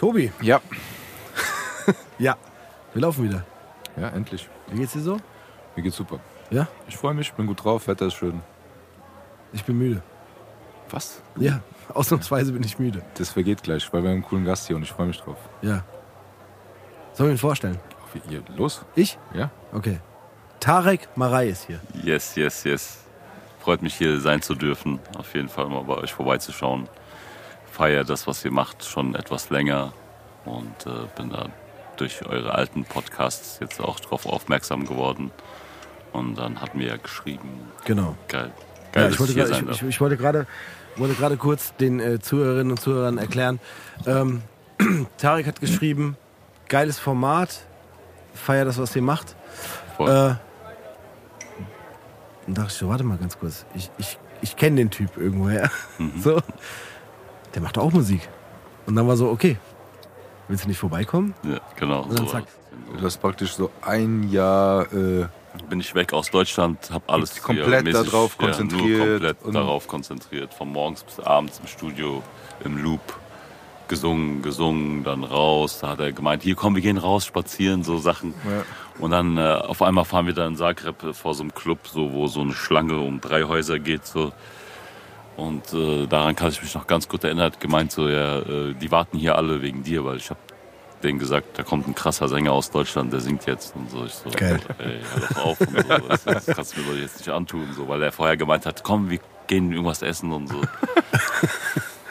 Tobi, Ja. ja, wir laufen wieder. Ja, endlich. Wie geht's dir so? Mir geht's super. Ja, Ich freue mich, bin gut drauf, Wetter ist schön. ich bin müde. Was? Ja, ausnahmsweise bin ich müde. Das vergeht gleich, weil wir haben einen coolen Gast hier und ich freue mich drauf. Ja. Sollen wir ihn vorstellen? Los? Ich? Ja? Okay. Tarek Marei ist hier. Yes, yes, yes. Freut mich hier sein zu dürfen. Auf jeden Fall mal bei euch vorbeizuschauen. Feier das, was ihr macht, schon etwas länger und äh, bin da durch eure alten Podcasts jetzt auch drauf aufmerksam geworden. Und dann hatten wir ja geschrieben. Genau. Geil. Ja, Geil, ich, dass wollte ich grad, ich, ich, ich wollte gerade wollte gerade kurz den äh, Zuhörerinnen und Zuhörern erklären. Ähm, Tarek hat geschrieben, geiles Format, feier das, was ihr macht. Voll. Äh, und dachte ich so, warte mal ganz kurz. Ich, ich, ich kenne den Typ irgendwoher. Mhm. So. Der macht auch Musik. Und dann war so, okay, willst du nicht vorbeikommen? ja, genau. Und dann so. zack. Du hast praktisch so ein Jahr. Äh, Bin ich weg aus Deutschland, habe alles Komplett hier mäßig- darauf Ja, konzentriert nur komplett und- darauf konzentriert. Von morgens bis abends im Studio, im Loop. Gesungen, gesungen, dann raus. Da hat er gemeint, hier komm, wir gehen raus, spazieren, so Sachen. Ja. Und dann äh, auf einmal fahren wir da in Zagreb vor so einem Club, so, wo so eine Schlange um drei Häuser geht. So. Und äh, daran kann ich mich noch ganz gut erinnern. Er hat gemeint, so, ja, äh, die warten hier alle wegen dir, weil ich habe denen gesagt, da kommt ein krasser Sänger aus Deutschland, der singt jetzt und so. Ich so, Geil. ey, hör doch auf und so. Das, das kannst du mir doch jetzt nicht antun, so, weil er vorher gemeint hat, komm, wir gehen irgendwas essen und so.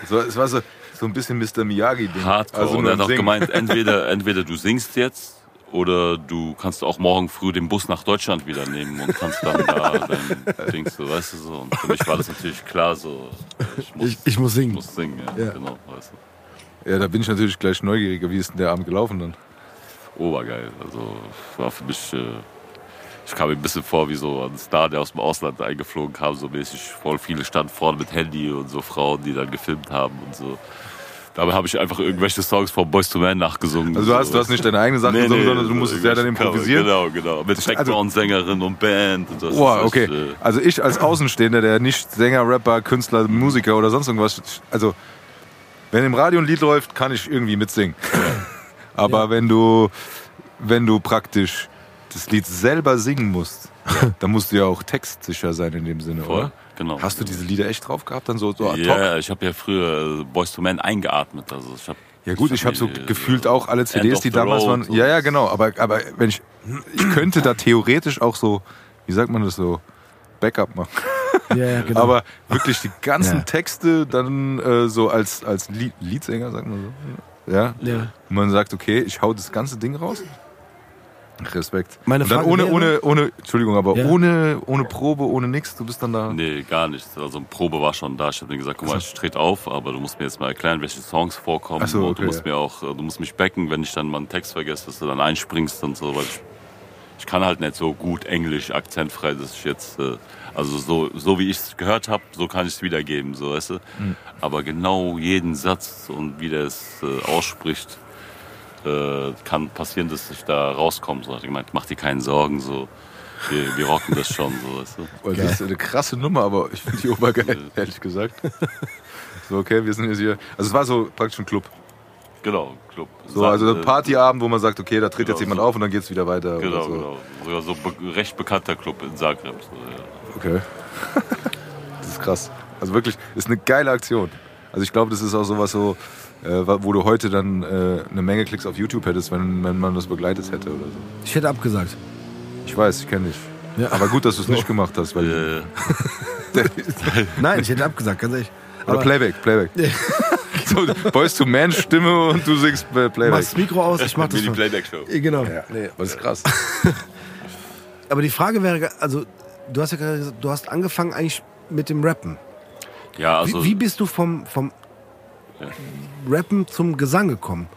so, es war so, so ein bisschen Mr. Miyagi-Ding. Hardcore. Also und er hat im auch Singen. gemeint, entweder, entweder du singst jetzt oder du kannst auch morgen früh den Bus nach Deutschland wieder nehmen und kannst dann da dein Ding so, weißt du so. Und für mich war das natürlich klar so, ich muss, Ich, ich muss singen. muss singen, ja, Ja. genau, weißt du. Ja, da bin ich natürlich gleich neugieriger. Wie ist denn der Abend gelaufen dann? Obergeil. Also war für mich, äh, ich kam mir ein bisschen vor wie so ein Star, der aus dem Ausland eingeflogen kam, so mäßig. Voll viele standen vorne mit Handy und so Frauen, die dann gefilmt haben und so. Dabei habe ich einfach irgendwelche Songs von Boys to Man nachgesungen. Also du hast, du hast nicht deine eigene Sache Nee, gesungen, nee, sondern du musstest ja dann irgendwelche improvisieren. Genau, genau. Mit Also- Background-Sängerin und Band. Und das Boah, ist okay. echt, äh, Also ich als Außenstehender, der nicht Sänger, Rapper, Künstler, Musiker oder sonst irgendwas, also wenn im Radio ein Lied läuft, kann ich irgendwie mitsingen. Aber Ja. wenn du wenn du praktisch das Lied selber singen musst, dann musst du ja auch textsicher sein in dem Sinne, Voll, oder? Genau. Hast du diese Lieder echt drauf gehabt, dann so, so ad hoc? Ja, ich habe ja früher äh, Boys to Man eingeatmet. Also ich hab, Ja gut, ich habe so äh, gefühlt auch alle CDs, die damals Road, waren. so. Ja, ja, genau. Aber, aber wenn ich, ich könnte da theoretisch auch so, wie sagt man das so, Backup machen. Ja, ja, genau. Aber wirklich die ganzen Ja. Texte dann äh, so als, als Lied, Leadsänger, sagt man so. Ja. ja. Und man sagt, okay, ich hau das ganze Ding raus. Respekt. Meine Und dann Frage ohne, wäre- ohne, ohne, Entschuldigung, aber Ja. ohne, ohne Probe, ohne nix, du bist dann da. Nee, gar nicht. Also eine Probe war schon da. Ich habe mir gesagt, guck mal, ich trete auf, aber du musst mir jetzt mal erklären, welche Songs vorkommen. Ach so, und okay, du musst ja. mir auch, äh, du musst mich backen, wenn ich dann mal einen Text vergesse, dass du dann einspringst und so, weil ich, ich kann halt nicht so gut Englisch, akzentfrei, dass ich jetzt, äh, also so, so wie ich es gehört habe, so kann ich es wiedergeben, so weißt du. Mhm. Aber genau jeden Satz und wie der es äh, ausspricht, äh, kann passieren, dass ich da rauskomme. So hat er gemeint, mach dir keine Sorgen, so. Wir, wir rocken das schon, so, weißt du. Das ist eine krasse Nummer, aber ich finde die obergeil, ehrlich gesagt. So, okay, wir sind jetzt hier. Also es war so praktisch ein Club. Genau, Club. So, also ein Partyabend, wo man sagt, okay, da tritt Genau, jetzt jemand so. auf und dann geht's wieder weiter. Genau, so. genau. Sogar so be recht bekannter Club in Zagreb. So, ja. Okay. das ist krass. Also wirklich, ist eine geile Aktion. Also ich glaube, das ist auch sowas so, äh, wo du heute dann äh, eine Menge Klicks auf YouTube hättest, wenn, wenn man das begleitet hätte oder so. Ich hätte abgesagt. Ich weiß, ich kenne dich. Ja. Aber gut, dass du es nicht gemacht hast. Weil Nein, ich hätte abgesagt, ganz ehrlich. oder Playback, Playback. so Boys to Man Stimme und du singst äh, Mach Playback. das Mikro aus, ich mach das. Mini schon. Playback Show. Äh, Genau. Ja, nee, das ist krass. Aber die Frage wäre, also du hast ja gerade gesagt, du hast angefangen eigentlich mit dem Rappen. Ja, also wie, wie bist du vom, vom. Rappen zum Gesang gekommen?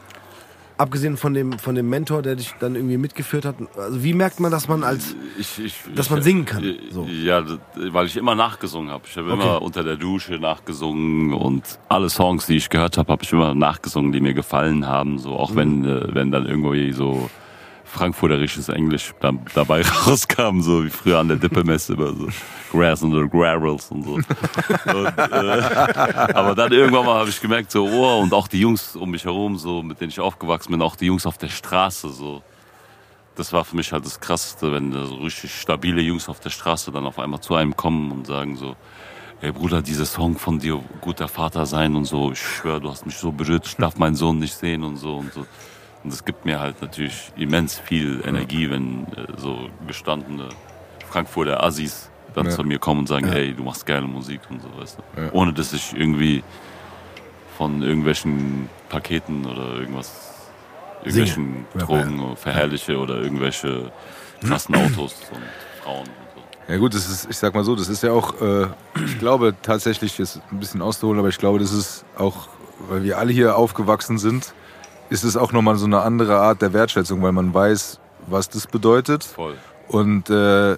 Abgesehen von dem, von dem Mentor, der dich dann irgendwie mitgeführt hat. Also wie merkt man, dass man als... ich, ich, Dass man singen kann, so. Ja, weil ich immer nachgesungen habe. Ich habe Okay. immer unter der Dusche nachgesungen und alle Songs, die ich gehört habe, habe ich immer nachgesungen, die mir gefallen haben. So auch wenn äh, wenn dann irgendwie so frankfurterisches Englisch da, dabei rauskam, so wie früher an der Dippelmesse immer so Grass and the Gravels und so. Und, äh, aber dann irgendwann mal habe ich gemerkt, so, oh, und auch die Jungs um mich herum, so, mit denen ich aufgewachsen bin, auch die Jungs auf der Straße, so. Das war für mich halt das Krasseste, wenn so richtig stabile Jungs auf der Straße dann auf einmal zu einem kommen und sagen so, ey Bruder, dieser Song von dir, guter Vater sein und so, ich schwöre, du hast mich so berührt, ich darf meinen Sohn nicht sehen und so und so. Und das gibt mir halt natürlich immens viel Energie, wenn äh, so gestandene Frankfurter Assis dann Ja. zu mir kommen und sagen, ey, du machst geile Musik und so, weißt du. Ja. Ohne dass ich irgendwie von irgendwelchen Paketen oder irgendwas, irgendwelchen Drogen verherrliche oder irgendwelche krassen Autos und Frauen und so. Ja gut, das ist, ich sag mal so, das ist ja auch, äh, ich glaube tatsächlich, ist ein bisschen auszuholen, aber ich glaube, das ist auch, weil wir alle hier aufgewachsen sind, ist es auch nochmal so eine andere Art der Wertschätzung, weil man weiß, was das bedeutet. Voll. Und äh,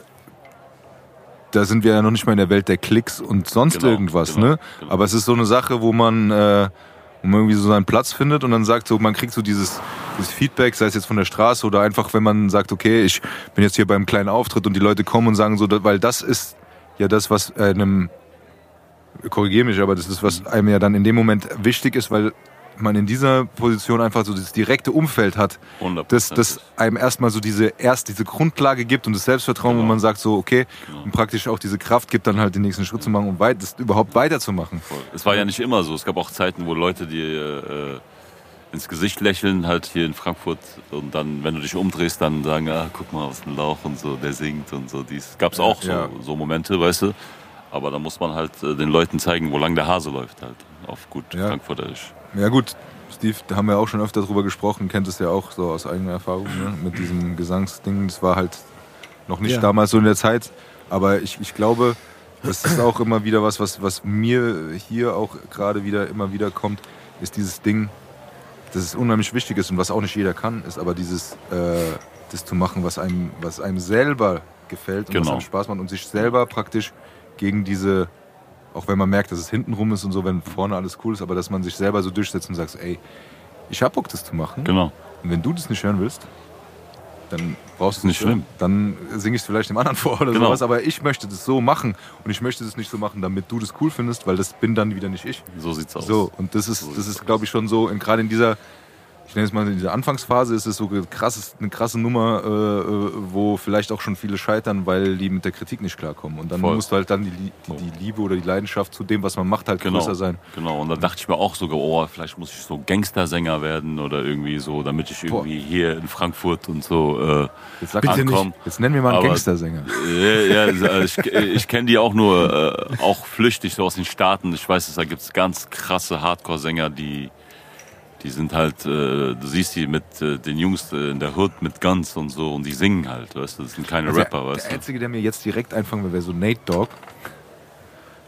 da sind wir ja noch nicht mal in der Welt der Klicks und sonst Genau, irgendwas, genau, ne? genau. Aber es ist so eine Sache, wo man, äh, wo man irgendwie so seinen Platz findet und dann sagt so, man kriegt so dieses, dieses Feedback, sei es jetzt von der Straße oder einfach, wenn man sagt, okay, ich bin jetzt hier beim kleinen Auftritt und die Leute kommen und sagen so, weil das ist ja das, was einem, korrigiere mich, aber das ist, was einem ja dann in dem Moment wichtig ist, weil man in dieser Position einfach so das direkte Umfeld hat, das, das einem erstmal so diese erst diese Grundlage gibt und das Selbstvertrauen, wo Genau. man sagt so, okay, Genau. und praktisch auch diese Kraft gibt, dann halt den nächsten Schritt zu machen und weit, das überhaupt weiterzumachen. Voll. Es war ja nicht immer so. Es gab auch Zeiten, wo Leute dir äh, ins Gesicht lächeln, halt hier in Frankfurt. Und dann, wenn du dich umdrehst, dann sagen, ah, guck mal, was ein Lauch und so, der singt und so. Dies gab's auch so, Ja. so Momente, weißt du. Aber da muss man halt äh, den Leuten zeigen, wo lang der Hase läuft halt. Auf gut Ja. Frankfurterisch. Ja gut, Steve, da haben wir auch schon öfter drüber gesprochen, kennt es ja auch so aus eigener Erfahrung ne? mit diesem Gesangsding. Das war halt noch nicht Ja. damals so in der Zeit, aber ich, ich glaube, das ist auch immer wieder was, was, was mir hier auch gerade wieder immer wieder kommt, ist dieses Ding, dass es unheimlich wichtig ist und was auch nicht jeder kann, ist aber dieses, äh, das zu machen, was einem, was einem selber gefällt und was Genau. einem Spaß macht und sich selber praktisch gegen diese auch wenn man merkt, dass es hinten rum ist und so, wenn vorne alles cool ist, aber dass man sich selber so durchsetzt und sagt, ey, ich hab Bock, das zu machen. Genau. Und wenn du das nicht hören willst, dann brauchst du nicht hören. schlimm. Dann singe ich es vielleicht dem anderen vor oder Genau. sowas. Aber ich möchte das so machen. Und ich möchte das nicht so machen, damit du das cool findest, weil das bin dann wieder nicht ich. So sieht's aus. So, und das ist, So das ist, glaube ich, schon so, gerade in dieser, ich nenne es mal in dieser Anfangsphase, ist es so ein krasses, eine krasse Nummer, äh, äh, wo vielleicht auch schon viele scheitern, weil die mit der Kritik nicht klarkommen. Und dann Voll. musst du halt dann die, die, die Liebe oder die Leidenschaft zu dem, was man macht, halt Genau, größer sein. genau. Und da dachte ich mir auch sogar, oh, vielleicht muss ich so Gangstersänger werden oder irgendwie so, damit ich Boah. irgendwie hier in Frankfurt und so äh, Jetzt mal, nicht. ankomme. jetzt nennen wir mal einen Gangstersänger. Ja, ja, ich, ich kenne die auch nur, äh, auch flüchtig so aus den Staaten. Ich weiß, da gibt's ganz krasse Hardcore-Sänger, die, die sind halt, äh, du siehst die mit äh, den Jungs äh, in der Hood mit Guns und so und die singen halt, weißt du, das sind keine Also Rapper, der, weißt der du. Einzige, der mir jetzt direkt einfangen will, wäre so Nate Dogg.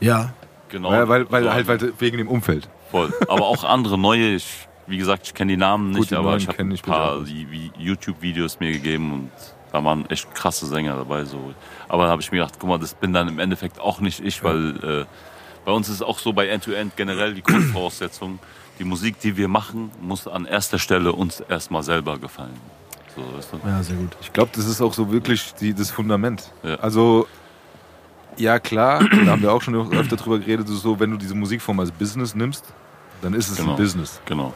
Ja. Genau. Weil, weil, weil So, halt weil, wegen dem Umfeld. Voll. Aber auch andere neue, ich, wie gesagt, ich kenne die Namen nicht, Gut, die aber ich habe ein paar YouTube-Videos mir gegeben und da waren echt krasse Sänger dabei. So. Aber da habe ich mir gedacht, guck mal, das bin dann im Endeffekt auch nicht ich, weil äh, bei uns ist es auch so bei End-to-End generell die Grundvoraussetzung, die Musik, die wir machen, muss an erster Stelle uns erstmal selber gefallen. So, weißt du? Ja, sehr gut. Ich glaube, das ist auch so wirklich die, das Fundament. Ja. Also, ja klar, da haben wir auch schon öfter drüber geredet, so wenn du diese Musikform als Business nimmst, dann ist es Genau. ein Business. Genau.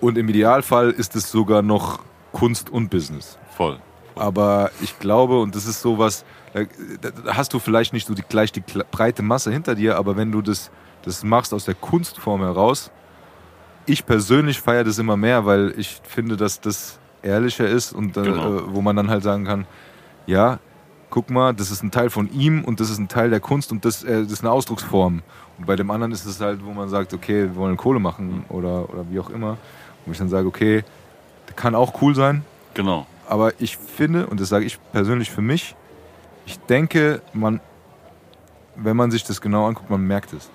Und im Idealfall ist es sogar noch Kunst und Business. Voll. Aber ich glaube, und das ist sowas, da, da hast du vielleicht nicht so die, gleich die breite Masse hinter dir, aber wenn du das, das machst aus der Kunstform heraus, ich persönlich feiere das immer mehr, weil ich finde, dass das ehrlicher ist und äh, Genau. äh, wo man dann halt sagen kann, ja, guck mal, das ist ein Teil von ihm und das ist ein Teil der Kunst und das, äh, das ist eine Ausdrucksform. Und bei dem anderen ist es halt, wo man sagt, okay, wir wollen Kohle machen oder, oder wie auch immer. Und ich dann sage, okay, das kann auch cool sein, Genau. aber ich finde, und das sage ich persönlich für mich, ich denke, man, wenn man sich das genau anguckt, man merkt es.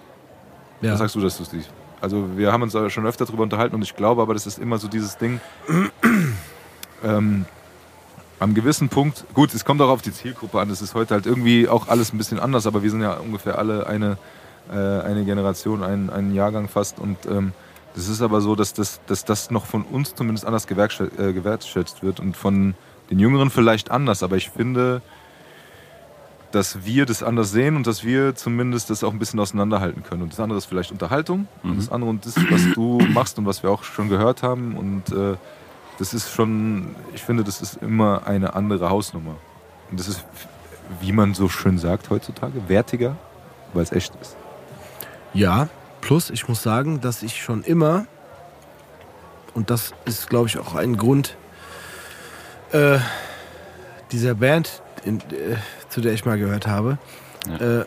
Ja. Was sagst du, dass du siehst? Also wir haben uns schon öfter drüber unterhalten und ich glaube aber, das ist immer so dieses Ding, ähm, am gewissen Punkt, gut, es kommt auch auf die Zielgruppe an, es ist heute halt irgendwie auch alles ein bisschen anders, aber wir sind ja ungefähr alle eine, äh, eine Generation, ein, ein Jahrgang fast und ähm, das ist aber so, dass das, dass das noch von uns zumindest anders äh, gewertschätzt wird und von den Jüngeren vielleicht anders, aber ich finde, dass wir das anders sehen und dass wir zumindest das auch ein bisschen auseinanderhalten können. Und das andere ist vielleicht Unterhaltung und das andere und das, was du machst und was wir auch schon gehört haben. Und äh, das ist schon, ich finde, das ist immer eine andere Hausnummer. Und das ist, wie man so schön sagt heutzutage, wertiger, weil es echt ist. Ja, plus ich muss sagen, dass ich schon immer, und das ist, glaube ich, auch ein Grund äh, dieser Band, in, äh, zu der ich mal gehört habe, äh,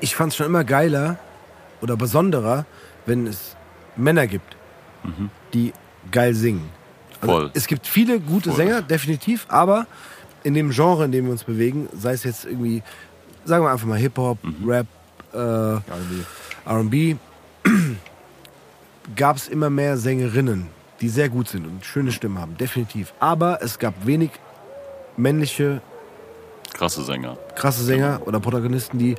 ich fand es schon immer geiler oder besonderer, wenn es Männer gibt, die geil singen. Also Voll. Es gibt viele gute Voll. Sänger, definitiv, aber in dem Genre, in dem wir uns bewegen, sei es jetzt irgendwie, sagen wir einfach mal Hip-Hop, Rap, äh, RB, gab es immer mehr Sängerinnen, die sehr gut sind und schöne Stimmen haben, definitiv. Aber es gab wenig männliche, Krasse Sänger. krasse Sänger oder Protagonisten, die,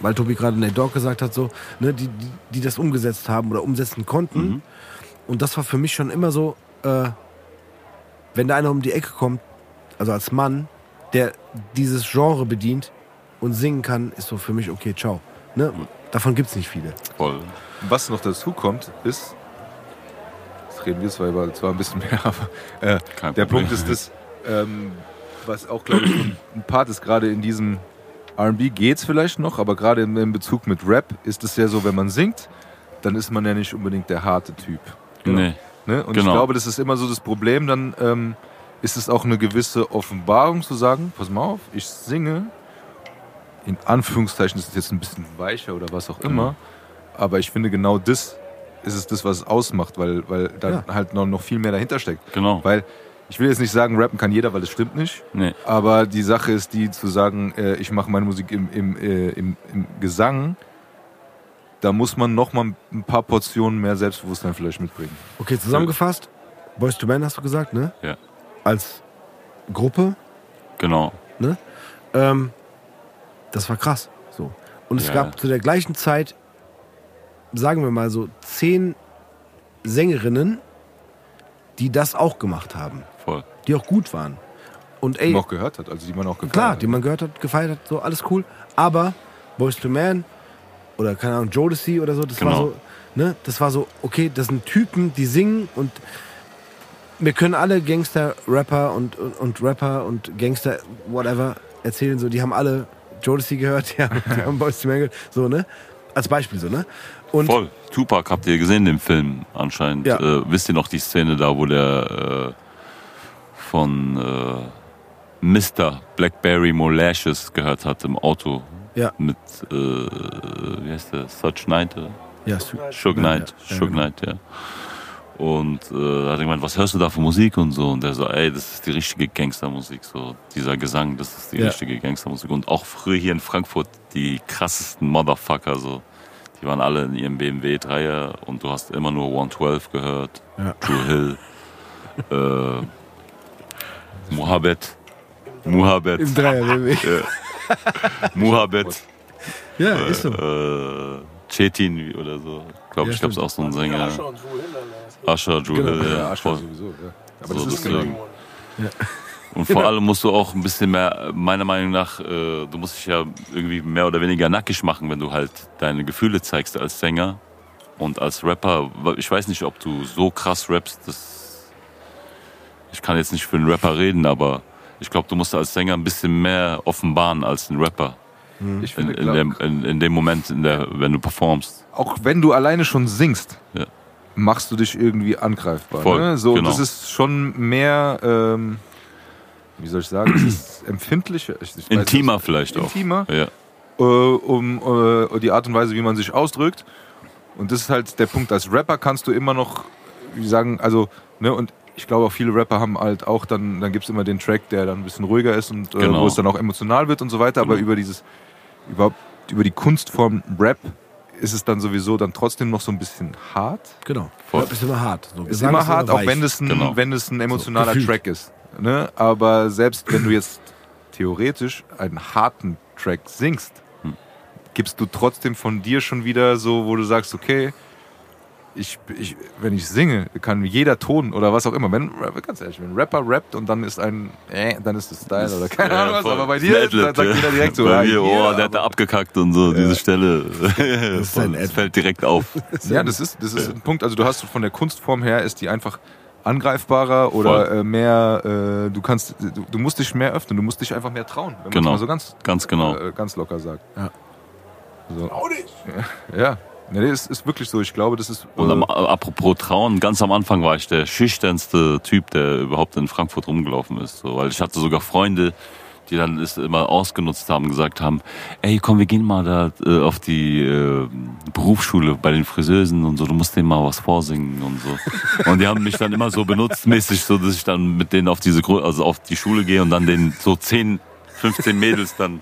weil Tobi gerade Nate Dogg gesagt hat, so, ne, die, die, die das umgesetzt haben oder umsetzen konnten. Und das war für mich schon immer so, äh, wenn da einer um die Ecke kommt, also als Mann, der dieses Genre bedient und singen kann, ist so für mich okay, ciao. Ne? Davon gibt es nicht viele. Voll. Was noch dazu kommt, ist, jetzt reden wir zwar über zwar ein bisschen mehr, aber äh, der. Punkt ist das, ähm, was auch, glaube ich, ein Part ist, gerade in diesem RB geht's vielleicht noch, aber gerade in, Bezug mit Rap ist es ja so, wenn man singt, dann ist man ja nicht unbedingt der harte Typ. Nee. Ne? Und ich Genau. glaube, das ist immer so das Problem, dann ähm, ist es auch eine gewisse Offenbarung zu sagen, pass mal auf, ich singe, in Anführungszeichen ist es jetzt ein bisschen weicher oder was auch immer, aber ich finde genau das ist es das, was es ausmacht, weil, weil da Ja. halt noch, noch viel mehr dahinter steckt. Genau. Weil ich will jetzt nicht sagen, rappen kann jeder, weil das stimmt nicht. Nee. Aber die Sache ist die, zu sagen, äh, ich mache meine Musik im, im, äh, im, im Gesang, da muss man noch mal ein paar Portionen mehr Selbstbewusstsein vielleicht mitbringen. Okay, zusammengefasst, Boys to Men hast du gesagt, ne? Ja. Als Gruppe, Genau. ne? Ähm, das war krass. So. Und es Ja. gab zu der gleichen Zeit, sagen wir mal so, zehn Sängerinnen, die das auch gemacht haben, Voll. die auch gut waren. Und Die ey, man auch gehört hat, also die man auch gefallen klar, hat. die man gehört hat, gefeiert hat, so alles cool. Aber Boys to Man oder keine Ahnung, Jodeci oder so, das war Genau. so, ne, das war so, okay, das sind Typen, die singen und wir können alle Gangster, Rapper und, und, und Rapper und Gangster, whatever, erzählen so, die haben alle Jodeci gehört, die haben, die haben Boys to Man gehört, so, ne? Als Beispiel so, ne? Und Voll. Tupac habt ihr gesehen, den Film anscheinend. Ja. Äh, wisst ihr noch die Szene da, wo der äh, von äh, Mr. Blackberry Molashes gehört hat im Auto Ja. mit, äh, wie heißt der, Such Knight? Ja, Su- Suge Ja, Knight, Suge genau. Knight, ja. Und äh, da hat er gemeint, was hörst du da für Musik und so. Und der so, ey, das ist die richtige Gangstermusik. So, dieser Gesang, das ist die Ja. richtige Gangstermusik. Und auch früher hier in Frankfurt, die krassesten Motherfucker, so. Die waren alle in ihrem BMW Dreier und du hast immer nur 112 gehört. Ja. True Hill. äh, Mohabet. Mohabet. Im Dreier, BMW. Mohabet. Ja, ist so. Äh, Chetin oder so. Glaube Ja, ich, glaube ist auch so ein Sänger. Ascher und Drew Hill, Ascher, Drew Genau. Hill, Ja, ja, Ascher sowieso, ja. Aber So, das ist deswegen. genau. Und vor allem musst du auch ein bisschen mehr, meiner Meinung nach, äh, du musst dich ja irgendwie mehr oder weniger nackig machen, wenn du halt deine Gefühle zeigst als Sänger und als Rapper. Ich weiß nicht, ob du so krass rappst, das ich kann jetzt nicht für einen Rapper reden, aber ich glaube, du musst als Sänger ein bisschen mehr offenbaren als ein Rapper. Ich In, finde, in, glaub, dem, in, in dem Moment, in der, wenn du performst. auch wenn du alleine schon singst, Ja. machst du dich irgendwie angreifbar. Voll, ne? So, genau. das ist schon mehr, ähm, wie soll ich sagen, es ist empfindlicher. Ich, ich weiß Intimer nicht, vielleicht auch. Intimer, Ja. äh, um äh, die Art und Weise, wie man sich ausdrückt. Und das ist halt der Punkt. Als Rapper kannst du immer noch, wie sagen, also, ne, und ich glaube auch viele Rapper haben halt auch dann, dann gibt es immer den Track, der dann ein bisschen ruhiger ist und äh, Genau. wo es dann auch emotional wird und so weiter. Aber Genau. über dieses, überhaupt über die Kunstform Rap ist es dann sowieso dann trotzdem noch so ein bisschen hart. Genau. Voll. Rap ist immer hart. So, Ist immer hart, auch wenn es ein, Genau. wenn es ein emotionaler gefühlt. Track ist. Ne? Aber selbst wenn du jetzt theoretisch einen harten Track singst, Hm. gibst du trotzdem von dir schon wieder so, wo du sagst, okay, ich, ich, wenn ich singe, kann jeder Ton oder was auch immer, wenn, ganz ehrlich, wenn ein Rapper rappt und dann ist ein, äh, dann ist das Style oder keine Ja, Ahnung was, voll. aber bei dir Adlib, sagt ja. jeder direkt so, Bei ja, mir, oh, der hat da abgekackt und so, diese Stelle. ist Voll, ein das Ad. fällt direkt auf. Ja, das ist, das ist ein Punkt. Also du hast von der Kunstform her ist die einfach angreifbarer oder äh, mehr, äh, du kannst, du, du musst dich mehr öffnen, du musst dich einfach mehr trauen, wenn man Genau. mal so ganz, Ganz genau. äh, ganz locker sagt. Ja. So. Ja, nee, nee, ist, ist wirklich so. Ich glaube, das ist. Und am, äh, apropos Trauen, ganz am Anfang war ich der schüchternste Typ, der überhaupt in Frankfurt rumgelaufen ist. So, weil ich hatte sogar Freunde, die dann es immer ausgenutzt haben, gesagt haben, ey komm, wir gehen mal da äh, auf die äh, Berufsschule bei den Friseusen und so, du musst denen mal was vorsingen und so. Und die haben mich dann immer so benutzt mäßig, so dass ich dann mit denen auf diese also auf die Schule gehe und dann den so 10, 15 Mädels dann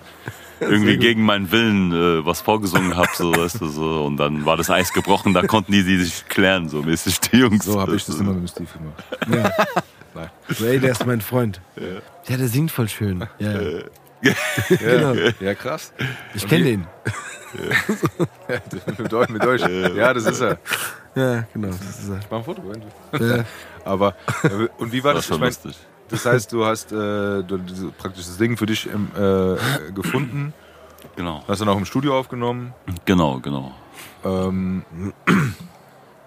irgendwie gegen meinen Willen äh, was vorgesungen hab, so weißt du so und dann war das Eis gebrochen, da konnten die, die sich klären, so mäßig die Jungs. so habe ich das immer mit dem Steve gemacht. Ja. So, ey, der ist mein Freund. Ja, der singt voll schön. Ja, ja. Genau. Ja, krass. Ich kenne den. mit euch, mit euch. Ja, das ist er. Ja, genau. Das ist er. Mach ein Foto. Ja. Aber, äh, und wie war Das das? war Ich mein, schon lustig. Das heißt, du hast äh, du, praktisch das Ding für dich im, äh, gefunden, Genau. hast dann auch im Studio aufgenommen. Genau, genau. Ähm,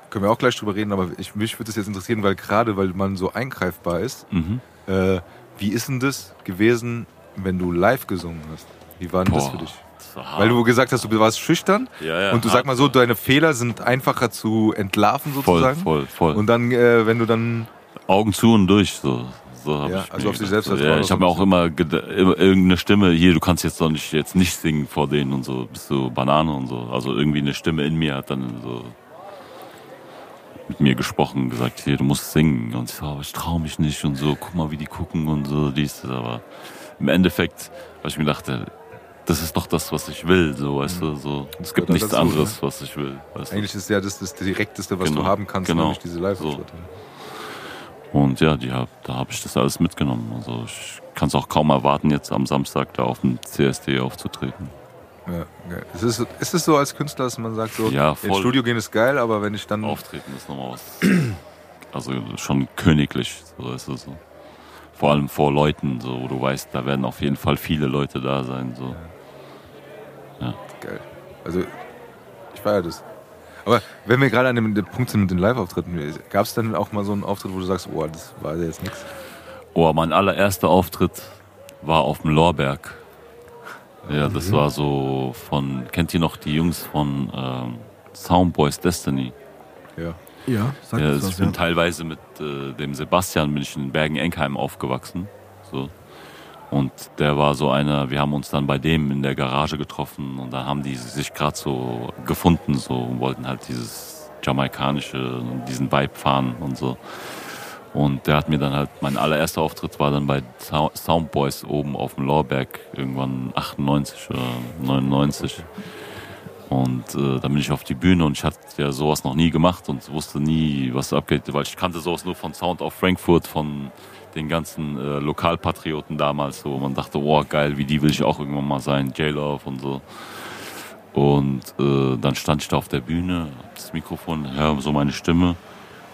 können wir auch gleich drüber reden, aber ich, mich würde das jetzt interessieren, weil gerade weil man so eingreifbar ist, Mhm. äh, wie ist denn das gewesen, wenn du live gesungen hast? Wie war denn das Boah, für dich? das. Weil du gesagt hast, du warst schüchtern Ja, ja, und du sag mal so, deine Fehler sind einfacher zu entlarven voll, sozusagen. voll, voll. Und dann, äh, wenn du dann, Augen zu und durch, so. So hab Ja, ich also auf sich selbst Ja, ich habe mir auch immer, immer irgendeine Stimme, hier, du kannst jetzt doch nicht, jetzt nicht singen vor denen und so, bist du Banane und so. Also irgendwie eine Stimme in mir hat dann so mit mir gesprochen, gesagt, hier, du musst singen. Und ich so, aber ich traue mich nicht und so, guck mal, wie die gucken und so, dies, das. Aber im Endeffekt, weil ich mir dachte, das ist doch das, was ich will, so, weißt du, so. Es gibt nichts dazu, anderes, was ich will, weißt du. eigentlich ist ja das das Direkteste, was Genau, du haben kannst, genau. nämlich diese live So. Und ja, die hab, da habe ich das alles mitgenommen. Also ich kann es auch kaum erwarten, jetzt am Samstag da auf dem CSD aufzutreten. Ja, geil. Ist, es, ist es so als Künstler, dass man sagt, so, Ja, ins. Studio gehen ist geil, aber wenn ich dann. Auftreten ist nochmal was. Also schon königlich, so ist es so. Vor allem vor Leuten, so, wo du weißt, da werden auf jeden Fall viele Leute da sein. So. Geil. Also, ich feiere das. Aber wenn wir gerade an dem, Punkt sind mit den Live-Auftritten, gab es dann auch mal so einen Auftritt, wo du sagst, oh, das war jetzt nichts? Oh, mein allererster Auftritt war auf dem Lorberg. Ja, das war so von, kennt ihr noch die Jungs von ähm, Soundboys Destiny? Ja. Ja, sag Ja, uns also ich was, bin ja. teilweise mit äh, dem Sebastian bin ich in Bergen-Enkheim aufgewachsen. So. Und der war so einer, wir haben uns dann bei dem in der Garage getroffen und da haben die sich gerade so gefunden so und wollten halt dieses jamaikanische, diesen Vibe fahren und so. Und der hat mir dann halt, mein allererster Auftritt war dann bei Sou- Soundboys oben auf dem Lorberg, irgendwann 98 oder 99. Und äh, dann bin ich auf die Bühne und ich hatte ja sowas noch nie gemacht und wusste nie, was abgeht, weil ich kannte sowas nur von Sound of Frankfurt, von den ganzen äh, Lokalpatrioten damals, so wo man dachte, oh geil, wie die will ich auch irgendwann mal sein, J-Love und so. Und äh, dann stand ich da auf der Bühne, hab das Mikrofon, höre so meine Stimme.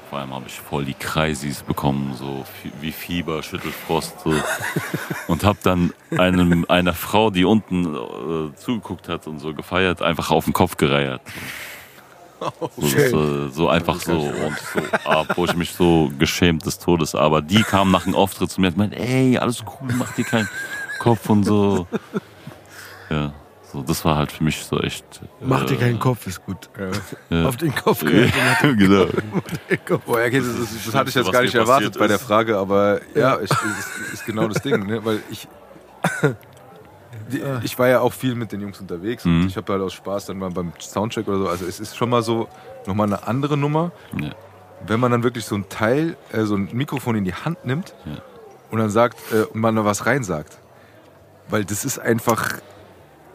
Vor allem habe ich voll die Kreisis bekommen, so wie Fieber, Schüttelfrost. So. Und habe dann einem, einer Frau, die unten äh, zugeguckt hat und so gefeiert, einfach auf den Kopf gereiert. So, das, äh, so einfach so und so, ah, wo ich mich so geschämt des Todes. Aber die kam nach dem Auftritt zu mir und meinte, ey, alles cool, mach dir keinen Kopf und so. Ja, So, das war halt für mich so echt. Mach dir äh, keinen Kopf, ist gut. Ja. Auf den Kopf gehört. genau. Boah, ja, okay, das, das, das hatte ich jetzt Was gar nicht erwartet passiert bei der ist. Frage, aber ja, ich, ist, ist genau das Ding, ne? weil ich. Die, ich war ja auch viel mit den Jungs unterwegs Mhm. und ich habe halt aus Spaß dann mal beim Soundcheck oder so. Also es ist schon mal so nochmal eine andere Nummer, Ja. wenn man dann wirklich so ein Teil, äh, so ein Mikrofon in die Hand nimmt Ja. und dann sagt äh, und man da was reinsagt. Weil das ist einfach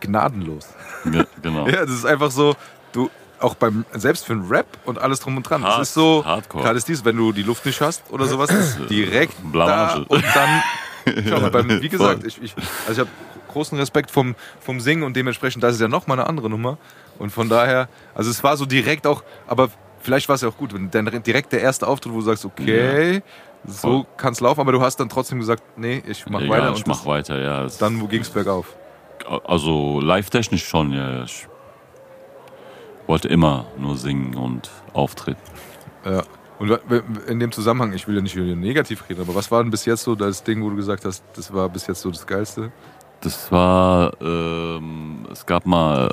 gnadenlos. Ja, genau. Ja, das ist einfach so, du, auch beim, selbst für einen Rap und alles drum und dran. Hard- das ist so, Hardcore. gerade ist dies, wenn du die Luft nicht hast oder sowas, ist direkt da Blamage. und dann, schau beim, wie gesagt, Voll. ich, ich, also ich habe großen Respekt vom, vom Singen und dementsprechend, das ist ja nochmal eine andere Nummer und von daher, also es war so direkt auch, aber vielleicht war es ja auch gut, wenn dann direkt der erste Auftritt, wo du sagst, okay, so Voll. kann es laufen, aber du hast dann trotzdem gesagt, nee, ich mach Egal, weiter ich mach das, weiter, ja. Dann ging es bergauf. Also live-technisch schon, ja. ja. Ich wollte immer nur singen und auftreten. Ja. Und in dem Zusammenhang, ich will ja nicht negativ reden, aber was war denn bis jetzt so das Ding, wo du gesagt hast, das war bis jetzt so das Geilste? Das war, ähm, es gab mal,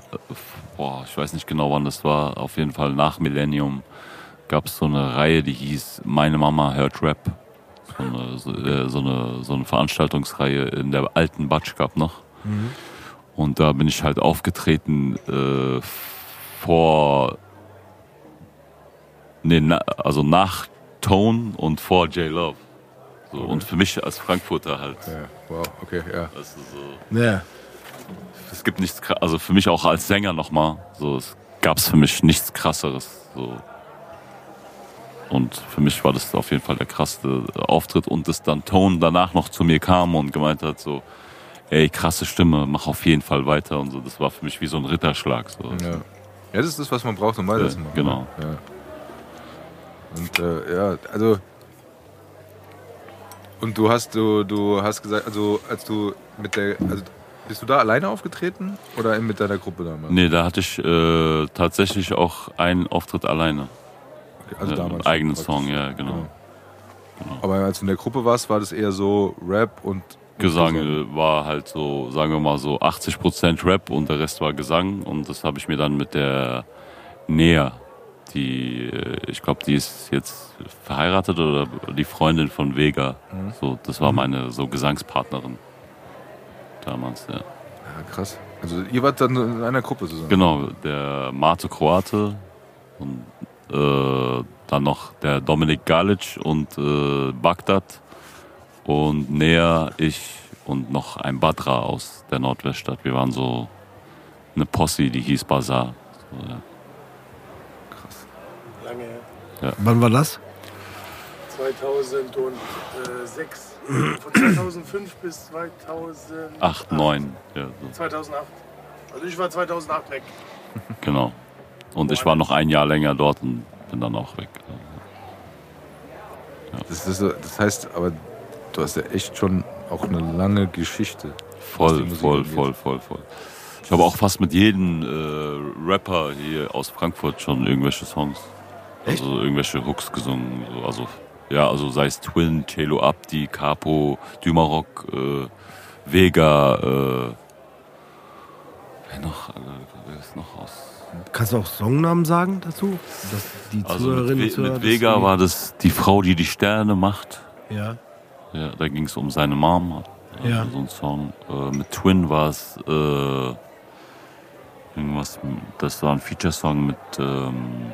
boah, ich weiß nicht genau wann das war, auf jeden Fall nach Millennium gab es so eine Reihe, die hieß Meine Mama hört Rap. So eine, so, äh, so eine, so eine Veranstaltungsreihe in der alten Batsch gab noch. Und da bin ich halt aufgetreten äh, vor, nee, na, also nach Tone und vor J Love. So, Und für mich als Frankfurter halt. Ja, wow, okay, ja. Das ist so Ja. es gibt nichts, also für mich auch als Sänger nochmal, so, es gab es für mich nichts krasseres, so. Und für mich war das auf jeden Fall der krasseste Auftritt und dass dann Tone danach noch zu mir kam und gemeint hat so, ey, krasse Stimme, mach auf jeden Fall weiter und so. Das war für mich wie so ein Ritterschlag, so. Ja. ja, das ist das, was man braucht, um weiterzumachen. genau. Ja. Und äh, ja, also. Und du hast, du, du hast gesagt, also als du mit der, also bist du da alleine aufgetreten oder mit deiner Gruppe damals? Nee, da hatte ich äh, tatsächlich auch einen Auftritt alleine. Okay, also äh, damals. eigenen. Song, ja, genau. Aber als du in der Gruppe warst, war das eher so Rap und Gesang äh, war halt so, sagen wir mal so 80% Rap und der Rest war Gesang und das habe ich mir dann mit der Nea, die, äh, ich glaube, die ist jetzt verheiratet oder die Freundin von Vega, so, das war meine so Gesangspartnerin damals, ja. Ja, krass. Also ihr wart dann in einer Gruppe zusammen. Genau, der Mate Kroate und äh, dann noch der Dominik Galic und äh, Bagdad und Nea, ich und noch ein Badra aus der Nordweststadt. Wir waren so eine Posse, die hieß Bazar. So, ja. Her. Wann war das? 2006. Von 2005 bis 2008. Acht, neun, ja, so, 2008. Also ich war 2008 weg. genau. Und ich war noch ein Jahr länger dort und bin dann auch weg. Das, ist, das heißt, aber du hast ja echt schon auch eine lange Geschichte. Voll, voll, angeht. voll, voll, voll. Ich habe auch fast mit jedem äh, Rapper hier aus Frankfurt schon irgendwelche Songs, Echt? also irgendwelche Hooks gesungen. So, also ja, also sei es Twin, Celo Abdi, Capo, Dümarok, äh, Vega, äh, wer noch? Alter, wer ist noch aus? Kannst du auch Songnamen sagen dazu? Dass die Also Zuhörerinnen mit, Zuhörer mit Vega war das die Frau, die die Sterne macht. Ja. Ja, da ging es um seine Mom. Ja. So ein Song. Äh, mit Twin war es äh, irgendwas, das war ein Feature-Song mit ähm,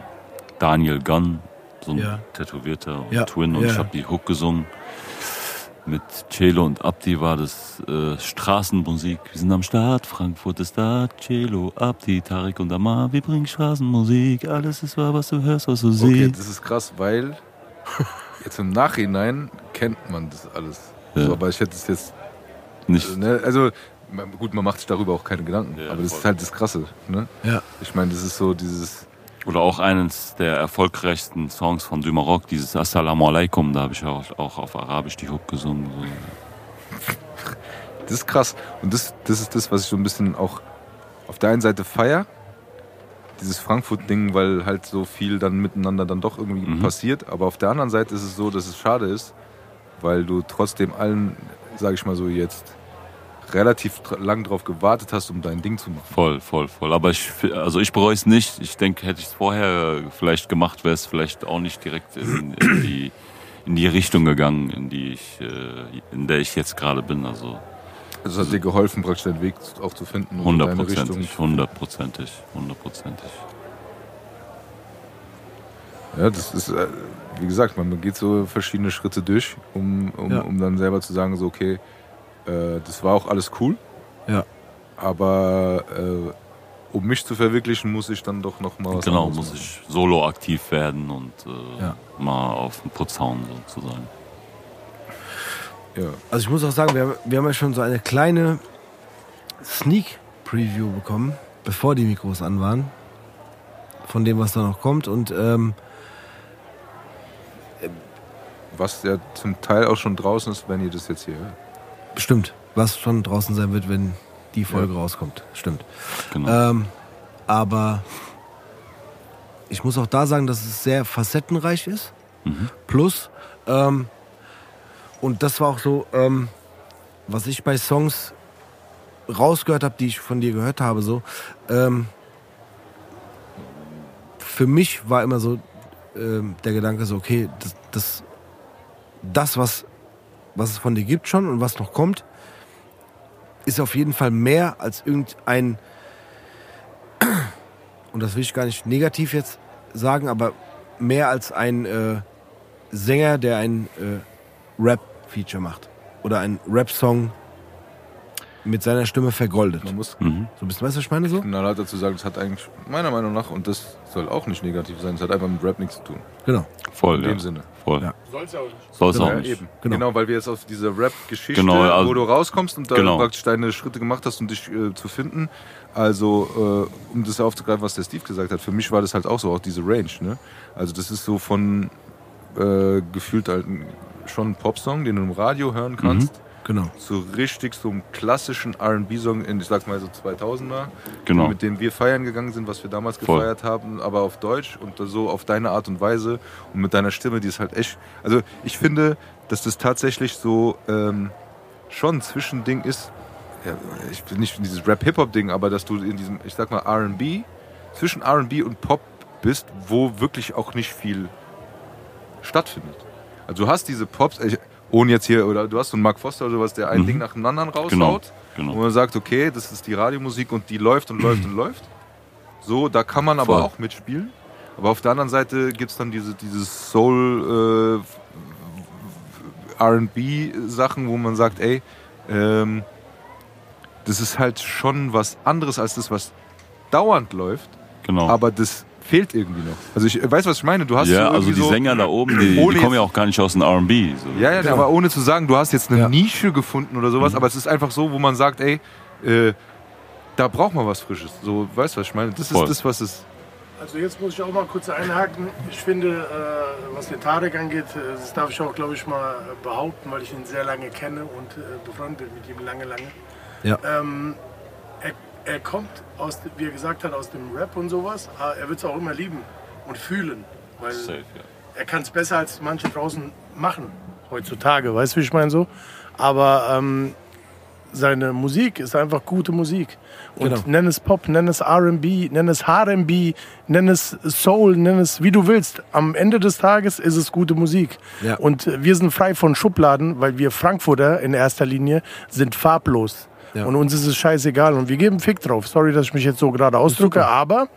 Daniel Gunn, so ein Ja. tätowierter Ja, Twin und ja. ich habe die Hook gesungen. Mit Celo und Abdi war das äh, Straßenmusik. Wir sind am Start, Frankfurt ist da, Celo, Abdi, Tarek und Amar, wir bringen Straßenmusik, alles ist wahr, was du hörst, was du Okay, siehst. das ist krass, weil jetzt im Nachhinein kennt man das alles. Ja. So, aber ich hätte es jetzt, Nicht, ne, also man- gut, man macht sich darüber auch keine Gedanken, Ja, aber das voll. ist halt das Krasse. Ne? Ja. Ich meine, das ist so dieses, Oder auch eines der erfolgreichsten Songs von Dümarok, dieses Assalamu alaikum, da habe ich auch, auch auf Arabisch die Hook gesungen. Das ist krass. Und das, das ist das, was ich so ein bisschen auch auf der einen Seite feier, dieses Frankfurt-Ding, weil halt so viel dann miteinander dann doch irgendwie Mhm. passiert. Aber auf der anderen Seite ist es so, dass es schade ist, weil du trotzdem allen, sage ich mal so jetzt, relativ lang drauf gewartet hast, um dein Ding zu machen. Voll, voll, voll. Aber ich, also ich bereue es nicht. Ich denke, hätte ich es vorher vielleicht gemacht, wäre es vielleicht auch nicht direkt in, in, die, in die Richtung gegangen, in die ich, äh, in der ich jetzt gerade bin. Also Also es hat dir geholfen, praktisch deinen Weg auch zu finden hundertprozentig, hundertprozentig, hundertprozentig. Ja, das ist, äh, wie gesagt, man geht so verschiedene Schritte durch, um, um, Ja. um dann selber zu sagen, so, okay, äh, das war auch alles cool, Ja. aber äh, um mich zu verwirklichen, muss ich dann doch noch mal was Genau, muss machen. ich solo aktiv werden und äh, Ja. mal auf den Putz hauen sozusagen. Ja. Also ich muss auch sagen, wir haben, wir haben ja schon so eine kleine Sneak Preview bekommen, bevor die Mikros an waren, von dem, was da noch kommt. Und ähm, Was ja zum Teil auch schon draußen ist, wenn ihr das jetzt hier hört. Bestimmt, was schon draußen sein wird, wenn die Folge rauskommt. Stimmt. Genau. Ähm, aber ich muss auch da sagen, dass es sehr facettenreich ist. Plus, ähm, und das war auch so, ähm, was ich bei Songs rausgehört habe, die ich von dir gehört habe, so, ähm, für mich war immer so ähm, der Gedanke so, okay, das, das, das was, was es von dir gibt schon und was noch kommt, ist auf jeden Fall mehr als irgendein, und das will ich gar nicht negativ jetzt sagen, aber mehr als ein äh, Sänger, der ein äh, Rap-Feature macht. Oder ein Rap-Song mit seiner Stimme vergoldet. Man muss So ein bisschen, weißt du, was ich meine so? knallhart dazu sagen, das hat eigentlich meiner Meinung nach, und das soll auch nicht negativ sein, das hat einfach mit Rap nichts zu tun. Genau. Voll, In ja. dem Sinne. Voll. Ja. Soll's ja auch nicht. Soll es auch Ja, nicht. eben. Genau. Genau. weil wir jetzt auf diese Rap-Geschichte, Genau, also- wo du rauskommst und da Genau. praktisch deine Schritte gemacht hast, um dich äh, zu finden. Also, äh, um das aufzugreifen, was der Steve gesagt hat, für mich war das halt auch so, auch diese Range. Ne? Also, das ist so von äh, gefühlt halt schon ein Popsong, den du im Radio hören kannst, Genau. zu richtig so einem klassischen RB-Song in, ich sag mal so 2000er, Genau. mit dem wir feiern gegangen sind, was wir damals Voll. gefeiert haben, aber auf Deutsch und so auf deine Art und Weise und mit deiner Stimme, die ist halt echt. Also ich finde, dass das tatsächlich so ähm, schon ein Zwischending ist. Ja, ich bin nicht in dieses Rap-Hip-Hop-Ding, aber dass du in diesem, ich sag mal, RB, zwischen RB und Pop bist, wo wirklich auch nicht viel stattfindet. Also du hast diese Pops, ich, ohne jetzt hier, oder du hast so einen Mark Foster oder sowas, der ein Mhm. Ding nach dem anderen raushaut. Genau. Wo Genau. man sagt, okay, das ist die Radiomusik und die läuft und läuft und läuft. So, da kann man aber Voll. auch mitspielen. Aber auf der anderen Seite gibt es dann diese dieses Soul äh, RB-Sachen, wo man sagt, ey, ähm, das ist halt schon was anderes als das, was dauernd läuft, genau. aber das fehlt irgendwie noch. Also ich weiß, was ich meine. Du hast ja, so also die so, Sänger da oben, die, die kommen ja auch gar nicht aus dem R&B. So. Ja, ja, aber ohne zu sagen, du hast jetzt eine Ja. Nische gefunden oder sowas, aber es ist einfach so, wo man sagt, ey, äh, da braucht man was Frisches. So, weißt du, was ich meine? Das Voll. ist das, was es. Also jetzt muss ich auch mal kurz einhaken. Ich finde, äh, was den Tarek angeht, äh, das darf ich auch, glaube ich, mal äh, behaupten, weil ich ihn sehr lange kenne und äh, befreundet bin mit ihm lange, lange. Ja. Ähm, er, er kommt, aus, wie er gesagt hat, aus dem Rap und sowas. aber Er wird es auch immer lieben und fühlen. Weil Safe, ja. er kann es besser als manche draußen machen heutzutage, weißt du, wie ich meine so? Aber ähm, seine Musik ist einfach gute Musik. Und Genau. nenn es Pop, nenn es R&B, nenn es R&B, nenn es Soul, nenn es wie du willst. Am Ende des Tages ist es gute Musik. Ja. Und wir sind frei von Schubladen, weil wir Frankfurter in erster Linie sind farblos. Ja. Und uns ist es scheißegal und wir geben Fick drauf. Sorry, dass ich mich jetzt so gerade ausdrücke, aber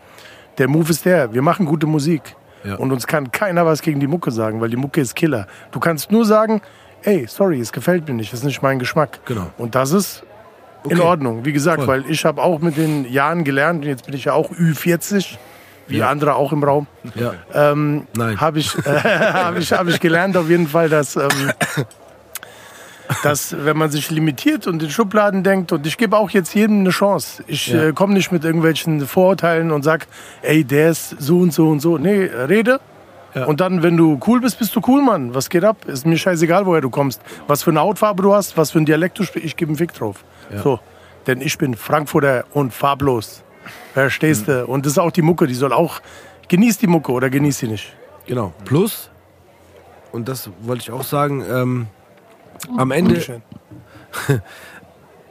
der Move ist der. Wir machen gute Musik. Ja. Und uns kann keiner was gegen die Mucke sagen, weil die Mucke ist Killer. Du kannst nur sagen, ey, sorry, es gefällt mir nicht, das ist nicht mein Geschmack. Genau. Und das ist in Okay. Ordnung. Wie gesagt, Voll. weil ich habe auch mit den Jahren gelernt, und jetzt bin ich ja auch Ü40, wie Ja. andere auch im Raum, Ja. ähm, Nein. habe ich, äh, hab ich, hab ich gelernt auf jeden Fall, dass, ähm, dass wenn man sich limitiert und in Schubladen denkt, und ich gebe auch jetzt jedem eine Chance. Ich Ja. äh, komme nicht mit irgendwelchen Vorurteilen und sag, ey, der ist so und so und so. Nee, rede. Ja. Und dann, wenn du cool bist, bist du cool, Mann. Was geht ab? Ist mir scheißegal, woher du kommst. Was für eine Hautfarbe du hast, was für ein Dialekt du sprichst, ich gebe einen Fick drauf. Ja. So. Denn ich bin Frankfurter und farblos. Verstehst du? Und das ist auch die Mucke, die soll auch. Genieß die Mucke oder genieß sie nicht. Genau. Plus, und das wollte ich auch sagen, ähm, am Ende,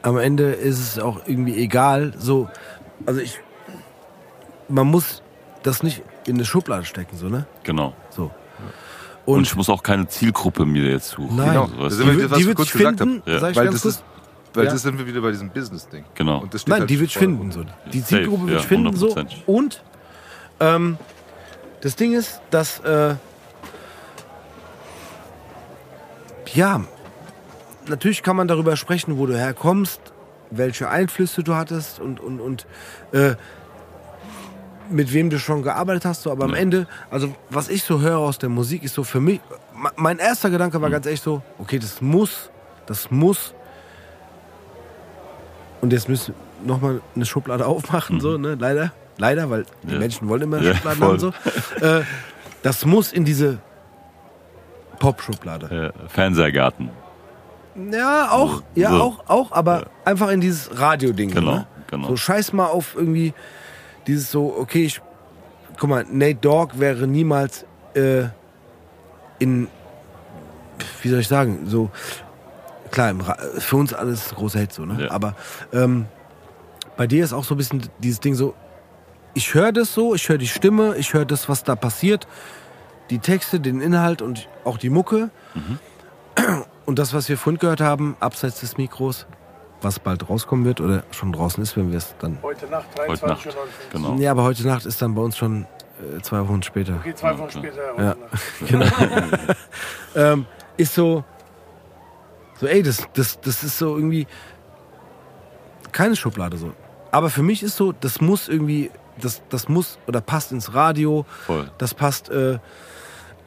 am Ende ist es auch irgendwie egal. So, also ich, man muss das nicht in eine Schublade stecken, so, ne? Genau. So. Und, Und, ich muss auch keine Zielgruppe mir jetzt suchen. Nein. Also, Da weißt sind du? wir- die, was die ich wird kurz sich gesagt finden, Ja. sag ich Weil ganz das kurz. ist, weil Ja. das sind wir wieder bei diesem Business-Ding. Genau. Und das steht Nein, halt die wird finden. So. Die Safe, Zielgruppe wird ja, finden. So. 100%. Und ähm, das Ding ist, dass äh, ja, natürlich kann man darüber sprechen, wo du herkommst, welche Einflüsse du hattest und, und, und äh, mit wem du schon gearbeitet hast. So. Aber am Ja. Ende, also was ich so höre aus der Musik, ist so für mich, me- mein erster Gedanke war ganz echt so, okay, das muss, das muss und jetzt müssen wir nochmal eine Schublade aufmachen, so, ne? Leider. Leider, weil die Ja. Menschen wollen immer Ja, Schubladen voll. haben. So. Äh, das muss in diese Pop-Schublade. Äh, Fernsehgarten. Ja, auch, ja, So. auch, auch, aber einfach in dieses Radio-Ding. Genau, ne? genau. So scheiß mal auf irgendwie dieses so, okay, ich, guck mal, Nate Dogg wäre niemals äh, in, wie soll ich sagen, so, klar, für uns alles große Hit so, ne? Ja. Aber ähm, bei dir ist auch so ein bisschen dieses Ding so, ich höre das so, ich höre die Stimme, ich höre das, was da passiert, die Texte, den Inhalt und auch die Mucke. Und das, was wir vorhin gehört haben, abseits des Mikros, was bald rauskommen wird oder schon draußen ist, wenn wir es dann. Heute Nacht, Heute 23 Nacht. Uhr. 59. Genau. Ja, aber heute Nacht ist dann bei uns schon äh, zwei Wochen später. Okay, zwei Wochen später. Heute Ja. Nacht. ähm, ist so, so, ey, das, das, das ist so irgendwie keine Schublade so. Aber für mich ist so, das muss irgendwie, das, das muss oder passt ins Radio, Voll. das passt, äh,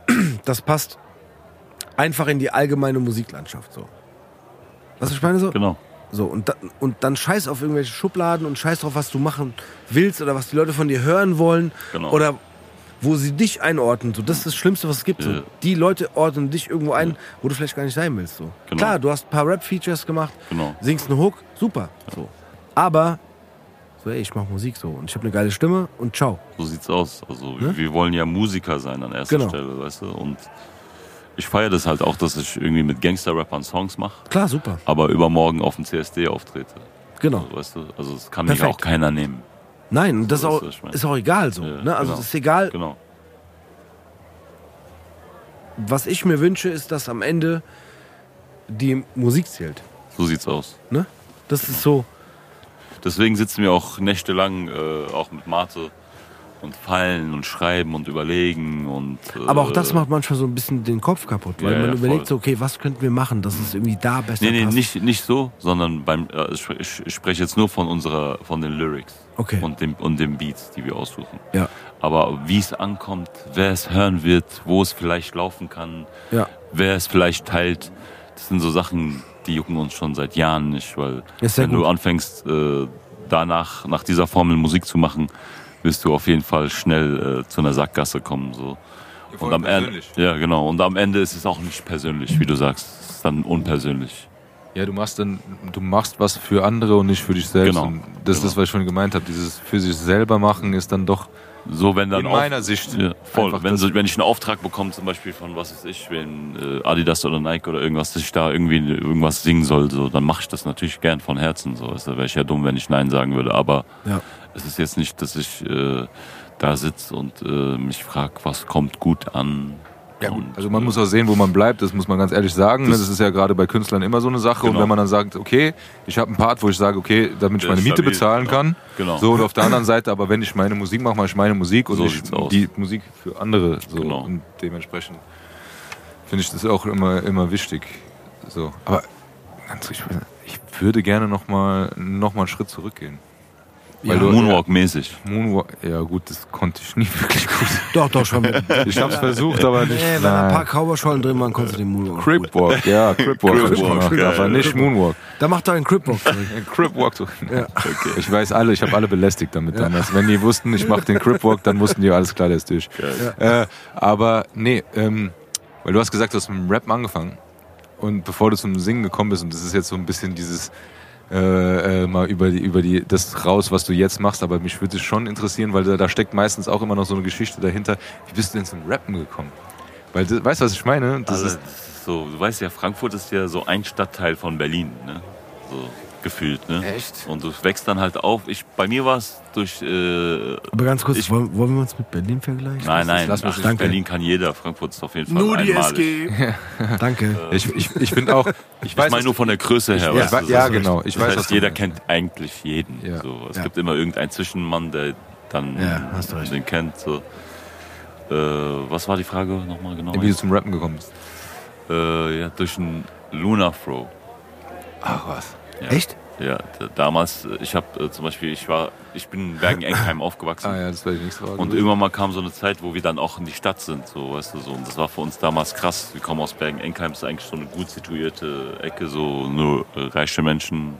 das passt einfach in die allgemeine Musiklandschaft so. Was ich meine so? Genau. So, und, da, und dann scheiß auf irgendwelche Schubladen und scheiß drauf, was du machen willst oder was die Leute von dir hören wollen. Genau. Oder wo sie dich einordnen. So, das ist das Schlimmste, was es gibt. So. Ja. Die Leute ordnen dich irgendwo ein, wo du vielleicht gar nicht sein willst. So. Genau. Klar, du hast ein paar Rap-Features gemacht, Genau. singst einen Hook, super. So. Aber, so, ey, ich mach Musik so und ich habe eine geile Stimme und ciao. So sieht's aus. Also Ne? wir wollen ja Musiker sein an erster Genau. Stelle, weißt du? Und ich feiere das halt auch, dass ich irgendwie mit Gangster-Rappern Songs mache, Klar, super. aber übermorgen auf dem CSD auftrete. Genau. Also, weißt du? Also das kann mich auch keiner nehmen. Nein, und das So ist auch, es, ich mein. ist auch egal so. Ja, ne? Also, genau. es ist egal, Genau. was ich mir wünsche, ist, dass am Ende die Musik zählt. So sieht's aus. Ne? Das ist so. Deswegen sitzen wir auch nächtelang, äh, auch mit Mate und feilen und schreiben und überlegen und. Äh, Aber auch das macht manchmal so ein bisschen den Kopf kaputt, weil Ja, man ja, überlegt voll. so, okay, was könnten wir machen, dass es irgendwie da besser Nee, nee, passt. nicht, nicht so, sondern beim, äh, ich, ich, spreche jetzt nur von unserer, von den Lyrics Okay. und dem, und den Beats, die wir aussuchen. Ja, Aber wie es ankommt, wer es hören wird, wo es vielleicht laufen kann, ja. wer es vielleicht teilt, das sind so Sachen, die jucken uns schon seit Jahren nicht, weil wenn du gut. anfängst, äh, danach, nach dieser Formel Musik zu machen, wirst du auf jeden Fall schnell äh, zu einer Sackgasse kommen. So. Und am Ende, ja, genau. Und am Ende ist es auch nicht persönlich, wie du sagst. Es ist dann unpersönlich. Ja, du machst dann, du machst was für andere und nicht für dich selbst. Genau. Und das ist Genau. das, was ich schon gemeint habe. Dieses für sich selber machen ist dann doch So, wenn dann in meiner Sicht Ja, voll. Wenn, so, wenn ich einen Auftrag bekomme, zum Beispiel von was weiß ich, wenn äh, Adidas oder Nike oder irgendwas, dass ich da irgendwie irgendwas singen soll, so, dann mache ich das natürlich gern von Herzen. So, da wäre ich ja dumm, wenn ich Nein sagen würde. Aber Ja. Es ist jetzt nicht, dass ich äh, da sitze und äh, mich frage, was kommt gut an. Ja gut, Und, also man muss auch sehen, wo man bleibt, das muss man ganz ehrlich sagen. ne? Das- Das, ist ja gerade bei Künstlern immer so eine Sache. Und Genau. wenn man dann sagt, okay, ich habe einen Part, wo ich sage, okay, damit ich meine Miete bezahlen genau. kann. Genau. So, und auf der anderen Seite, aber wenn ich meine Musik mache, mache ich meine Musik und So aus. die Musik für andere. So. Genau. Und dementsprechend finde ich das auch immer, immer wichtig. So. Aber ganz ich, ich würde gerne nochmal noch mal einen Schritt zurückgehen. Ja, Moonwalk-mäßig. Moonwalk, ja gut, das konnte ich nie wirklich gut. Doch, doch, schon. Mit, Ich habe es versucht, aber nicht. nee, wenn da ein paar Cowboy-Schollen drin waren, konntest du den Moonwalk. gut. Cripwalk, ja, Cripwalk habe ich Cripwalk, gemacht, aber nicht Moonwalk. Da macht doch einen Cripwalk zurück. Cripwalk. so- Ja. Ich weiß alle, ich habe alle belästigt damit damals. Wenn die wussten, ich mache den Cripwalk, dann wussten die, alles klar, der ist durch. Äh, aber nee, ähm, weil du hast gesagt, du hast mit dem Rappen angefangen und bevor du zum Singen gekommen bist, und das ist jetzt so ein bisschen dieses äh, äh, mal über die, über die, das raus, was du jetzt machst, aber mich würde es schon interessieren, weil da, da steckt meistens auch immer noch so eine Geschichte dahinter. Wie bist du denn zum Rappen gekommen? Weil, das, weißt du, was ich meine? Das Also, ist, so, du weißt ja, Frankfurt ist ja so ein Stadtteil von Berlin. Ne? So. Gefühlt. Ne? Echt? Und du wächst dann halt auf. Ich, bei mir war es durch. Äh, Aber ganz kurz, Ich- wollen, wollen wir uns mit Berlin vergleichen? nein, nein, lass ach, nicht- Danke. Berlin kann jeder. Frankfurt ist auf jeden Fall Nur die einmalig. SG. Danke. Ich, ich, ich finde auch, ich Ich weiß, meine nur von der Größe her. ja, weißt du, ja, genau. Ich Das weiß, was heißt, jeder kennt eigentlich jeden. Ja. So. Es Ja. gibt immer irgendeinen Zwischenmann, der dann Ja, hast du recht. den kennt. So. Äh, was war die Frage nochmal genau? wie du zum Rappen gekommen bist. Äh, ja, durch einen Lunar Throw. Ach was. Ja. Echt? Ja, damals, äh, ich habe äh, zum Beispiel, ich war, ich bin in Bergen-Enkheim aufgewachsen. Ah ja, das wäre die nächste Frage. Und irgendwann mal kam so eine Zeit, wo wir dann auch in die Stadt sind, so, weißt du, so. Und das war für uns damals krass. Wir kommen aus Bergen-Enkheim, ist eigentlich so eine gut situierte Ecke, so nur äh, reiche Menschen.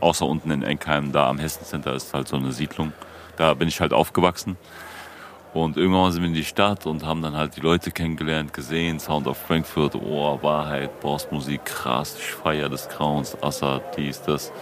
Außer unten in Enkheim, da am Hessen Center ist halt so eine Siedlung. Da bin ich halt aufgewachsen. Und irgendwann sind wir in die Stadt und haben dann halt die Leute kennengelernt, gesehen, Sound of Frankfurt, oh, Wahrheit, Bossmusik, krass, ich feier des Grauens, Assad, dies, das.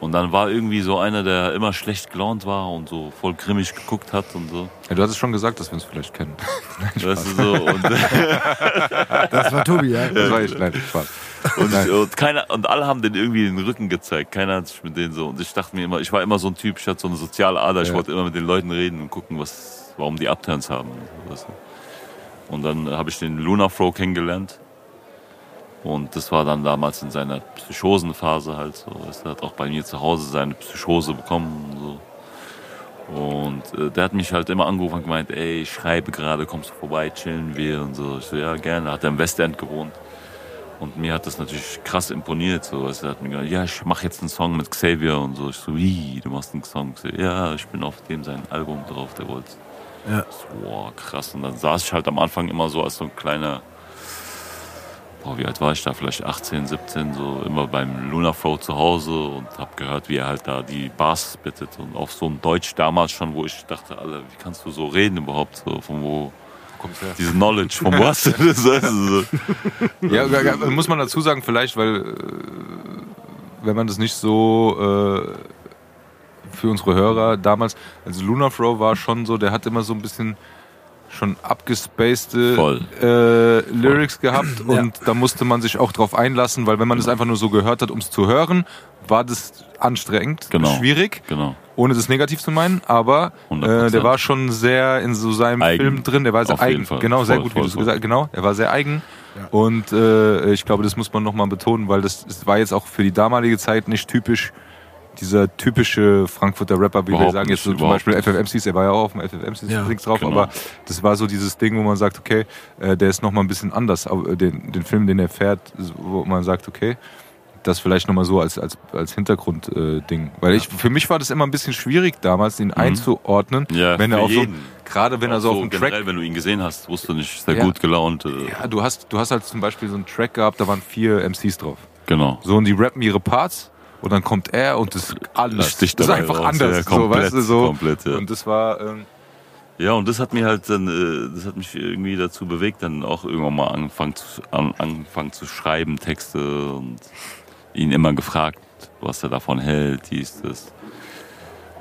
Und dann war irgendwie so einer, der immer schlecht gelaunt war und so voll grimmig geguckt hat und so. ja, du hattest schon gesagt, dass wir uns vielleicht kennen. Weißt du, so. Und, Das war Tobi, ja? Das war ich, nein, Spaß. und, und, keiner, und alle haben den irgendwie den Rücken gezeigt. Keiner hat sich mit denen so. Und ich dachte mir immer, ich war immer so ein Typ, ich hatte so eine soziale Ader. Ich Ja. wollte immer mit den Leuten reden und gucken, was, warum die Upturns haben. Und, dann habe ich den Luna Fro kennengelernt. Und das war dann damals in seiner Psychosenphase halt so. Er hat auch bei mir zu Hause seine Psychose bekommen und so. Und äh, der hat mich halt immer angerufen und gemeint, ey, ich schreibe gerade, kommst du vorbei, chillen wir und so. Ich so, ja, gerne. Hat er im Westend gewohnt. Und mir hat das natürlich krass imponiert. So. Also er hat mir gesagt, ja, ich mache jetzt einen Song mit Xavier und so. Ich so, wie, du machst einen Song? Ich so, ja, ich bin auf dem sein Album drauf, der wollte. Ja. So, boah, krass. Und dann saß ich halt am Anfang immer so als so ein kleiner, boah, wie alt war ich da? Vielleicht 18, 17, so immer beim Luna Flow zu Hause und hab gehört, wie er halt da die Bars spittet. Und auf so ein Deutsch damals schon, wo ich dachte, Alter, wie kannst du so reden überhaupt? So, von wo, Kommst her. diese Knowledge, von wo hast du das? Weißt du, so. Ja, ja, ja, muss man dazu sagen, vielleicht, weil äh, wenn man das nicht so äh, für unsere Hörer damals, also Luna Fro war schon so, der hat immer so ein bisschen schon abgespacede Voll. äh, Lyrics gehabt und da musste man sich auch drauf einlassen, weil wenn man das einfach nur so gehört hat, um es zu hören, war das anstrengend, Genau. schwierig, Genau. ohne das negativ zu meinen, aber äh, 100%. der war schon sehr in so seinem Eigen. Film drin, der war sehr Auf jeden eigen, Fall. genau, sehr Voll, gut, voll, wie du es gesagt genau, er war sehr eigen und äh, ich glaube, das muss man nochmal betonen, weil das, das war jetzt auch für die damalige Zeit nicht typisch, dieser typische Frankfurter Rapper, wie wir Überhaupt sagen, jetzt so zum Beispiel FFMCs, er war ja auch auf dem FFMCs Ja, Dings drauf, genau. aber das war so dieses Ding, wo man sagt, okay, äh, der ist nochmal ein bisschen anders, aber, den, den Film, den er fährt, wo man sagt, okay, das vielleicht nochmal so als, als, als Hintergrundding. Äh. Weil ich, für mich war das immer ein bisschen schwierig damals, ihn einzuordnen, Mhm. Ja, wenn er auf so, jeden. gerade wenn er Auch so auf dem generell, Track wenn du ihn gesehen hast, wusst du nicht, ist er Ja. gut gelaunt. Äh, Ja, du hast, du hast halt zum Beispiel so einen Track gehabt, da waren vier MCs drauf. Genau. So, und die rappen ihre Parts und dann kommt er und das ist anders. Das ist einfach raus, anders. ja, so, komplett, weißt du, so. komplett, ja. Und das war, ähm, Ja, und das hat mir halt dann, äh, das hat mich irgendwie dazu bewegt, dann auch irgendwann mal angefangen zu, an, angefangen zu schreiben, Texte und ihn immer gefragt, was er davon hält, dies, das.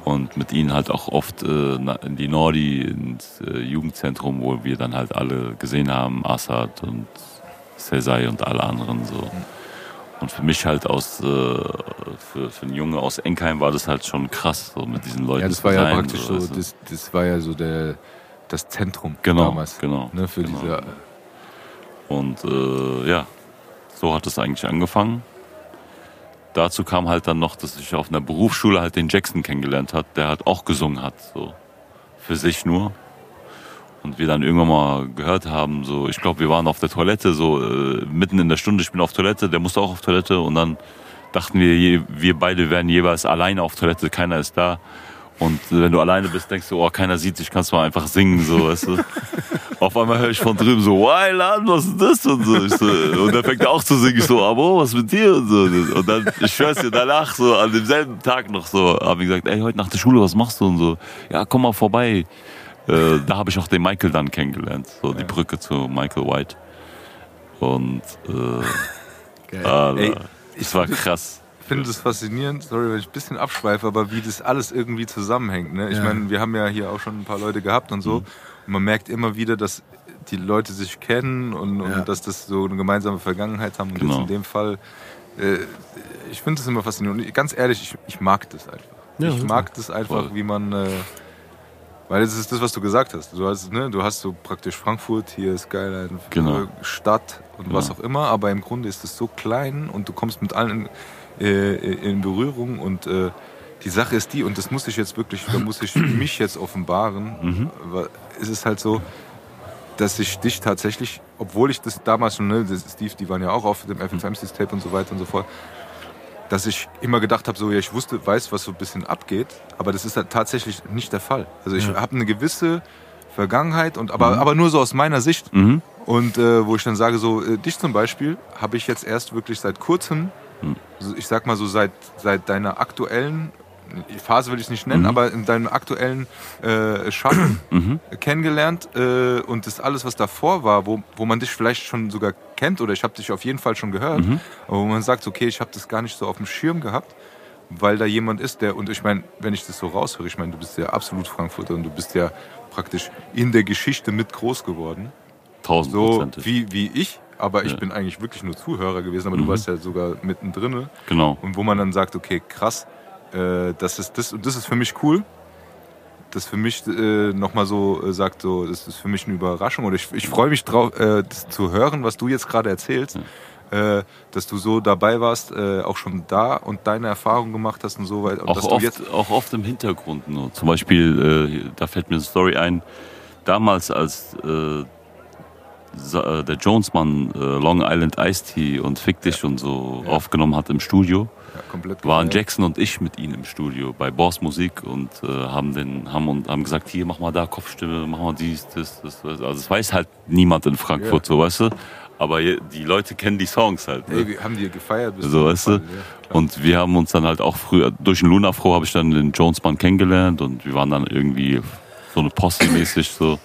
Und mit ihnen halt auch oft äh, in die Nordi, ins äh, Jugendzentrum, wo wir dann halt alle gesehen haben, Assad und Sesai und alle anderen so. Und für mich halt aus, äh, für, für einen Junge aus Enkheim war das halt schon krass, so mit diesen Leuten ja, das war ja sein, praktisch so, du. das, das war ja so der, das Zentrum Genau, damals. genau, Ne, für genau. diese, Und äh, ja, so hat es eigentlich angefangen. Dazu kam halt dann noch, dass ich auf einer Berufsschule halt den Jackson kennengelernt hat, der halt auch gesungen hat, so für sich nur. Und wir dann irgendwann mal gehört haben, so, ich glaube, wir waren auf der Toilette, so äh, mitten in der Stunde, ich bin auf Toilette, der musste auch auf Toilette und dann dachten wir, wir beide wären jeweils alleine auf Toilette, keiner ist da. Und wenn du alleine bist, denkst du, oh, keiner sieht dich, kannst du mal einfach singen, so, weißt du. Auf einmal höre ich von drüben so, wow, Lan, was ist das? Und, so. Ich so, und dann fängt er auch zu singen, ich so, aber was mit dir? Und, so. und dann, ich schwör's dir, danach, so, an demselben Tag noch so, haben wir gesagt, ey, heute nach der Schule, was machst du? Und so, ja, komm mal vorbei. Äh, da habe ich auch den Michael dann kennengelernt, so die Brücke zu Michael White. Und, äh, Alter, Ey, es war krass. Ich finde das faszinierend, sorry, wenn ich ein bisschen abschweife, aber wie das alles irgendwie zusammenhängt. Ne? Ich Ja. meine, wir haben ja hier auch schon ein paar Leute gehabt und so. Und man merkt immer wieder, dass die Leute sich kennen und, und Ja. dass das so eine gemeinsame Vergangenheit haben. Und Genau. jetzt in dem Fall äh, ich finde es immer faszinierend. Und ganz ehrlich, ich, ich mag das einfach. Ja, ich mag das einfach, Voll. wie man. Äh, weil das ist das, was du gesagt hast. Du hast, ne, du hast so praktisch Frankfurt, hier ist Skyline, Genau. Stadt und was auch immer, aber im Grunde ist es so klein und du kommst mit allen äh, in Berührung und äh, die Sache ist die, und das muss ich jetzt wirklich, da muss ich mich jetzt offenbaren, Mhm. es ist halt so, dass ich dich tatsächlich, obwohl ich das damals schon, ne, Steve, die waren ja auch auf dem FFMC-Tape und so weiter und so fort, dass ich immer gedacht habe, so ja, ich wusste, weiß, was so ein bisschen abgeht, aber das ist halt tatsächlich nicht der Fall. Also ich habe eine gewisse Vergangenheit und aber, aber nur so aus meiner Sicht. Mhm. Und äh, wo ich dann sage, so äh, dich zum Beispiel habe ich jetzt erst wirklich seit kurzem, Mhm. Ich sag mal so seit seit deiner aktuellen Phase will ich es nicht nennen, Mhm. aber in deinem aktuellen äh, Schaffen Mhm. kennengelernt äh, und das alles, was davor war, wo, wo man dich vielleicht schon sogar kennt oder ich habe dich auf jeden Fall schon gehört, Mhm. aber wo man sagt, okay, ich habe das gar nicht so auf dem Schirm gehabt, weil da jemand ist, der, und ich meine, wenn ich das so raushöre, ich meine, du bist ja absolut Frankfurter und du bist ja praktisch in der Geschichte mit groß geworden, so Tausendprozentig. wie, wie ich, aber ich Ja. bin eigentlich wirklich nur Zuhörer gewesen, aber Mhm. du warst ja sogar mittendrin Genau. und wo man dann sagt, okay, krass, äh, das ist das und das ist für mich cool. Das für mich äh, nochmal so äh, sagt, so, das ist für mich eine Überraschung und ich, ich freue mich drauf, äh, zu hören, was du jetzt gerade erzählst, äh, dass du so dabei warst, äh, auch schon da und deine Erfahrungen gemacht hast und so weiter. Auch oft, auch oft im Hintergrund nur. Zum Beispiel, äh, da fällt mir eine Story ein, damals als der Jonesmann äh, Long Island Iced Tea und Fick dich und so aufgenommen hat im Studio, ja, waren. Jackson und ich mit ihm im Studio bei Boss Musik und äh, haben den haben und haben gesagt, hier mach mal da Kopfstimme, mach mal dies, das, das, das. Also es weiß halt niemand in Frankfurt, so weißt du. Aber die Leute kennen die Songs halt. Ne? Ey, wir haben die gefeiert. bis So, weißt du? Ja. Und wir haben uns dann halt auch früher, durch den Lunafro habe ich dann den Jonesmann kennengelernt und wir waren dann irgendwie so eine Posse-mäßig so.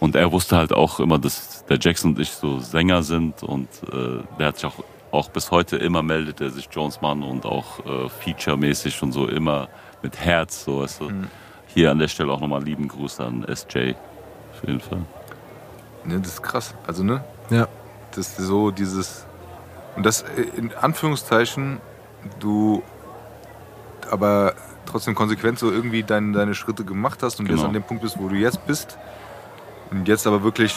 Und er wusste halt auch immer, dass der Jackson und ich so Sänger sind und äh, der hat sich auch, auch bis heute immer meldet, er sich Jonesmann und auch äh, Feature-mäßig und so immer mit Herz, so weißt du. Hier an der Stelle auch nochmal lieben Gruß an SJ. Auf jeden Fall. Ne, das ist krass. Also, ne? Ja. Das ist so dieses. Und das in Anführungszeichen, du aber trotzdem konsequent so irgendwie deine, deine Schritte gemacht hast und jetzt Genau. an dem Punkt bist, wo du jetzt bist. Und jetzt aber wirklich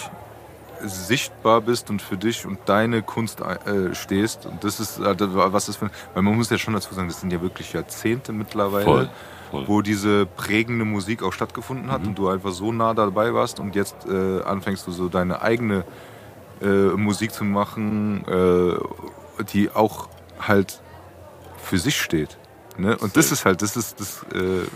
sichtbar bist und für dich und deine Kunst äh, stehst. Und das ist, äh, was ist für. Weil man muss ja schon dazu sagen, das sind ja wirklich Jahrzehnte mittlerweile Voll. voll. wo diese prägende Musik auch stattgefunden hat Mhm. und du einfach so nah dabei warst und jetzt äh, anfängst du so deine eigene äh, Musik zu machen, äh, die auch halt für sich steht. Ne? Und das ist halt, das ist das. Äh,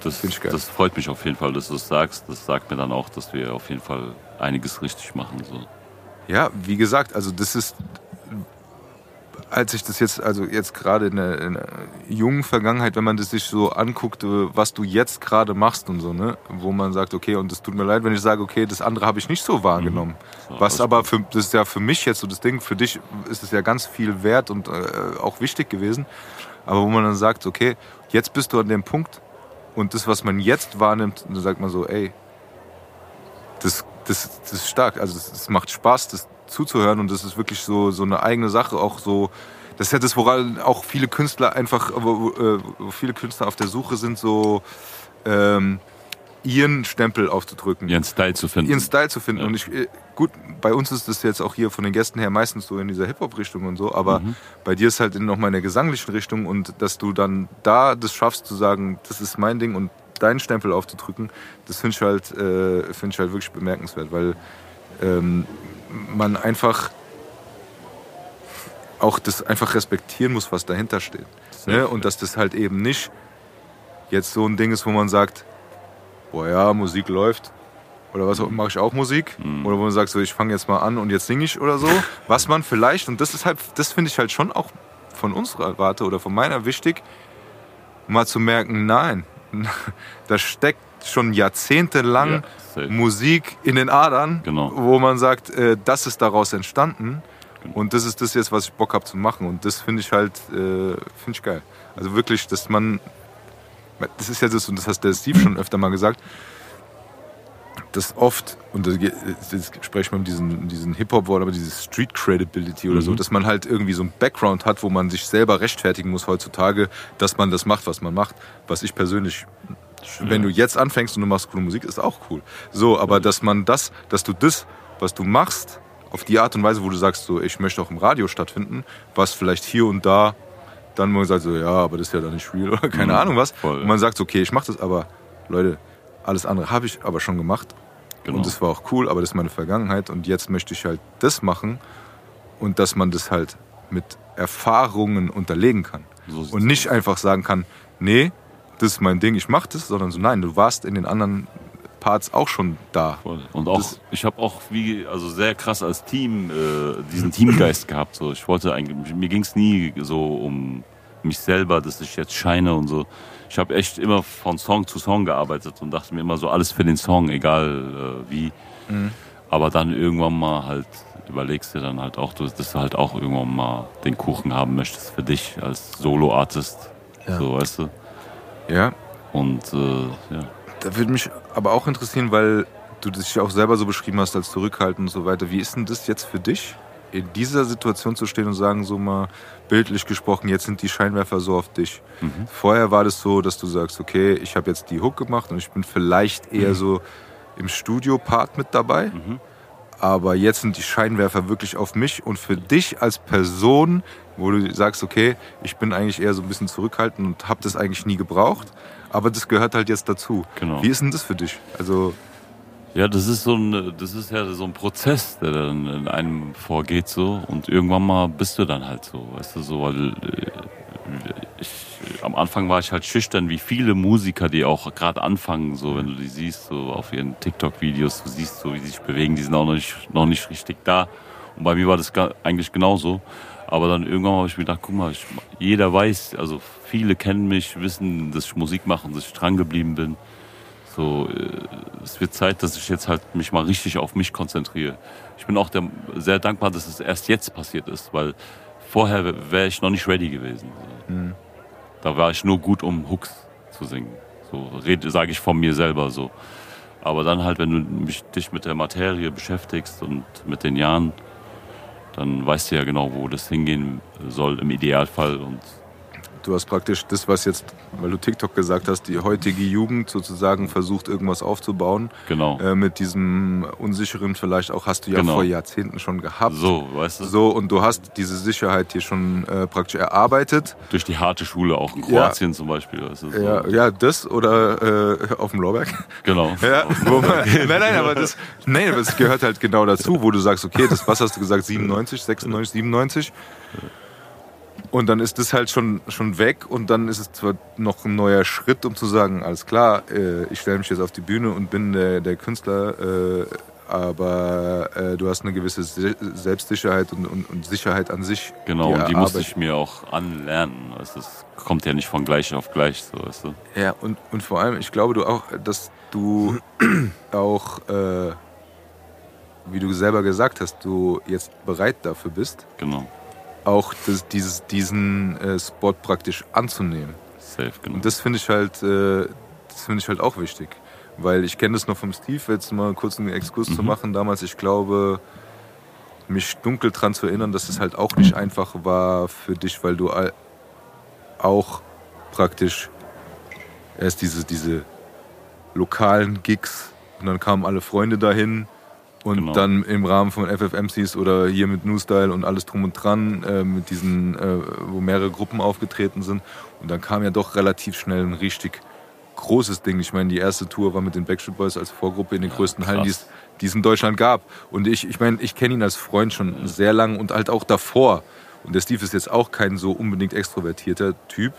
Das, das freut mich auf jeden Fall, dass du das sagst. Das sagt mir dann auch, dass wir auf jeden Fall einiges richtig machen. So. ja, wie gesagt, also das ist, als ich das jetzt, also jetzt gerade in der, in der jungen Vergangenheit, wenn man das sich so anguckt, äh, was du jetzt gerade machst und so, ne, wo man sagt, okay, und es tut mir leid, wenn ich sage, okay, das andere habe ich nicht so wahrgenommen. So, Was aber für, das ist ja für mich jetzt so das Ding, für dich ist es ja ganz viel wert und äh, auch wichtig gewesen. Aber wo man dann sagt, okay, jetzt bist du an dem Punkt und das, was man jetzt wahrnimmt, dann sagt man so, ey, das, das, das ist stark. Also es macht Spaß, das zuzuhören und das ist wirklich so, so eine eigene Sache, auch so. Das ist ja das, woran auch viele Künstler einfach, wo, wo, äh, viele Künstler auf der Suche sind, so ähm, ihren Stempel aufzudrücken Ihren Style zu finden. ihren Style zu finden. Ja. Und ich, äh, gut, bei uns ist das jetzt auch hier von den Gästen her meistens so in dieser Hip-Hop-Richtung und so, aber Mhm. bei dir ist halt nochmal in der gesanglichen Richtung und dass du dann da das schaffst zu sagen, das ist mein Ding und deinen Stempel aufzudrücken, das finde ich halt, äh, finde ich halt wirklich bemerkenswert, weil ähm, man einfach auch das einfach respektieren muss, was dahinter steht. Ne? Und dass das halt eben nicht jetzt so ein Ding ist, wo man sagt, boah ja, Musik läuft. Oder was Mhm. mache ich auch Musik? Oder wo man sagt, so ich fange jetzt mal an und jetzt singe ich oder so. Was man vielleicht, und das ist halt, das finde ich halt schon auch von unserer Warte oder von meiner wichtig, mal zu merken, nein, da steckt schon jahrzehntelang Ja. Musik in den Adern, Genau. wo man sagt, äh, das ist daraus entstanden. Und das ist das jetzt, was ich Bock habe zu machen. Und das finde ich halt, äh, finde ich geil. Also wirklich, dass man, das ist ja das, und das hat der Steve schon öfter mal gesagt, das oft, und das, das spreche ich mal mit diesen, diesen Hip-Hop-Wort, aber dieses Street Credibility oder so, Mhm. dass man halt irgendwie so ein Background hat, wo man sich selber rechtfertigen muss heutzutage, dass man das macht, was man macht. Was ich persönlich, wenn du jetzt anfängst und du machst coole Musik, ist auch cool. So, aber dass man das, dass du das, was du machst, auf die Art und Weise, wo du sagst, so, ich möchte auch im Radio stattfinden, was vielleicht hier und da dann man sagt so, ja, aber das ist ja dann nicht real oder keine Mhm, Ahnung was. voll. Und man sagt, so, okay, ich mache das, aber Leute, alles andere habe ich aber schon gemacht. Genau. Und das war auch cool, aber das ist meine Vergangenheit und jetzt möchte ich halt das machen und dass man das halt mit Erfahrungen unterlegen kann. So und nicht einfach sagen kann, nee, das ist mein Ding, ich mache das, sondern so, nein, du warst in den anderen Parts auch schon da. Voll. Und auch, Das- ich habe auch wie, also sehr krass als Team äh, diesen Teamgeist gehabt. So. Ich wollte eigentlich, mir ging es nie so um mich selber, dass ich jetzt scheine und so. Ich habe echt immer von Song zu Song gearbeitet und dachte mir immer so, alles für den Song, egal äh, wie. Aber dann irgendwann mal halt überlegst du dann halt auch, dass du halt auch irgendwann mal den Kuchen haben möchtest für dich als Solo-Artist. So, weißt du? Ja, Und äh, ja. Da würde mich aber auch interessieren, weil du dich ja auch selber so beschrieben hast als zurückhaltend und so weiter. Wie ist denn das jetzt für dich, in dieser Situation zu stehen und sagen, so mal bildlich gesprochen, jetzt sind die Scheinwerfer so auf dich. Vorher war das so, dass du sagst, okay, ich habe jetzt die Hook gemacht und ich bin vielleicht eher so im Studio-Part mit dabei. Aber jetzt sind die Scheinwerfer wirklich auf mich und für dich als Person, wo du sagst, okay, ich bin eigentlich eher so ein bisschen zurückhaltend und habe das eigentlich nie gebraucht, aber das gehört halt jetzt dazu. Genau. Wie ist denn das für dich? Also, Ja, das ist so ein, das ist ja so ein Prozess, der dann in einem vorgeht so und irgendwann mal bist du dann halt so, weißt du, so, weil äh, ich, am Anfang war ich halt schüchtern, wie viele Musiker, die auch gerade anfangen, so, wenn du die siehst, so auf ihren TikTok-Videos, du siehst so, wie sie sich bewegen, die sind auch noch nicht, noch nicht richtig da. Und bei mir war das eigentlich genauso. Aber dann irgendwann habe ich mir gedacht, guck mal, ich, jeder weiß, also viele kennen mich, wissen, dass ich Musik mache und dass ich dran geblieben bin. So, äh, es wird Zeit, dass ich jetzt halt mich mal richtig auf mich konzentriere. Ich bin auch der, sehr dankbar, dass es erst jetzt passiert ist, weil vorher wäre ich noch nicht ready gewesen. Da war ich nur gut, um Hooks zu singen. So sage ich von mir selber so. Aber dann halt, wenn du mich, dich mit der Materie beschäftigst und mit den Jahren, dann weißt du ja genau, wo das hingehen soll im Idealfall. Und du hast praktisch das, was jetzt, weil du TikTok gesagt hast, die heutige Jugend sozusagen versucht, irgendwas aufzubauen. genau. Äh, mit diesem unsicheren vielleicht auch, hast du ja Genau. vor Jahrzehnten schon gehabt. so, weißt du? So, und du hast diese Sicherheit hier schon äh, praktisch erarbeitet. Durch die harte Schule, auch in Ja. Kroatien zum Beispiel. Weißt du, so. Ja, ja, das oder äh, auf dem Lorberg. Genau. Ja, wo man, nein, nein, aber das, nein, aber es gehört halt genau dazu, wo du sagst, okay, das, was hast du gesagt, 97, 96, 97? Und dann ist das halt schon, schon weg und dann ist es zwar noch ein neuer Schritt, um zu sagen, alles klar, äh, ich stelle mich jetzt auf die Bühne und bin der, der Künstler, äh, aber äh, du hast eine gewisse Se Selbstsicherheit und, und, und Sicherheit an sich. Genau, und die musste ich mir auch anlernen. Weißt du, Es kommt ja nicht von gleich auf gleich, so weißt du. Ja, und, und vor allem, ich glaube du auch, dass du auch, äh, wie du selber gesagt hast, du jetzt bereit dafür bist, Genau. Auch das, dieses, diesen äh, Spot praktisch anzunehmen. Safe, genau. Und das finde ich halt, äh, das finde ich halt auch wichtig. Weil ich kenne das noch vom Steve, jetzt mal kurz einen Exkurs zu machen. Damals, ich glaube, mich dunkel dran zu erinnern, dass es halt auch nicht einfach war für dich, weil du auch praktisch erst diese, diese lokalen Gigs und dann kamen alle Freunde dahin und Genau. dann im Rahmen von FFMCs oder hier mit New Style und alles drum und dran, äh, mit diesen, äh, wo mehrere Gruppen aufgetreten sind. Und dann kam ja doch relativ schnell ein richtig großes Ding. Ich meine, die erste Tour war mit den Backstreet Boys als Vorgruppe in den größten Hallen, die es, krass. die es in Deutschland gab. Und ich, ich meine, ich kenne ihn als Freund schon sehr lang und halt auch davor. Und der Steve ist jetzt auch kein so unbedingt extrovertierter Typ.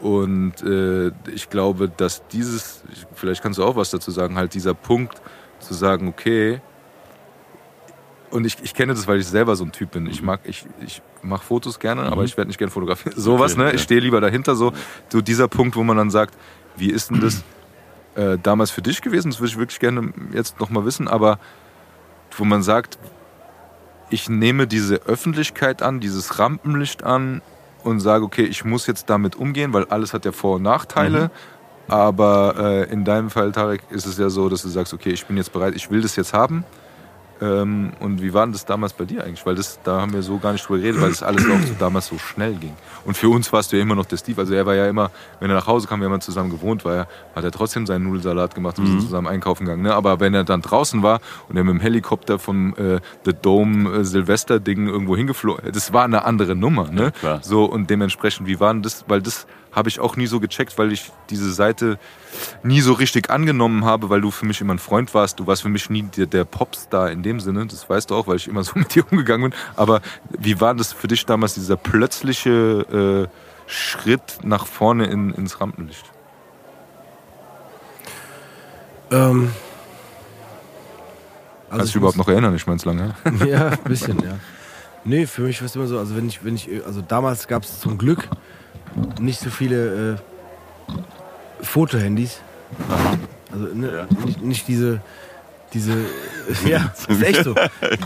Und äh, ich glaube, dass dieses, vielleicht kannst du auch was dazu sagen, halt dieser Punkt zu sagen, okay, und ich, ich kenne das, weil ich selber so ein Typ bin. Ich mag, ich, ich mache Fotos gerne, aber ich werde nicht gerne fotografieren. Sowas, Okay, ne? ja. Ich stehe lieber dahinter. So, so dieser Punkt, wo man dann sagt, wie ist denn das äh, damals für dich gewesen? Das würde ich wirklich gerne jetzt nochmal wissen, aber wo man sagt, ich nehme diese Öffentlichkeit an, dieses Rampenlicht an und sage, okay, ich muss jetzt damit umgehen, weil alles hat ja Vor- und Nachteile. Aber äh, in deinem Fall, Tarek, ist es ja so, dass du sagst, okay, ich bin jetzt bereit, ich will das jetzt haben. Ähm, und wie war denn das damals bei dir eigentlich? Weil das, da haben wir so gar nicht drüber geredet, weil das alles auch so damals so schnell ging. Und für uns warst du ja immer noch der Steve. Also er war ja immer, wenn er nach Hause kam, wir haben ja zusammen gewohnt, war er, hat er trotzdem seinen Nudelsalat gemacht und wir sind zusammen einkaufen gegangen. Ne? Aber wenn er dann draußen war und er mit dem Helikopter vom äh, The Dome äh, Silvester-Ding irgendwo hingeflogen, das war eine andere Nummer. Ne? klar. So und dementsprechend, wie war denn das? Weil das habe ich auch nie so gecheckt, weil ich diese Seite nie so richtig angenommen habe, weil du für mich immer ein Freund warst. Du warst für mich nie der, der Popstar in dem Sinne, das weißt du auch, weil ich immer so mit dir umgegangen bin. Aber wie war das für dich damals, dieser plötzliche äh, Schritt nach vorne in, ins Rampenlicht? Ähm, Kannst du überhaupt noch erinnern? Ich meine es lange. Ja, ein bisschen, ja. Nee, für mich war es immer so, also wenn ich, wenn ich, also damals gab es zum Glück nicht so viele äh, Fotohandys. Also ne, nicht, nicht diese, diese, ja, ist echt so.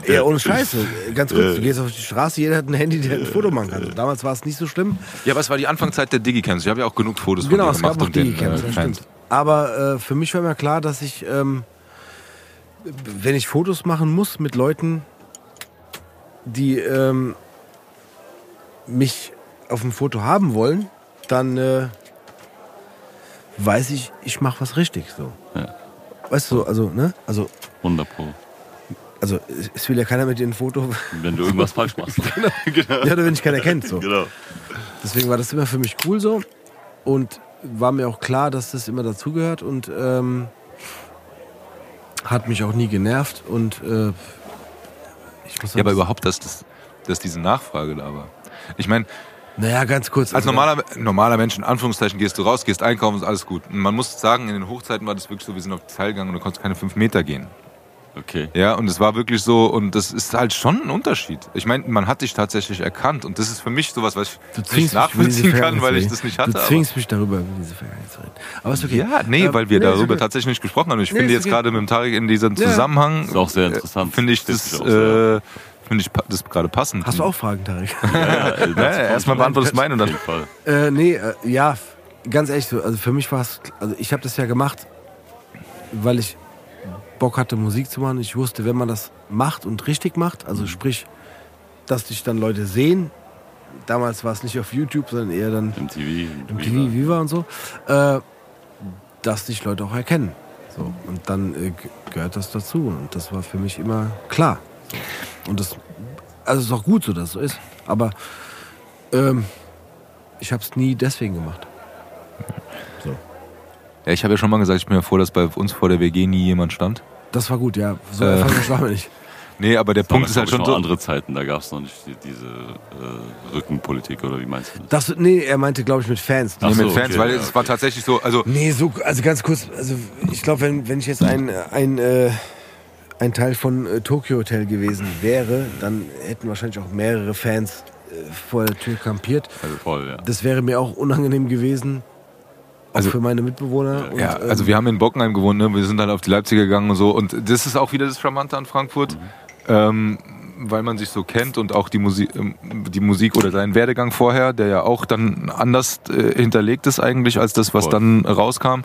Ja, ohne Scheiße. Ganz kurz, du gehst auf die Straße, jeder hat ein Handy, der ein Foto machen kann. Damals war es nicht so schlimm. Ja, aber es war die Anfangszeit der Digicams. Ich habe ja auch genug Fotos Genau, von es dir gab gemacht noch und den, Digicams, äh, das Fans. stimmt. Aber äh, für mich war mir klar, dass ich, ähm, wenn ich Fotos machen muss mit Leuten, die ähm, mich auf dem Foto haben wollen, dann äh, weiß ich, ich mache was richtig. So. Ja. Weißt du, also, ne? Also, 100 Pro. also es- will ja keiner mit dir ein Foto. Wenn du irgendwas falsch machst. ja, oder wenn ich keiner kennt. So. genau. Deswegen war das immer für mich cool so. Und war mir auch klar, dass das immer dazugehört und ähm, hat mich auch nie genervt. Und äh, ich muss Ja, aber überhaupt, dass, das, dass diese Nachfrage da war. Ich meine, naja, ganz kurz. als also, normaler, normaler Mensch, in Anführungszeichen, gehst du raus, gehst einkaufen, ist alles gut. Und man muss sagen, in den Hochzeiten war das wirklich so, wir sind auf die Zeil gegangen und du konntest keine fünf Meter gehen. Okay. Ja, und es war wirklich so, und das ist halt schon ein Unterschied. Ich meine, man hat dich tatsächlich erkannt und das ist für mich sowas, was ich nicht nachvollziehen kann, weil ich das nicht hatte. Du zwingst mich darüber, über diese Vergangenheit zu reden. Aber ist okay. Ja, nee, Ähm, weil wir nee, darüber okay. tatsächlich nicht gesprochen haben. Ich Nee, finde jetzt okay. gerade mit dem Tarek in diesem Zusammenhang. Ist auch sehr interessant. Finde ich das, ich äh, finde ich das gerade passend. Hast du auch Fragen, Tarek? Ja, Ja, erstmal beantwortest du meine und dann. Äh, nee, äh, ja, ganz ehrlich so. Also für mich war es, also ich habe das ja gemacht, weil ich Bock hatte, Musik zu machen. Ich wusste, wenn man das macht und richtig macht, also sprich, dass dich dann Leute sehen. Damals war es nicht auf YouTube, sondern eher dann Im TV. im TV, Viva und so, äh, dass dich Leute auch erkennen. So, und dann äh, ge- gehört das dazu. Und das war für mich immer klar. So. Und das, also es ist auch gut so, dass es so ist. Aber ähm, ich habe es nie deswegen gemacht. Ja, ich habe ja schon mal gesagt, ich bin mir froh, dass bei uns vor der WG nie jemand stand. Das war gut, ja. So Äh. erfahren wir nicht. Nee, aber der Punkt ist halt schon noch so. andere Zeiten, da gab es noch nicht die, diese äh, Rückenpolitik oder wie meinst du das? Das, nee, er meinte, glaube ich, mit Fans. Ach Nee, so, mit Fans, okay, weil ja, es war tatsächlich so, also Nee, so, also ganz kurz, also ich glaube, wenn, wenn ich jetzt ein, ein, äh, ein Teil von äh, Tokyo Hotel gewesen wäre, dann hätten wahrscheinlich auch mehrere Fans äh, vor der Tür kampiert. Also voll, ja. Das wäre mir auch unangenehm gewesen, auch Also- für meine Mitbewohner. Und, Ja, ähm, also wir haben in Bockenheim gewohnt, ne? wir sind dann auf die Leipziger gegangen und so. Und das ist auch wieder das Charmante an Frankfurt, ähm, weil man sich so kennt und auch die Musik, ähm, die Musik oder sein Werdegang vorher, der ja auch dann anders äh, hinterlegt ist eigentlich als das, was Voll. dann rauskam.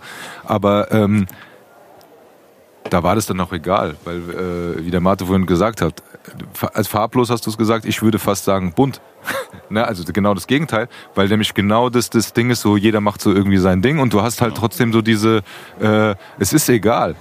Aber ähm, da war das dann auch egal, weil, äh, wie der Mate vorhin gesagt hat, als farblos hast du es gesagt, ich würde fast sagen bunt. ne, also genau das Gegenteil, weil nämlich genau das, das Ding ist so, jeder macht so irgendwie sein Ding und du hast halt trotzdem so diese, äh, es ist egal.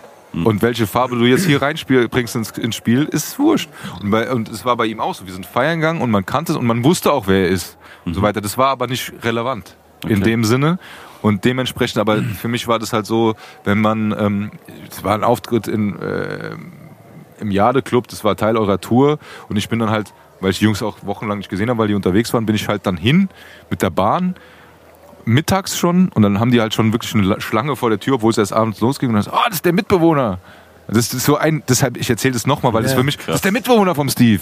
Und welche Farbe du jetzt hier reinbringst ins, ins Spiel, ist wurscht. Und, bei, und es war bei ihm auch so. Wir sind feiern gegangen und man kannte es und man wusste auch, wer er ist. Und so weiter. Das war aber nicht relevant in Okay. dem Sinne. Und dementsprechend, aber für mich war das halt so, wenn man, ähm, es war ein Auftritt in, äh, im Jade Club, das war Teil eurer Tour. Und ich bin dann halt, weil ich die Jungs auch wochenlang nicht gesehen habe, weil die unterwegs waren, bin ich halt dann hin mit der Bahn mittags schon. Und dann haben die halt schon wirklich eine La- Schlange vor der Tür, obwohl es erst abends losging. Und dann so, ah, das ist der Mitbewohner. Das ist so ein, deshalb, ich erzähle das nochmal, weil das Ja, für mich, das ist der Mitbewohner vom Steve.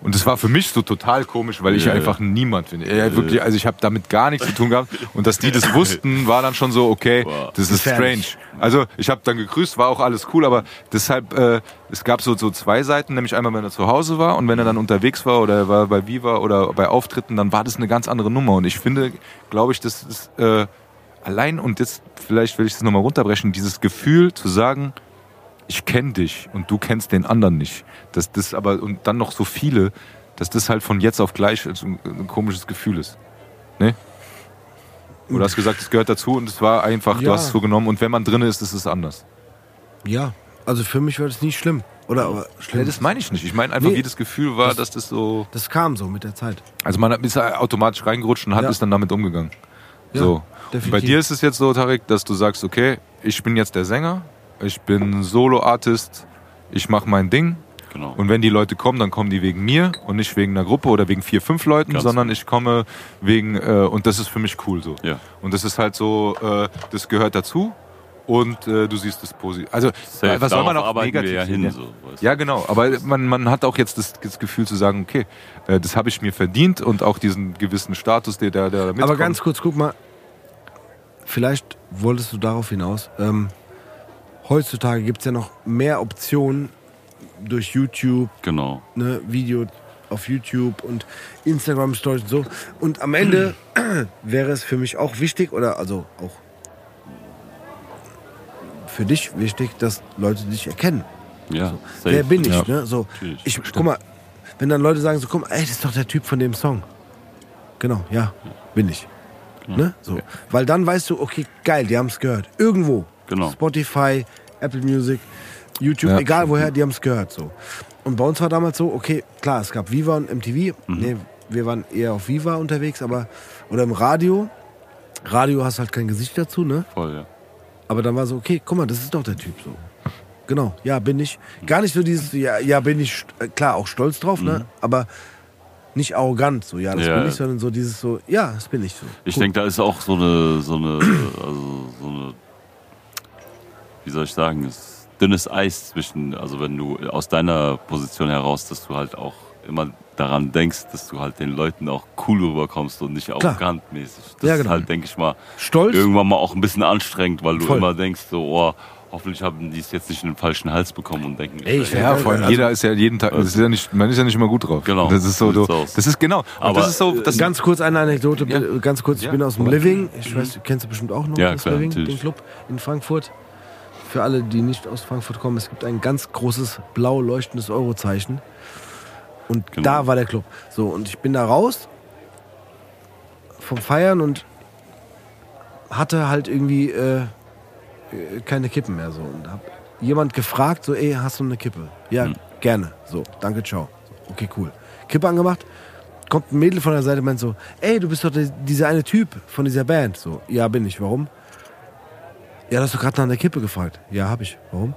Und das war für mich so total komisch, weil ich Ja, einfach niemand bin. Ja, wirklich, also ich habe damit gar nichts zu tun gehabt. Und dass die das wussten, war dann schon so, okay, Boah. das ist strange. Also ich habe dann gegrüßt, war auch alles cool, aber deshalb, äh, es gab so, so zwei Seiten, nämlich einmal, wenn er zu Hause war und wenn er dann unterwegs war oder er war bei Viva oder bei Auftritten, dann war das eine ganz andere Nummer. Und ich finde, glaube ich, das ist, äh, allein und jetzt vielleicht will ich es nochmal runterbrechen, dieses Gefühl zu sagen, ich kenne dich und du kennst den anderen nicht. Dass das aber und dann noch so viele, dass das halt von jetzt auf gleich ein, ein komisches Gefühl ist. Ne? Oder hast gesagt, es gehört dazu und es war einfach, du Ja. hast es so genommen und wenn man drin ist, ist es anders. Ja, also für mich war das nie schlimm. Oder aber schlimm. das meine ich nicht. Ich meine einfach, Nee. wie das Gefühl war, Das- dass das so. Das kam so mit der Zeit. Also man ist automatisch reingerutscht und hat Ja. ist dann damit umgegangen. Ja, so. Bei dir ist es jetzt so, Tarek, dass du sagst, okay, ich bin jetzt der Sänger, ich bin Solo-Artist, ich mache mein Ding. Genau. Und wenn die Leute kommen, dann kommen die wegen mir und nicht wegen einer Gruppe oder wegen vier, fünf Leuten, Ganz sondern genau. ich komme wegen, äh, und das ist für mich cool so. ja. Und das ist halt so, äh, das gehört dazu und äh, du siehst es positiv. Also, Safe, was soll man auch negativ ja sehen, hin. ja? So, Ja, genau. Aber man, man hat auch jetzt das, das Gefühl zu sagen, okay, äh, das habe ich mir verdient und auch diesen gewissen Status, der da mitkommt. Aber ganz kurz, guck mal. Vielleicht wolltest du darauf hinaus. Ähm, heutzutage gibt es ja noch mehr Optionen durch YouTube? Genau. ne, Video auf YouTube und Instagram Stories und so. Und am Ende wäre es für mich auch wichtig, oder also auch für dich wichtig, dass Leute dich erkennen. Ja, safe. Wer bin ich? Ja. Ne? So, Natürlich. ich guck mal, wenn dann Leute sagen, so, guck mal, ey, das ist doch der Typ von dem Song. Genau, ja, bin ich. Ne? So. Weil dann weißt du, okay, geil, die haben es gehört. Irgendwo. Genau. Spotify, Apple Music, YouTube, Ja. egal woher, die haben es gehört. So. Und bei uns war damals so, okay, klar, es gab Viva und MTV. Mhm. Nee, wir waren eher auf Viva unterwegs, aber oder im Radio. Radio hast halt kein Gesicht dazu, ne? Voll, ja. Aber dann war so, okay, guck mal, das ist doch der Typ so. Genau, ja, bin ich. Gar nicht so dieses, ja, ja bin ich, äh, klar, auch stolz drauf, ne? Aber nicht arrogant, so, ja, das Mhm. Ja. bin ich, sondern so dieses so, ja, das bin ich so. Ich Cool. denke, da ist auch so eine, so eine, also so eine, wie soll ich sagen, es dünnes Eis zwischen, also wenn du aus deiner Position heraus, dass du halt auch immer daran denkst, dass du halt den Leuten auch cool rüberkommst und nicht arrogant mäßig. Das Ja, genau. ist halt, denke ich mal, Stolz, irgendwann mal auch ein bisschen anstrengend, weil du Voll. immer denkst, so, oh, hoffentlich haben die es jetzt nicht in den falschen Hals bekommen und denken, Ey, ich äh, Ja, vor allem Also- jeder ist ja jeden Tag, das ist ja nicht, man ist ja nicht immer gut drauf. Genau, Das ist so, so das ist genau. Aber, das ist so, das Ganz kurz eine Anekdote, Ja. ganz kurz. Ich Ja. bin aus dem Living. Ich weiß, kennst du bestimmt auch noch Ja, das klar, Living, natürlich. den Club in Frankfurt. Für alle, die nicht aus Frankfurt kommen, es gibt ein ganz großes blau leuchtendes Eurozeichen. Und Genau. da war der Club. So, und ich bin da raus vom Feiern und hatte halt irgendwie äh, äh, keine Kippen mehr so und hab jemand gefragt so ey hast du eine Kippe ja Hm. gerne so danke ciao so, okay cool Kippe angemacht kommt ein Mädel von der Seite meint so ey du bist doch der, dieser eine Typ von dieser Band so ja bin ich warum ja hast du gerade nach einer Kippe gefragt ja hab ich warum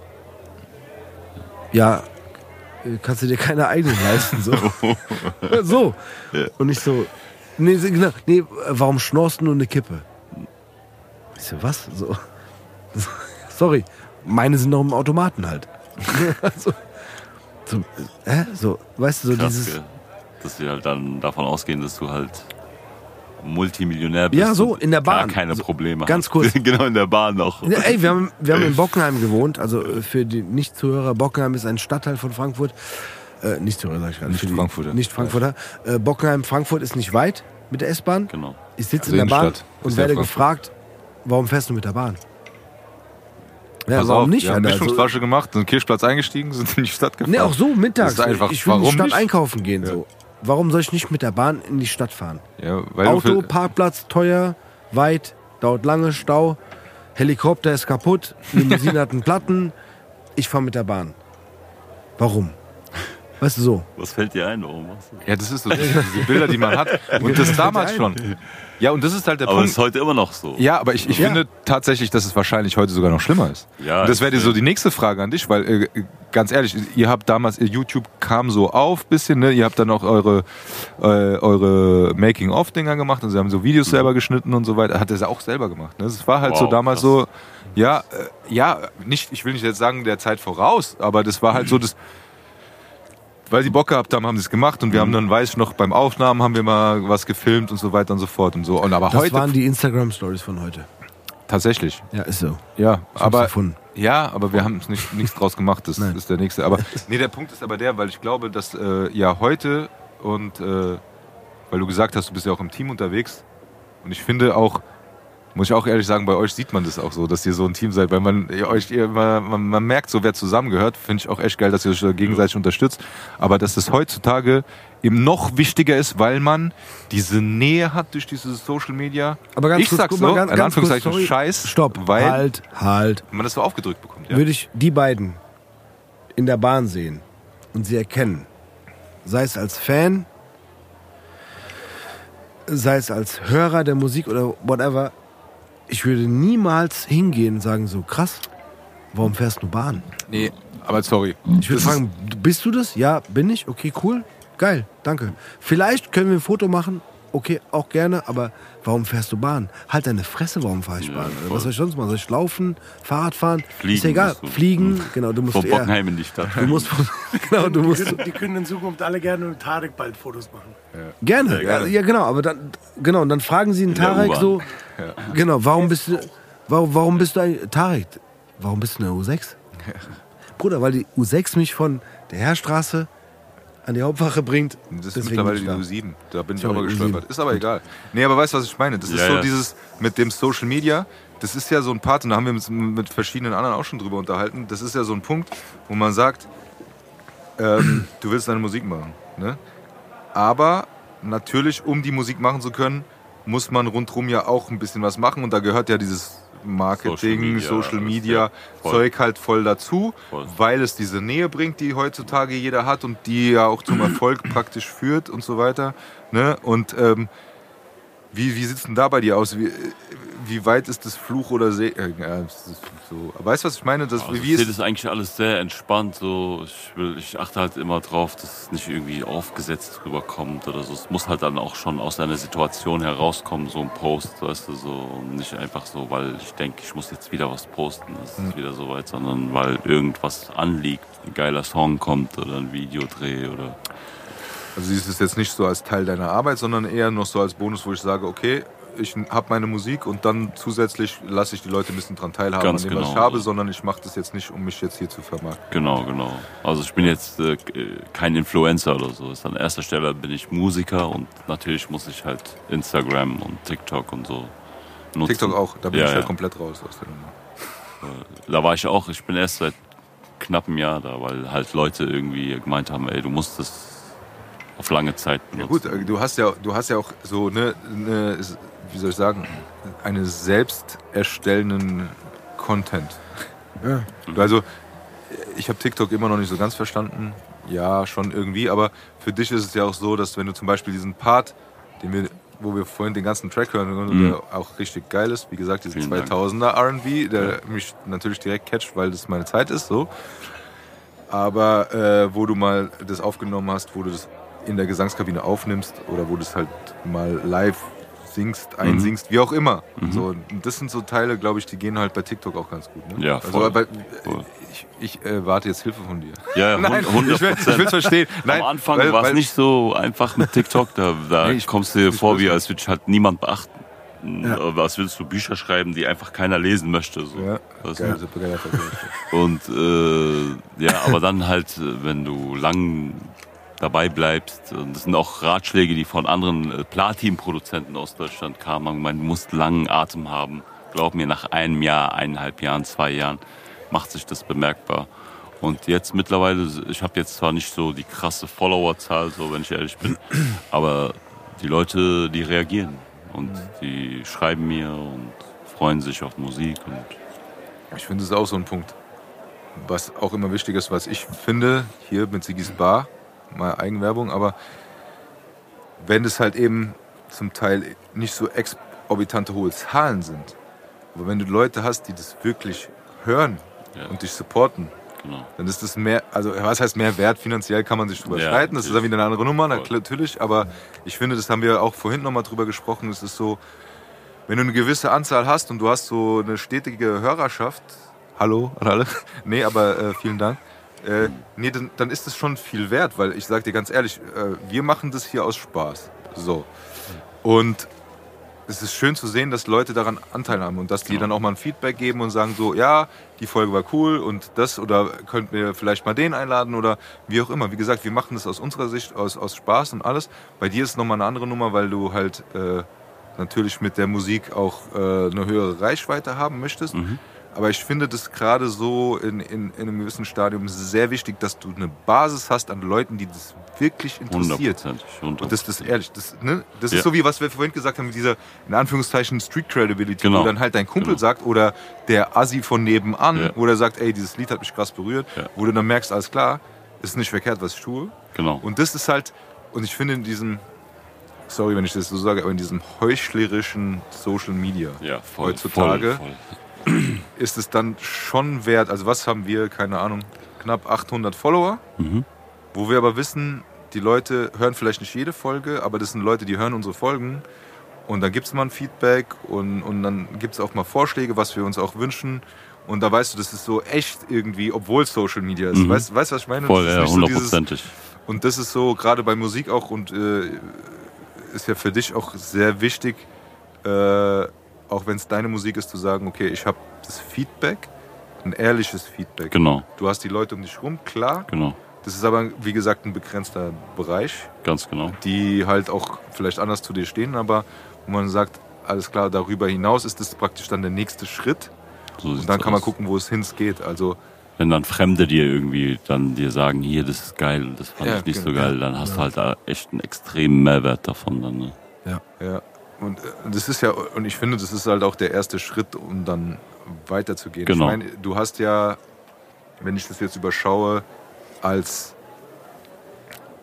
ja äh, kannst du dir keine eigenen leisten so so und ich so nee, genau, nee äh, warum schnorst du nur eine Kippe ich so, was? So. Sorry, meine sind noch im Automaten halt. so, so, hä? so, weißt du, so krass, dieses. gell? dass wir halt dann davon ausgehen, dass du halt Multimillionär bist. Ja, so, in der gar Bahn. keine So, Probleme ganz hast. kurz. genau, in der Bahn noch. Ja, ey, wir haben, wir haben in Bockenheim gewohnt, also äh, für die Nicht-Zuhörer, Bockenheim ist ein Stadtteil von Frankfurt. Äh, Nicht-Zuhörer, sag ich gerade. Nicht für die Frankfurter. Nicht-Frankfurter. Äh, Bockenheim, Frankfurt ist nicht weit mit der S-Bahn. Genau. Ich sitze Also in der Bahn Innenstadt. und ja werde Frankfurt. gefragt, warum fährst du mit der Bahn? Ja, Pass warum auf, nicht? Wir haben? Also, Mischungsflasche gemacht, sind Kirchplatz eingestiegen, sind in die Stadt gefahren. Nee, auch so mittags. Das ist einfach, ich will in die warum Stadt nicht? einkaufen gehen. So. Warum soll ich nicht mit der Bahn in die Stadt fahren? Ja, Auto, Parkplatz, teuer, weit, dauert lange, Stau, Helikopter ist kaputt, Limousine hat einen Platten. Ich fahre mit der Bahn. Warum? Weißt du so? Was fällt dir ein? Warum machst du das? Ja, das ist so, diese Bilder, die man hat. Und das damals schon. Ja, und das ist halt der Aber es Punkt. ist heute immer noch so. Ja, aber ich, ich Ja. finde tatsächlich, dass es wahrscheinlich heute sogar noch schlimmer ist. Ja, und das wäre so die nächste Frage an dich, weil äh, ganz ehrlich, ihr habt damals, YouTube kam so auf bisschen, ne? Ihr habt dann auch eure äh, eure Making-of-Dinger gemacht und sie haben so Videos selber geschnitten und so weiter. Hat er es auch selber gemacht. Ne? Das war halt so Wow, damals krass. so, ja, äh, ja, nicht, ich will nicht jetzt sagen der Zeit voraus, aber das war halt so das. Weil sie Bock gehabt haben, haben sie es gemacht und wir Mhm. haben dann, weiß ich noch, beim Aufnahmen haben wir mal was gefilmt und so weiter und so fort und so. Und aber Das heute waren die Instagram-Stories von heute. tatsächlich. Ja, ist so. Ja, hab's aber ja, aber wir haben es nicht nichts draus gemacht. Das Nein. ist der nächste. Aber nee, der Punkt ist aber der, weil ich glaube, dass äh, ja heute und äh, weil du gesagt hast, du bist ja auch im Team unterwegs und ich finde auch Muss ich auch ehrlich sagen, bei euch sieht man das auch so, dass ihr so ein Team seid, weil man euch man, man, man merkt so, wer zusammengehört. Finde ich auch echt geil, dass ihr euch gegenseitig unterstützt. Aber dass das heutzutage eben noch wichtiger ist, weil man diese Nähe hat durch diese Social Media. Aber ganz ich kurz, sag guck so, mal, ganz- in ganz kurz, Anführungszeichen sorry. Scheiß, Stopp. weil Halt, halt. man das so aufgedrückt bekommt. Ja. Würde ich die beiden in der Bahn sehen und sie erkennen, sei es als Fan, sei es als Hörer der Musik oder whatever, ich würde niemals hingehen und sagen so, krass, warum fährst du Bahn? Nee, aber sorry. Ich würde fragen, bist du das? Ja, bin ich. Okay, cool. Geil, danke. Vielleicht können wir ein Foto machen. Okay, auch gerne, aber warum fährst du Bahn? Halt deine Fresse, warum fahre ich Ja, Bahn? voll. Was soll ich sonst machen? Soll ich laufen, Fahrrad fahren? Fliegen Ist ja egal. musst du. Fliegen, genau, du musst Von Bockenheim in die Stadt. Du musst, genau, du Die musst können, die können in Zukunft alle gerne mit Tarek bald Fotos machen. gerne, Ja, gerne. Ja, ja, genau, aber dann, genau, und dann fragen sie der Tarek so, genau, warum bist du, warum, warum bist du eigentlich, Tarek, warum bist du in der U6? Bruder, weil die U6 mich von der Heerstraße an die Hauptwache bringt. Das ist deswegen mittlerweile die ich da. U7. Da bin ich auch mal gestolpert. U7. Ist aber egal. Nee, aber weißt du, was ich meine? Das ist Ja, so ja. dieses mit dem Social Media. Das ist ja so ein Part, und da haben wir uns mit verschiedenen anderen auch schon drüber unterhalten. Das ist ja so ein Punkt, wo man sagt, ähm, du willst deine Musik machen. Ne? Aber natürlich, um die Musik machen zu können, muss man rundherum ja auch ein bisschen was machen. Und da gehört ja dieses Marketing, Social Social Media, Media, ja. Voll. Zeug halt voll dazu, Voll. weil es diese Nähe bringt, die heutzutage jeder hat und die ja auch zum Erfolg praktisch führt und so weiter. Ne? Und ähm, wie, wie sieht es denn da bei dir aus? Wie, wie weit ist das Fluch oder See? äh, Ja, das so. Weißt du, was ich meine? Das, Also wie ich sehe ist, das eigentlich alles sehr entspannt. So. Ich, will, ich achte halt immer drauf, dass es nicht irgendwie aufgesetzt rüberkommt oder so. Es muss halt dann auch schon aus einer Situation herauskommen, so ein Post, weißt du, so. Und nicht einfach so, weil ich denke, ich muss jetzt wieder was posten, es Hm. ist wieder soweit, sondern weil irgendwas anliegt, ein geiler Song kommt oder ein Videodreh oder. also siehst du es jetzt nicht so als Teil deiner Arbeit, sondern eher noch so als Bonus, wo ich sage, okay, ich habe meine Musik und dann zusätzlich lasse ich die Leute ein bisschen dran teilhaben Ganz an dem, was ich genau. habe, sondern ich mache das jetzt nicht, um mich jetzt hier zu vermarkten. Genau, genau. Also ich bin jetzt äh, kein Influencer oder so. An erster Stelle bin ich Musiker und natürlich muss ich halt Instagram und TikTok und so nutzen. TikTok auch, da bin Ja, ich halt ja. komplett raus aus der Nummer. Da war ich auch, ich bin erst seit knapp einem Jahr da, weil halt Leute irgendwie gemeint haben, ey, du musst das auf lange Zeit Ja benutzen. gut, äh, du hast ja, du hast ja auch so eine, eine wie soll ich sagen, eine selbst erstellenden Content. Ja. Also ich habe TikTok immer noch nicht so ganz verstanden. Ja, schon irgendwie, aber für dich ist es ja auch so, dass wenn du zum Beispiel diesen Part, den wir, wo wir vorhin den ganzen Track hören, Mhm. der auch richtig geil ist, wie gesagt, Dank. 2000er R&B, der mich natürlich direkt catcht, weil das meine Zeit ist, so. Aber äh, wo du mal das aufgenommen hast, wo du das in der Gesangskabine aufnimmst oder wo du es halt mal live singst, Mhm. einsingst, wie auch immer. So, und das sind so Teile, glaube ich, die gehen halt bei TikTok auch ganz gut. Ne? Ja, also, voll. aber, Voll. ich, ich äh, warte jetzt Hilfe von dir. Ja, ja, Nein, 100 ich will ich will's verstehen. Nein, Am Anfang war es nicht so einfach mit TikTok. Da, da Nee, ich- kommst du dir vor, wie als würde halt niemand beachten. Was willst du Bücher schreiben, die einfach keiner lesen möchte? So. Ja, geil, super Vergleich. Und äh, ja, aber dann halt, äh, wenn du lang dabei bleibst, und das sind auch Ratschläge, die von anderen äh, Platin-Produzenten aus Deutschland kamen, du musst langen Atem haben. Glaub mir, nach einem Jahr, eineinhalb Jahren, zwei Jahren macht sich das bemerkbar. Und jetzt mittlerweile, ich habe jetzt zwar nicht so die krasse Followerzahl, so wenn ich ehrlich bin, aber die Leute, die reagieren und die schreiben mir und freuen sich auf Musik und Ich finde, das ist auch so ein Punkt, was auch immer wichtig ist, was ich finde, hier mit Sigis Bar, mal Eigenwerbung, aber wenn es halt eben zum Teil nicht so exorbitante hohe Zahlen sind, aber wenn du Leute hast, die das wirklich hören Ja. und dich supporten, genau. dann ist das mehr, also was heißt mehr wert? Finanziell kann man sich drüber Ja, streiten, das ist dann wieder eine andere Nummer, natürlich, aber ich finde, das haben wir auch vorhin nochmal drüber gesprochen, es ist so, wenn du eine gewisse Anzahl hast und du hast so eine stetige Hörerschaft, hallo an alle, nee, aber äh, vielen Dank, äh, nee, dann, dann ist das schon viel wert, weil ich sag dir ganz ehrlich, äh, wir machen das hier aus Spaß, so. Und es ist schön zu sehen, dass Leute daran Anteil haben und dass die Genau. dann auch mal ein Feedback geben und sagen so, ja, die Folge war cool und das oder könnt ihr vielleicht mal den einladen oder wie auch immer. Wie gesagt, wir machen das aus unserer Sicht, aus, aus Spaß und alles. Bei dir ist es nochmal eine andere Nummer, weil du halt äh, natürlich mit der Musik auch äh, eine höhere Reichweite haben möchtest. Mhm. Aber ich finde das gerade so in, in, in einem gewissen Stadium sehr wichtig, dass du eine Basis hast an Leuten, die das wirklich interessiert. Hundertprozentig. Und das, das ist ehrlich, das, ne? das Ja. ist so wie was wir vorhin gesagt haben mit dieser, in Anführungszeichen, Street Credibility, Genau. wo dann halt dein Kumpel Genau. sagt oder der Assi von nebenan, Ja. wo der sagt, ey, dieses Lied hat mich krass berührt, Ja. wo du dann merkst, alles klar, ist nicht verkehrt, was ich tue. Genau. Und das ist halt, und ich finde in diesem, sorry, wenn ich das so sage, aber in diesem heuchlerischen Social Media ja, voll, heutzutage Voll, voll. Ist es dann schon wert, also was haben wir, keine Ahnung, knapp 800 Follower, Mhm. wo wir aber wissen, die Leute hören vielleicht nicht jede Folge, aber das sind Leute, die hören unsere Folgen und dann gibt es mal ein Feedback und, und dann gibt es auch mal Vorschläge, was wir uns auch wünschen und da weißt du, das ist so echt irgendwie, obwohl Social Media ist. Mhm. Weißt du, was ich meine? Voll, ja, nicht so hundertprozentig. und das ist so, gerade bei Musik auch und äh, ist ja für dich auch sehr wichtig, äh, auch wenn es deine Musik ist, zu sagen, okay, ich habe das Feedback, ein ehrliches Feedback. Genau, Du hast die Leute um dich rum, klar. genau, Das ist aber, wie gesagt, ein begrenzter Bereich, ganz genau. die halt auch vielleicht anders zu dir stehen, aber wo man sagt, alles klar, darüber hinaus ist das praktisch dann der nächste Schritt. So Und dann kann man aus. gucken, wo es hin geht. Also Wenn dann Fremde dir irgendwie dann dir sagen, hier, das ist geil und das fand Ja, ich nicht so genau. geil, dann hast du halt da echt einen extremen Mehrwert davon. Dann, ne? Ja, und äh, das ist ja, und ich finde, das ist halt auch der erste Schritt, um dann weiterzugehen. Genau. Ich meine, du hast ja, wenn ich das jetzt überschaue, als,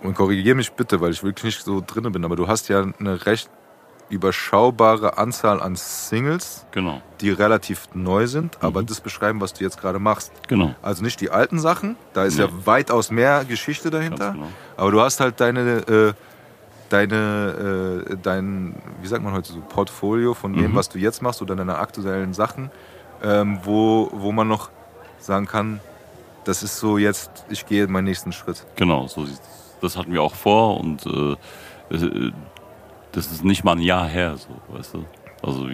und korrigiere mich bitte, weil ich wirklich nicht so drin bin, aber du hast ja eine recht überschaubare Anzahl an Singles, Genau, die relativ neu sind, Mhm. aber das beschreiben, was du jetzt gerade machst. genau. Also nicht die alten Sachen, da ist Nee. ja weitaus mehr Geschichte dahinter. Genau. Aber du hast halt deine, äh, deine, äh, dein, wie sagt man heute so, Portfolio von dem, Mhm. was du jetzt machst oder deine aktuellen Sachen, ähm, wo, wo man noch sagen kann, das ist so jetzt, ich gehe meinen nächsten Schritt. Genau, so. Das hatten wir auch vor und äh, äh, das ist nicht mal ein Jahr her, so, weißt du. Also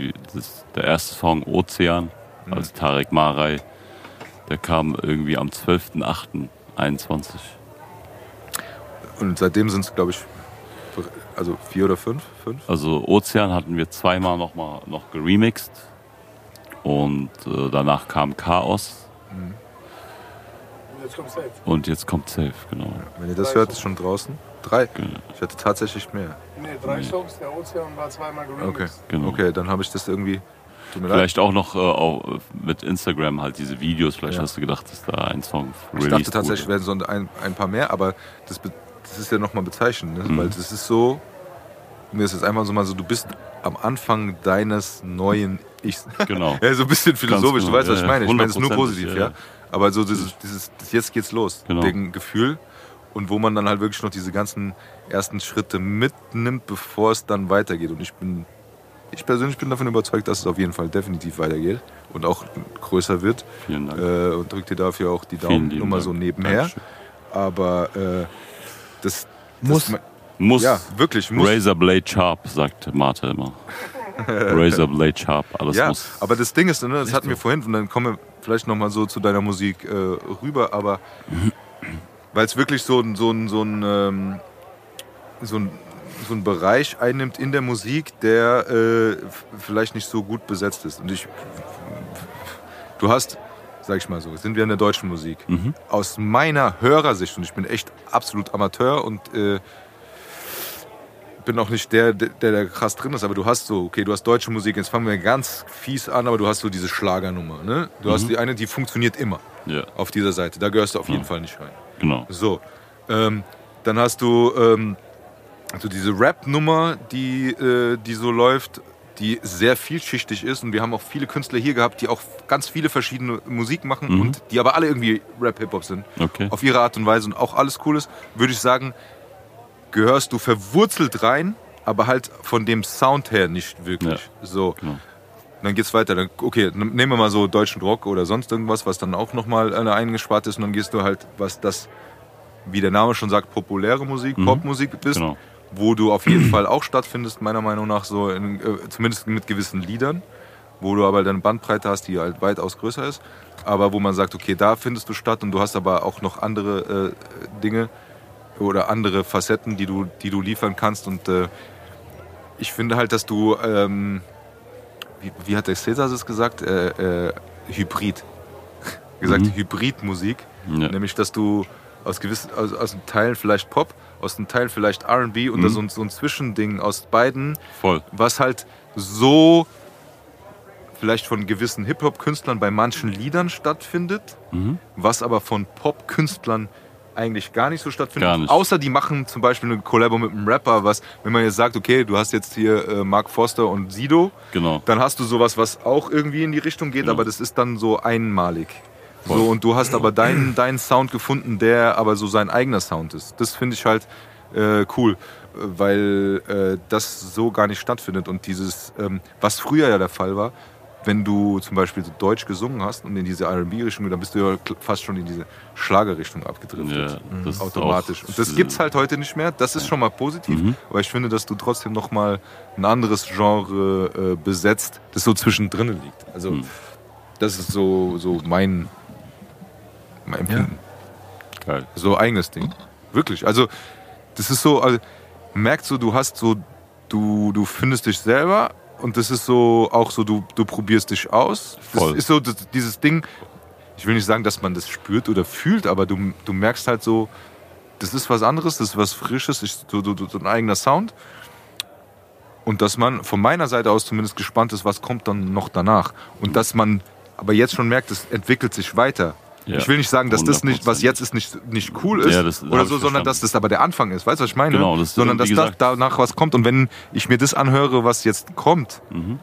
der erste Song Ozean als Tarek Marei, der kam irgendwie am 12.08.21. Und seitdem sind es, glaube ich, also vier oder fünf? Fünf? Also Ozean hatten wir zweimal noch mal noch geremixed und äh, danach kam Chaos Und jetzt kommt safe. und jetzt kommt Safe, genau. Wenn ihr das hört, ist schon draußen. Drei. Genau. Ich hatte tatsächlich mehr. Nee, drei Songs, der Ozean war zweimal Okay, geremixed. Genau. okay dann habe ich das irgendwie. Tut mir leid. Vielleicht auch noch äh, auch mit Instagram halt diese Videos. Vielleicht Ja. hast du gedacht, dass da ein Song Ich released dachte tatsächlich, wurde. werden so ein, ein paar mehr, aber das, das ist ja nochmal bezeichnend, ne? Mhm. weil das ist so, mir ist jetzt einfach so mal so, du bist am Anfang deines neuen Ichs. Genau. ja, so ein bisschen philosophisch, genau, du weißt, was ich meine. Ich meine, es ist nur 100%, positiv, ja. ja. Aber so dieses, dieses jetzt geht's los, Genau. wegen Gefühl. Und wo man dann halt wirklich noch diese ganzen ersten Schritte mitnimmt, bevor es dann weitergeht. Und ich bin, ich persönlich bin davon überzeugt, dass es auf jeden Fall definitiv weitergeht und auch größer wird. Vielen Dank. Äh, und drück dir dafür auch die Daumen nur mal so nebenher. Dankeschön. Aber äh, das Muss. Das, Muss. ja, wirklich muss. Razorblade Sharp, sagt Mate immer. Razorblade Sharp, alles ja, muss. aber das Ding ist, ne, das hatten wir vorhin und dann kommen wir vielleicht noch mal so zu deiner Musik äh, rüber, aber weil es wirklich so ein so ein so ein, ähm, so ein so ein Bereich einnimmt in der Musik, der äh, vielleicht nicht so gut besetzt ist. Und ich, du hast, sag ich mal so, sind wir in der deutschen Musik. Mhm. Aus meiner Hörersicht, und ich bin echt absolut Amateur und äh, bin auch nicht der, der, der da krass drin ist, aber du hast so, okay, du hast deutsche Musik, jetzt fangen wir ganz fies an, aber du hast so diese Schlagernummer. Ne? Du hast die eine, die funktioniert immer Ja, auf dieser Seite. Da gehörst du auf jeden Fall nicht rein. genau. So, ähm, dann hast du ähm, also diese Rap-Nummer, die, äh, die so läuft, die sehr vielschichtig ist. Und wir haben auch viele Künstler hier gehabt, die auch ganz viele verschiedene Musik machen Mhm. und die aber alle irgendwie Rap-Hip-Hop sind. Okay. Auf ihre Art und Weise und auch alles cool ist, würde ich sagen, gehörst du verwurzelt rein, aber halt von dem Sound her nicht wirklich. So. Genau. Dann geht's weiter. Dann, okay, nehmen wir mal so deutschen Rock oder sonst irgendwas, was dann auch nochmal eine eingespart ist. Und dann gehst du halt, was das, wie der Name schon sagt, populäre Musik, Popmusik bist, Genau. Wo du auf jeden Fall auch stattfindest, meiner Meinung nach, so in, äh, zumindest mit gewissen Liedern, wo du aber deine Bandbreite hast, die halt weitaus größer ist. Aber wo man sagt, okay, da findest du statt und du hast aber auch noch andere äh, Dinge oder andere Facetten, die du, die du liefern kannst. Und äh, ich finde halt, dass du, ähm, wie, wie hat der Cäsar das gesagt? Äh, äh, Hybrid. gesagt, Mhm. Hybridmusik. Ja. Nämlich, dass du aus gewissen, aus, aus einem Teil vielleicht Pop, aus einem Teil vielleicht RB und da Mhm. so, ein- so ein Zwischending aus beiden, Voll. was halt so vielleicht von gewissen Hip-Hop-Künstlern bei manchen Liedern stattfindet, Mhm. was aber von Pop-Künstlern eigentlich gar nicht so stattfindet. Nicht. Außer die machen zum Beispiel eine Kollabo mit einem Rapper, was, wenn man jetzt sagt, okay, du hast jetzt hier äh, Mark Foster und Sido, Genau. dann hast du sowas, was auch irgendwie in die Richtung geht, Ja. aber das ist dann so einmalig. So, und du hast aber deinen, deinen Sound gefunden, der aber so sein eigener Sound ist. Das finde ich halt äh, cool, weil äh, das so gar nicht stattfindet. Und dieses, ähm, was früher ja der Fall war, wenn du zum Beispiel so Deutsch gesungen hast und in diese RB-Richtung, dann bist du ja fast schon in diese Schlagerrichtung abgedriftet. Ja, das automatisch. Und das gibt's halt heute nicht mehr. Das ist schon mal positiv. Mhm. Aber ich finde, dass du trotzdem noch mal ein anderes Genre äh, besetzt, das so zwischendrin liegt. Also Mhm. das ist so, so mein, mein Empfinden. Geil. So eigenes Ding. Wirklich. Also das ist so, also, merkst du, du hast so, du, du findest dich selber und das ist so auch so, du, du probierst dich aus. Das Voll. ist so das, dieses Ding, ich will nicht sagen, dass man das spürt oder fühlt, aber du, du merkst halt so, das ist was anderes, das ist was Frisches, ist so, so, so ein eigener Sound. Und dass man von meiner Seite aus zumindest gespannt ist, was kommt dann noch danach. Und dass man aber jetzt schon merkt, es entwickelt sich weiter. Ja, ich will nicht sagen, dass das nicht, was 100%. jetzt ist, nicht, nicht cool ist Ja, das oder ich so, sondern verstanden. dass das aber der Anfang ist. Weißt du, was ich meine? Genau, das- sondern dass da, gesagt- danach was kommt. Und wenn ich mir das anhöre, was jetzt kommt, Mhm.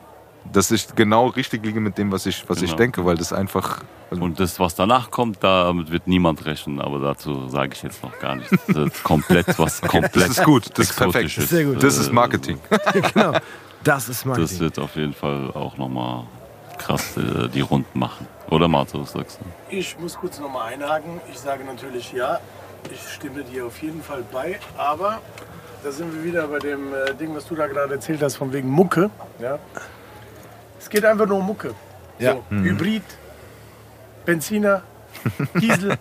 dass ich genau richtig liege mit dem, was ich, was ich Genau. denke, weil das einfach. Also, Und das, was danach kommt, damit wird niemand rechnen, aber dazu sage ich jetzt noch gar nichts. Das ist komplett was komplett. das ist gut, das ist perfekt. Exotisches. Sehr gut. Das ist Marketing. genau. Das ist Das Marketing. wird auf jeden Fall auch nochmal krass äh, die Runden machen. Oder Marco, was sagst du? Ich muss kurz nochmal einhaken. Ich sage natürlich ja. Ich stimme dir auf jeden Fall bei. Aber da sind wir wieder bei dem äh, Ding, was du da gerade erzählt hast, von wegen Mucke. Ja. Es geht einfach nur um Mucke. Ja. So, Hybrid, Benziner, Diesel,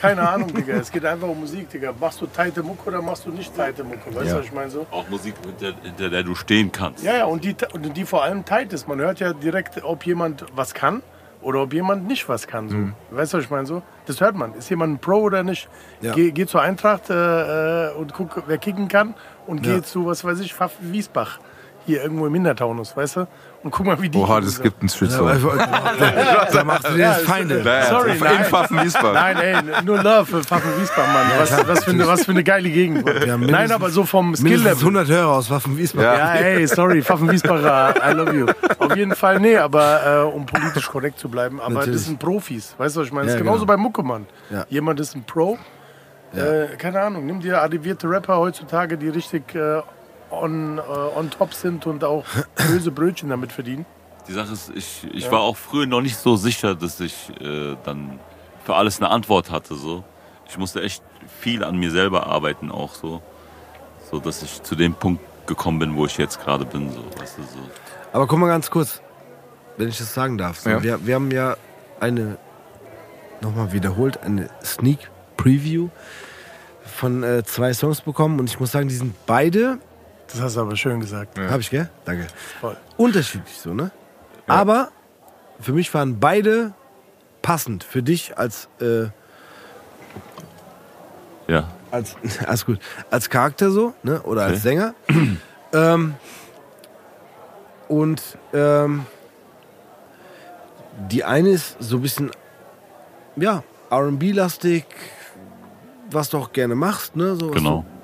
keine Ahnung, Digga. Es geht einfach um Musik, Digga. Machst du teite Mucke oder machst du nicht teite Mucke? Weißt du, Ja. was ich meine so? Auch Musik, hinter, hinter der du stehen kannst. Ja, ja, und die, und die vor allem tight ist. Man hört ja direkt, ob jemand was kann oder ob jemand nicht was kann. So. Weißt du, was ich meine? So? Das hört man. Ist jemand ein Pro oder nicht? Ja. Geh, geh zur Eintracht äh, äh, und guck, wer kicken kann und Ja. geh zu, was weiß ich, Pfaffen Wiesbach. Hier irgendwo im Hintertaunus, weißt du? Und guck mal, wie die. Oha, das so. gibt einen Ja, Shitstorm. da machst du dir jetzt Feinde. Sorry, in nein. Pfaffen Wiesbaden. Nein, ey, nur Love für Pfaffen Wiesbach, Mann. Was, was, für eine, was für eine geile Gegend. Nein, aber so vom Mindestens Skill-Level. 100 Hörer aus Waffen-Wiesbaden. Ja, ey, sorry, Pfaffen-Wiesbacher, I love you. Auf jeden Fall, nee, aber äh, um politisch korrekt zu bleiben, aber Natürlich. das sind Profis, weißt du, was ich meine? Das Ja, ist genauso genau. bei Mucke, Mann. Ja. Jemand ist ein Pro, äh, keine Ahnung, nimm dir arrivierte Rapper heutzutage, die richtig äh, on, äh, on top sind und auch böse Brötchen damit verdienen. Die Sache ist, ich, ich war auch früher noch nicht so sicher, dass ich äh, dann für alles eine Antwort hatte. So. Ich musste echt viel an mir selber arbeiten auch so. So dass ich zu dem Punkt gekommen bin, wo ich jetzt gerade bin. So, weißt du, so. Aber guck mal ganz kurz, wenn ich das sagen darf. So, Ja. wir, wir haben ja eine, nochmal wiederholt, eine Sneak Preview von äh, zwei Songs bekommen und ich muss sagen, die sind beide, Das hast du aber schön gesagt. hab ich, gell? Danke. Voll. Unterschiedlich so, ne? Aber für mich waren beide passend. Für dich als, äh, Ja, als, alles gut, als Charakter so, ne? Oder als Okay. Sänger. ähm, und ähm, die eine ist so ein bisschen, ja, RB-lastig, was du auch gerne machst, ne? So, genau. Du,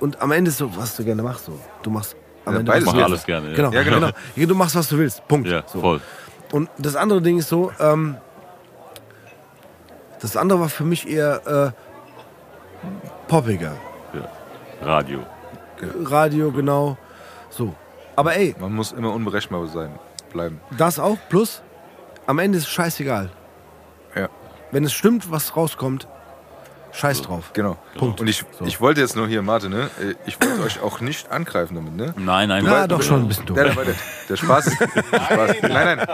und am Ende ist so, was du gerne machst, so. Du machst am Ja, Ende beides du alles gerne. Ja, Genau, Ja, genau. genau. Du machst, was du willst. Punkt. ja so. voll. Und das andere Ding ist so, ähm, das andere war für mich eher äh, poppiger. Ja. Radio. Radio, genau. So. Aber ey, Man muss immer unberechenbar sein, bleiben. das auch, plus, am Ende ist es scheißegal. Ja. Wenn es stimmt, was rauskommt, Scheiß drauf. Genau. Punkt. Und ich, ich wollte jetzt nur hier, Martin, ne? Ich wollte euch auch nicht angreifen damit, ne? Nein, nein, Ja, nein. doch schon ein bisschen dumm. Nein, nein, warte. Der Spaß ist. Der Spaß, nein, nein, nein,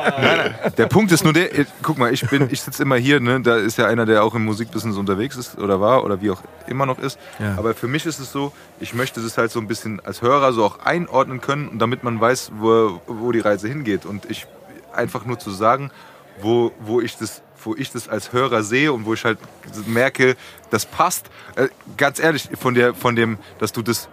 nein. Der Punkt ist nur der, guck mal, ich bin, ich sitze immer hier, ne? Da ist ja einer, der auch im Musikbusiness unterwegs ist oder war oder wie auch immer noch ist. Ja. Aber für mich ist es so, ich möchte das halt so ein bisschen als Hörer so auch einordnen können, und damit man weiß, wo, wo die Reise hingeht. Und ich einfach nur zu sagen, wo, wo ich das wo ich das als Hörer sehe und wo ich halt merke, das passt. Äh, ganz ehrlich, von, der, von dem, dass du das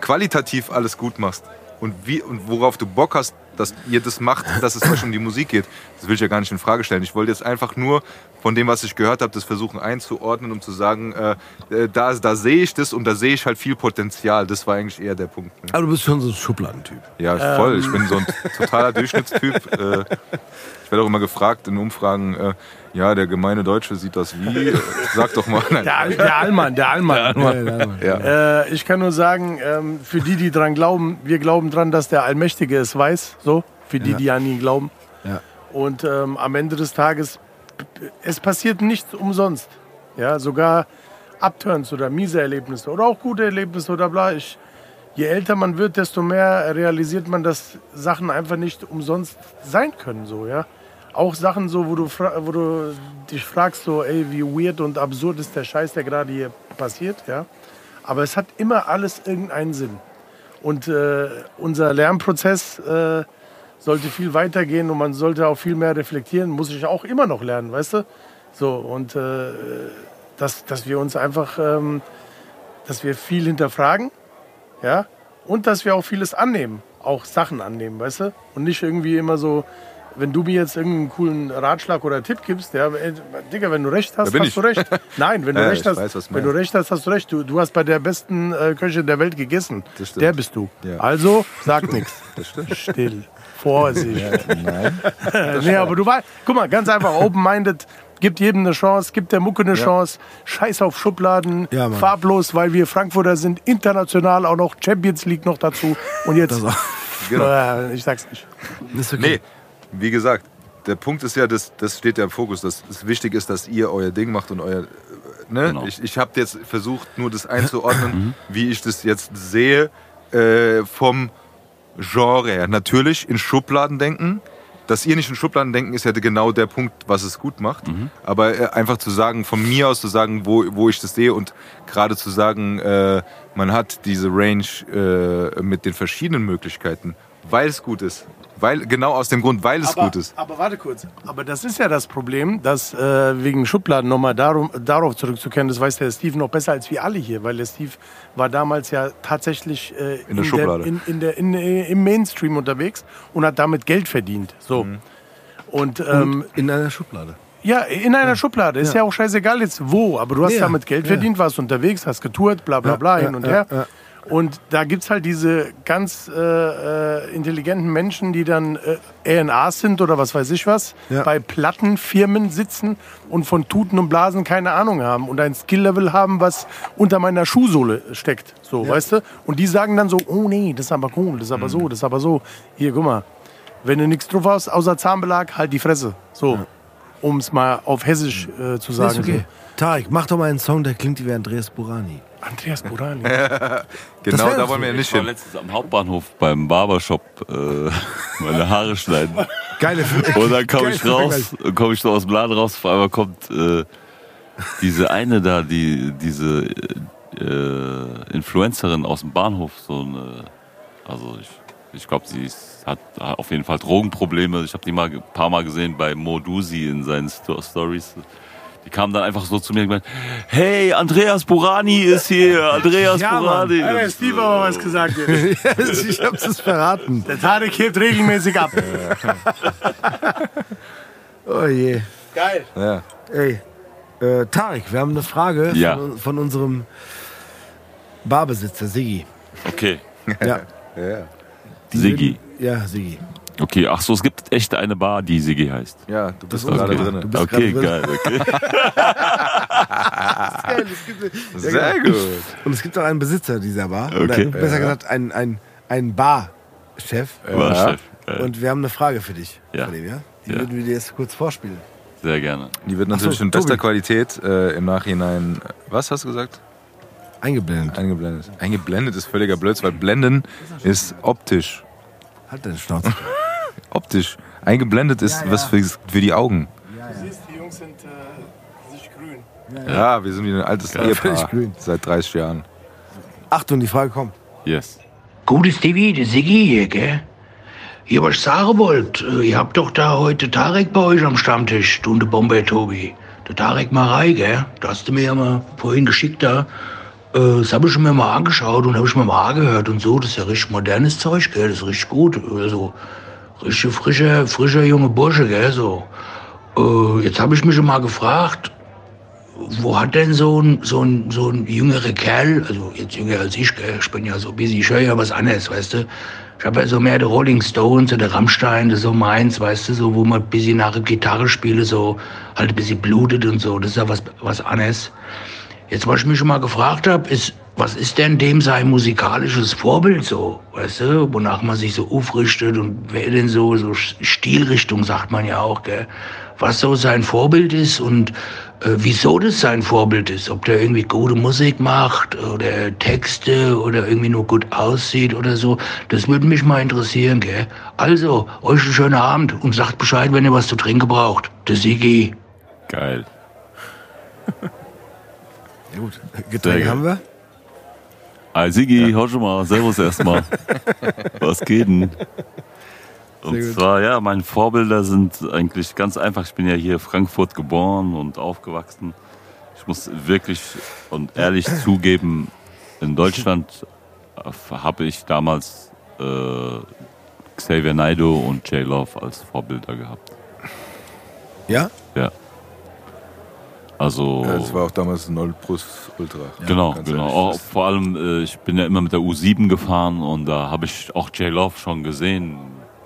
qualitativ alles gut machst und, wie, und worauf du Bock hast, dass ihr das macht, dass es euch um die Musik geht, das will ich ja gar nicht in Frage stellen. Ich wollte jetzt einfach nur von dem, was ich gehört habe, das versuchen einzuordnen, um zu sagen, äh, äh, da, da sehe ich das und da sehe ich halt viel Potenzial. Das war eigentlich eher der Punkt. Ne? Aber du bist schon so ein Schubladentyp. Ja, voll. Ich bin so ein totaler Durchschnittstyp. Äh, ich werde auch immer gefragt in Umfragen, äh, ja, der gemeine Deutsche sieht das wie. Äh, Sag doch mal. Nein. Der, Al- der Allmann, der Allmann. Ja. Äh, ich kann nur sagen, ähm, für die, die dran glauben, wir glauben dran, dass der Allmächtige es weiß. So, für die, Ja. die an ihn glauben. Ja. Und ähm, am Ende des Tages, es passiert nichts umsonst. Ja, sogar Upturns oder miese Erlebnisse oder auch gute Erlebnisse oder bla. Ich, je älter man wird, desto mehr realisiert man, dass Sachen einfach nicht umsonst sein können. So, ja. Auch Sachen so, wo du, wo du dich fragst, so, ey, wie weird und absurd ist der Scheiß, der gerade hier passiert, ja. Aber es hat immer alles irgendeinen Sinn. Und äh, unser Lernprozess äh, sollte viel weitergehen und man sollte auch viel mehr reflektieren. Muss ich auch immer noch lernen, weißt du? So, und äh, dass, dass wir uns einfach, ähm, dass wir viel hinterfragen, ja, und dass wir auch vieles annehmen, auch Sachen annehmen, weißt du? Und nicht irgendwie immer so, wenn du mir jetzt irgendeinen coolen Ratschlag oder Tipp gibst, ja, ey, Digga, wenn du recht hast, hast ich. du recht. Nein, wenn du Ja, recht hast, weiß, was du wenn du recht hast, hast du recht. Du, du hast bei der besten äh, Köchin der Welt gegessen. Der bist du. Ja. Also sag nichts. Still. Vorsicht. nee, aber du weißt, guck mal, ganz einfach open-minded. Gibt jedem eine Chance, gibt der Mucke eine Chance. Scheiß auf Schubladen, Ja, farblos, weil wir Frankfurter sind, international auch noch Champions League noch dazu. Und jetzt, Genau. äh, ich sag's nicht. Ist okay. Nee, wie gesagt, der Punkt ist ja, das, das steht ja im Fokus, dass es wichtig ist, dass ihr euer Ding macht und euer. Ne? Genau. Ich, ich habe jetzt versucht, nur das einzuordnen, wie ich das jetzt sehe, äh, vom Genre her. Natürlich in Schubladen denken. Dass ihr nicht in Schubladen denken, ist ja genau der Punkt, was es gut macht. Aber äh, einfach zu sagen, von mir aus zu sagen, wo, wo ich das sehe und gerade zu sagen, äh, man hat diese Range äh, mit den verschiedenen Möglichkeiten, weil es gut ist. Weil, genau aus dem Grund, weil es aber, gut ist. Aber warte kurz. Aber das ist ja das Problem, dass äh, wegen Schubladen nochmal darum, darauf zurückzukehren, das weiß der Steve noch besser als wir alle hier, weil der Steve war damals ja tatsächlich äh, In der Schublade. in, in der, in, äh, im Mainstream unterwegs und hat damit Geld verdient. So. Mhm. Und, ähm, In einer Schublade. ja, in einer Schublade. Ist ja. auch scheißegal jetzt wo, aber du hast Ja, damit Geld ja. verdient, warst unterwegs, hast getourt, bla bla Ja, bla, ja, hin und ja, her. Ja. Und da gibt's halt diese ganz äh, äh, intelligenten Menschen, die dann äh, A&As sind oder was weiß ich was, Ja. bei Plattenfirmen sitzen und von Tuten und Blasen keine Ahnung haben und ein Skill-Level haben, was unter meiner Schuhsohle steckt. So, weißt du? Und die sagen dann so, oh nee, das ist aber cool, das ist aber so, das ist aber so. Hier, guck mal, wenn du nichts drauf hast, außer Zahnbelag, halt die Fresse. So, um es mal auf Hessisch äh, zu sagen. Ist okay. Tarek, mach doch mal einen Song, der klingt wie Andreas Burani. Andreas Burani. Genau, da wollen wir ja nicht Ich war hin. letztens am Hauptbahnhof beim Barbershop äh, meine Haare schneiden. Geile Und dann komme ich raus, komme ich so aus dem Laden raus, auf einmal kommt äh, diese eine da, die diese äh, Influencerin aus dem Bahnhof, so eine, also ich, ich glaube, sie ist, hat auf jeden Fall Drogenprobleme. Ich habe die mal ein paar Mal gesehen bei Modusi in seinen Sto Stories. Die kam dann einfach so zu mir und gemeint, hey, Andreas Burani ist hier, Andreas Ja, Mann. Burani. Ja, der Und, Steve hat aber was gesagt. Jetzt. ich hab's es verraten. Der Tarek hebt regelmäßig ab. Oh je. Geil. Ja. Ey, äh, Tarek, wir haben eine Frage Ja. von, von unserem Barbesitzer, Siggi. Okay, Ja. Ja. Die Siggi. würden- Ja, Siggi. Okay, ach so, es gibt echt eine Bar, die Siggi heißt. ja, du bist Das gerade okay. drin. Du bist Okay, geil, okay. Sehr gut. Und es gibt auch einen Besitzer dieser Bar. Oder Okay. besser gesagt, einen, einen, einen Barchef. War Chef. Geil. Und wir haben eine Frage für dich. Ja. Von dem, ja? Die Ja. würden wir dir jetzt kurz vorspielen. Sehr gerne. Die wird natürlich so, in bester Tobi. Qualität äh, im Nachhinein, was hast du gesagt? Eingeblendet. Eingeblendet. Eingeblendet ist völliger Blödsinn, weil blenden ist optisch. Halt deine Schnauze. Optisch. Eingeblendet ist was für, für die Augen. Du siehst, die Jungs sind äh, sich grün. Ja, wir sind wie ein altes völlig Ehepaar grün. seit 30 Jahren. Achtung, die Frage kommt. Yes. Gutes Stevie, der Siggi hier, gell? Hier, was ich sagen wollt, äh, ihr habt doch da heute Tarek bei euch am Stammtisch, du und der Bombay Tobi. Der Tarek Marei, gell? Da hast du mir ja mal vorhin geschickt da. Äh, Das habe ich mir mal angeschaut und habe ich mir mal angehört und so. Das ist ja richtig modernes Zeug, gell? Das ist richtig gut. Also, richtig frischer, frischer junge Bursche, gell? So. Äh, Jetzt habe ich mich schon mal gefragt, wo hat denn so ein, so ein, so ein jüngerer Kerl, also jetzt jünger als ich, gell, ich bin ja so busy, ich höre ja was anderes, weißt du. Ich habe ja so mehr die Rolling Stones oder Rammstein, das ist so meins, weißt du, so, wo man ein bisschen nach Gitarre spiele, so halt ein bisschen blutet und so, das ist ja was, was anderes. Jetzt, was ich mich schon mal gefragt habe, ist, was ist denn dem sein musikalisches Vorbild so, weißt du, wonach man sich so aufrichtet und wer denn so, so Stilrichtung, sagt man ja auch, gell, was so sein Vorbild ist und äh, wieso das sein Vorbild ist, ob der irgendwie gute Musik macht oder Texte oder irgendwie nur gut aussieht oder so, das würde mich mal interessieren, gell. Also, euch einen schönen Abend und sagt Bescheid, wenn ihr was zu trinken braucht. Der Sigi. Geil. Ja gut, Getränke Sehr haben wir. Hi Sigi, hau schon mal. Servus erstmal. Was geht denn? Und zwar, ja, meine Vorbilder sind eigentlich ganz einfach. Ich bin ja hier in Frankfurt geboren und aufgewachsen. Ich muss wirklich und ehrlich zugeben, in Deutschland habe ich damals äh, Xavier Naidoo und J Love als Vorbilder gehabt. Ja? Ja. Also. Ja, das war auch damals ein Null Plus Ultra. Genau, ganz genau. ehrlich. Auch, vor allem, äh, ich bin ja immer mit der U7 gefahren und da habe ich auch J Love schon gesehen,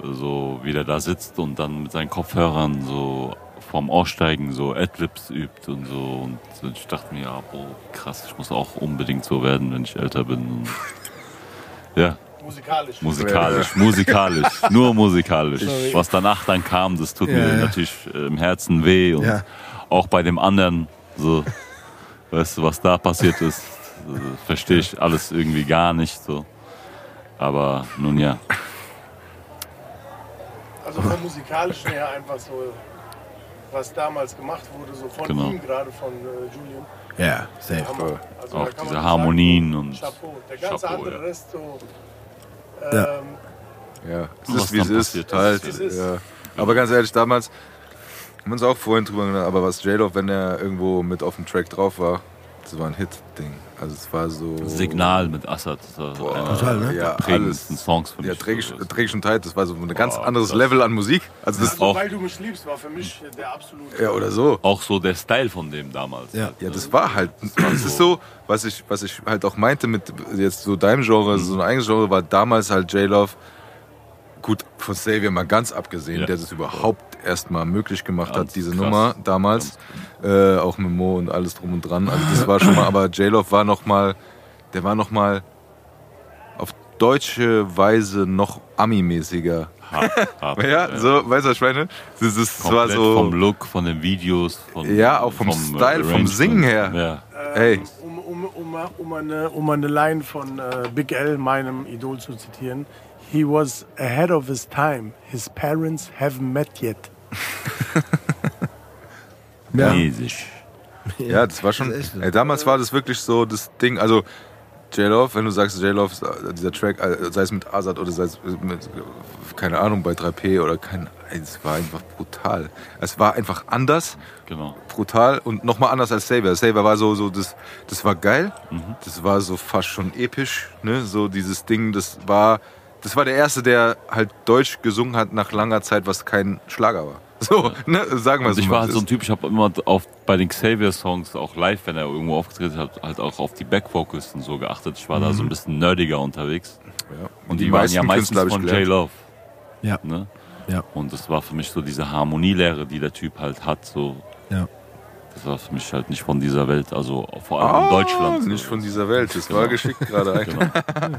so wie der da sitzt und dann mit seinen Kopfhörern so vorm Aussteigen so Adlibs übt und so. Und ich dachte mir, ja, boah, krass, ich muss auch unbedingt so werden, wenn ich älter bin. Und ja, Musikalisch. musikalisch, musikalisch, nur musikalisch. Sorry. Was danach dann kam, das tut Ja, mir ja. natürlich äh, im Herzen weh und Ja. Auch bei dem anderen, so, weißt du, was da passiert ist, verstehe ich alles irgendwie gar nicht so. Aber nun ja, Also vom musikalischen her einfach so, was damals gemacht wurde, so von Genau. ihm, gerade von äh, Julian. Ja, safe. Hammer. Also Auch diese Harmonien sagen, und Chapeau. Der ganze Chapeau, andere ja. Rest so. Ja. Ähm, Ja, es ist wie es ist. Halt, ist, wie es ist. ja. Aber ganz ehrlich, damals haben wir uns auch vorhin drüber gedacht, aber was J-Love, wenn er irgendwo mit auf dem Track drauf war, das war ein Hit-Ding. Also es war so. Signal mit Assad, das war Boah, einer Total, ne? Ja, prägendsten alles. Songs für mich. Ja, Trägisch, und Tight, das war so ein ganz Boah, anderes krass. Level an Musik. Also das also, auch- weil du mich liebst, war für mich der absolute. ja, oder so. auch so der Style von dem damals. Ja. Ja, das war halt. Das ist so, was ich, was ich halt auch meinte mit jetzt so deinem Genre, so ein eigenes Genre, war damals halt J-Love. Gut, von Xavier mal ganz abgesehen, Ja. der das überhaupt erst mal möglich gemacht Ganz hat, diese krass. Nummer damals. Äh, auch mit Mo und alles drum und dran. Also das war schon mal, aber J-Love war noch mal, der war noch mal auf deutsche Weise noch Ami-mäßiger. Hart, Ja, so, weißt du, was ich meine? Das, ist, das war Komplett so. vom Look, von den Videos. Von, Ja, auch vom äh, Style, vom. Singen her. Ja. Ey. Um, um, um, um, eine, um eine Line von äh, Big L, meinem Idol, zu zitieren. He was ahead of his time. His parents haven't met yet. Ja. Mäßig. Ja, das war schon. Das ey, damals war das wirklich so das Ding. Also, J-Love, wenn du sagst J-Love, dieser Track, äh, sei es mit Azad oder sei es mit, keine Ahnung, bei 3P oder kein. Es war einfach brutal. Es war einfach anders, Genau. brutal und nochmal anders als Saber. Saber war so, so das, das war geil. Mhm. Das war so fast schon episch, ne? So dieses Ding, das war. Das war der erste, der halt Deutsch gesungen hat nach langer Zeit, was kein Schlager war. So, ne? Sagen wir Also so. ich mal. war halt so ein Typ, ich habe immer auf, bei den Xavier-Songs, auch live, wenn er irgendwo aufgetreten hat, halt auch auf die Backvocals und so geachtet. Ich war da so ein bisschen nerdiger unterwegs. ja. Und die, waren ja meistens Künstler von. J-Love. Ja. Ne? Ja. Und das war für mich so diese Harmonielehre, die der Typ halt hat. So. Ja. Das war für mich halt nicht von dieser Welt, also vor allem in Deutschland. so. Ah, Nicht von dieser Welt, das Genau. war geschickt gerade eigentlich. Genau.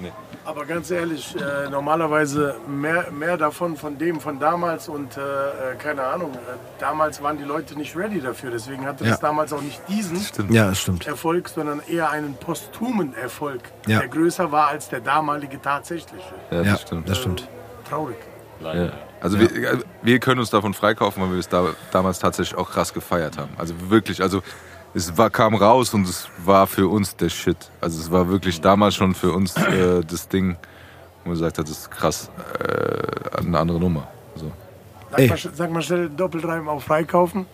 Nee. Aber ganz ehrlich, äh, normalerweise mehr, mehr davon von dem von damals und äh, äh, keine Ahnung, äh, damals waren die Leute nicht ready dafür. Deswegen hatte Ja. das damals auch nicht diesen Ja, das stimmt. Erfolg, sondern eher einen posthumen Erfolg, Ja. der größer war als der damalige tatsächliche. Ja, Ja, das stimmt. das stimmt. Traurig. Leider. Ja. Also wir, äh, wir können uns davon freikaufen, weil wir es da, damals tatsächlich auch krass gefeiert haben. Also wirklich, also es war, kam raus und es war für uns der Shit. Also es war wirklich damals schon für uns äh, das Ding, wo man gesagt hat, das ist krass, äh, eine andere Nummer. So. Sag, mal, sag mal schnell Doppelreim auf Freikaufen.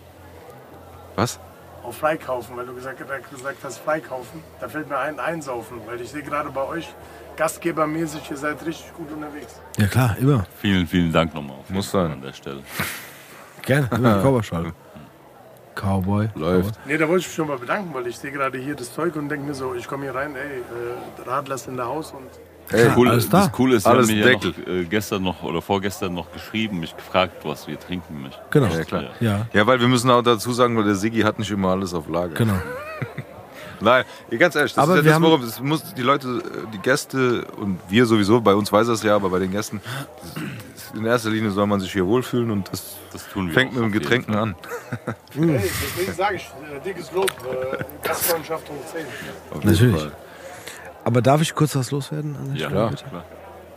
Was? Auf Freikaufen, weil du gesagt, gesagt hast Freikaufen. Da fällt mir ein Einsaufen, weil ich sehe gerade bei euch gastgebermäßig, ihr seid richtig gut unterwegs. Ja, klar, immer. Vielen, vielen Dank nochmal Muss sein. an der Stelle. Gerne, immer die Cowboy-Schale. Cowboy. Läuft. Nee, da wollte ich mich schon mal bedanken, weil ich sehe gerade hier das Zeug und denke mir so, ich komme hier rein, ey, äh, Radler ist in der Haus und Ey, Cool, alles da. Das Coole ist, Alles haben mir ja Deckel. noch, äh, gestern noch oder vorgestern noch geschrieben, mich gefragt, was wir trinken möchten. Genau. Ja, klar. Ja, Ja, weil wir müssen auch dazu sagen, weil der Sigi hat nicht immer alles auf Lager. genau. Nein, ganz ehrlich, das Aber ist ja wir das, haben- worum es muss die Leute, äh, die Gäste und wir sowieso, bei uns weiß das ja, aber bei den Gästen, das- in erster Linie soll man sich hier wohlfühlen und das Das tun wir fängt auch mit dem Getränken an. Hey, deswegen sage ich, äh, dickes Lob, äh, Gastfreundschaft hoch 10. Auf jeden Natürlich. Fall. Aber darf ich kurz was loswerden? An der Ja, Stelle, klar. bitte? klar.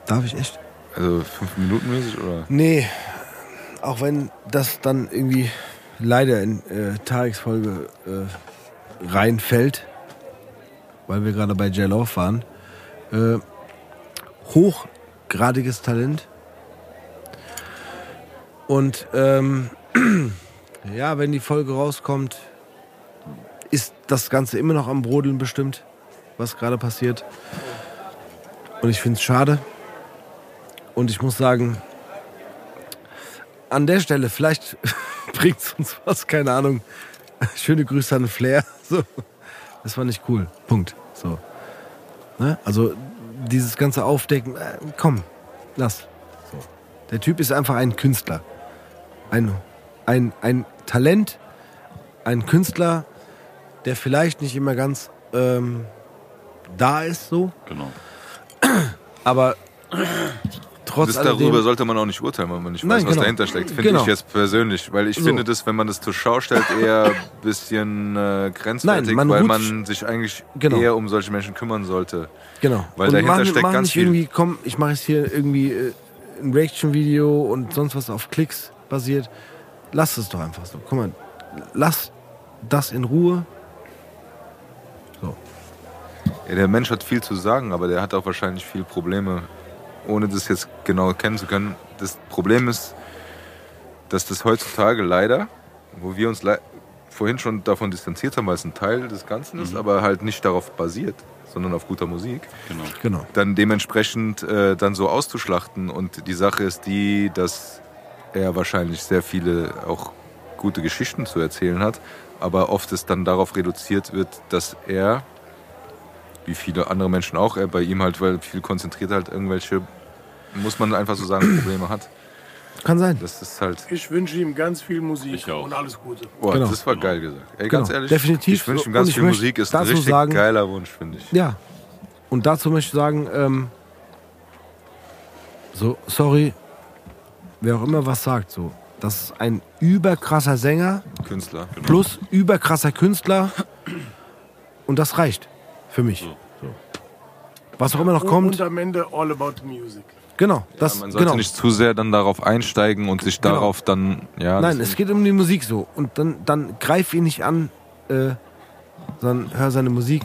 Darf ich echt? Also fünf Minuten mäßig oder? Nee, auch wenn das dann irgendwie leider in äh, Tareks Folge äh, reinfällt, weil wir gerade bei J Love waren. Äh, hochgradiges Talent. Und ähm, ja, wenn die Folge rauskommt, ist das Ganze immer noch am Brodeln bestimmt, was gerade passiert. Und ich finde es schade. Und ich muss sagen, an der Stelle, vielleicht bringt es uns was, keine Ahnung. Schöne Grüße an Flair. So. Das war nicht cool. Punkt. So. Ne? Also dieses ganze Aufdecken, äh, komm, lass. So. Der Typ ist einfach ein Künstler. Ein, ein, ein Talent, ein Künstler, der vielleicht nicht immer ganz ähm, da ist, so, Genau. aber trotz Das darüber sollte man auch nicht urteilen, wenn man nicht weiß, Nein, was genau. dahinter steckt. Finde Genau. ich jetzt persönlich. Weil ich So. finde das, wenn man das zur Schau stellt, eher ein bisschen äh, grenzwertig, Nein, man weil man sich eigentlich Genau. eher um solche Menschen kümmern sollte. Genau. Weil und dahinter mach, steckt mach ganz nicht viel. irgendwie, komm, ich mache jetzt hier irgendwie äh, ein Reaction-Video und sonst was auf Klicks basiert. Lass es doch einfach so. Guck mal, lass das in Ruhe. Ja, der Mensch hat viel zu sagen, aber der hat auch wahrscheinlich viel Probleme, ohne das jetzt genau kennen zu können. Das Problem ist, dass das heutzutage leider, wo wir uns vorhin schon davon distanziert haben, weil es ein Teil des Ganzen ist, aber halt nicht darauf basiert, sondern auf guter Musik, genau. Genau. dann dementsprechend äh, dann so auszuschlachten. Und die Sache ist die, dass er wahrscheinlich sehr viele auch gute Geschichten zu erzählen hat, aber oft es dann darauf reduziert wird, dass er, wie viele andere Menschen auch, er bei ihm halt, weil viel konzentriert halt irgendwelche, muss man einfach so sagen, Probleme hat. Kann sein. Das ist halt, Ich wünsche ihm ganz viel Musik Ich auch. und alles Gute. boah, Genau. das war geil gesagt. Ey, Genau. ganz ehrlich, Definitiv. ich wünsche ihm ganz viel Musik, ist ein richtig sagen- geiler Wunsch, finde ich. Ja. Und dazu möchte ich sagen, ähm, so, sorry, wer auch immer was sagt, so, das ist ein überkrasser Sänger Künstler. plus überkrasser Künstler und das reicht für mich. So. Was auch immer noch kommt, und am Ende all about the music. genau, das, Man sollte genau. nicht zu sehr dann darauf einsteigen und sich Genau. darauf dann, ja. Nein, es geht um die Musik so. Und dann, dann greif ihn nicht an, äh, sondern hör seine Musik.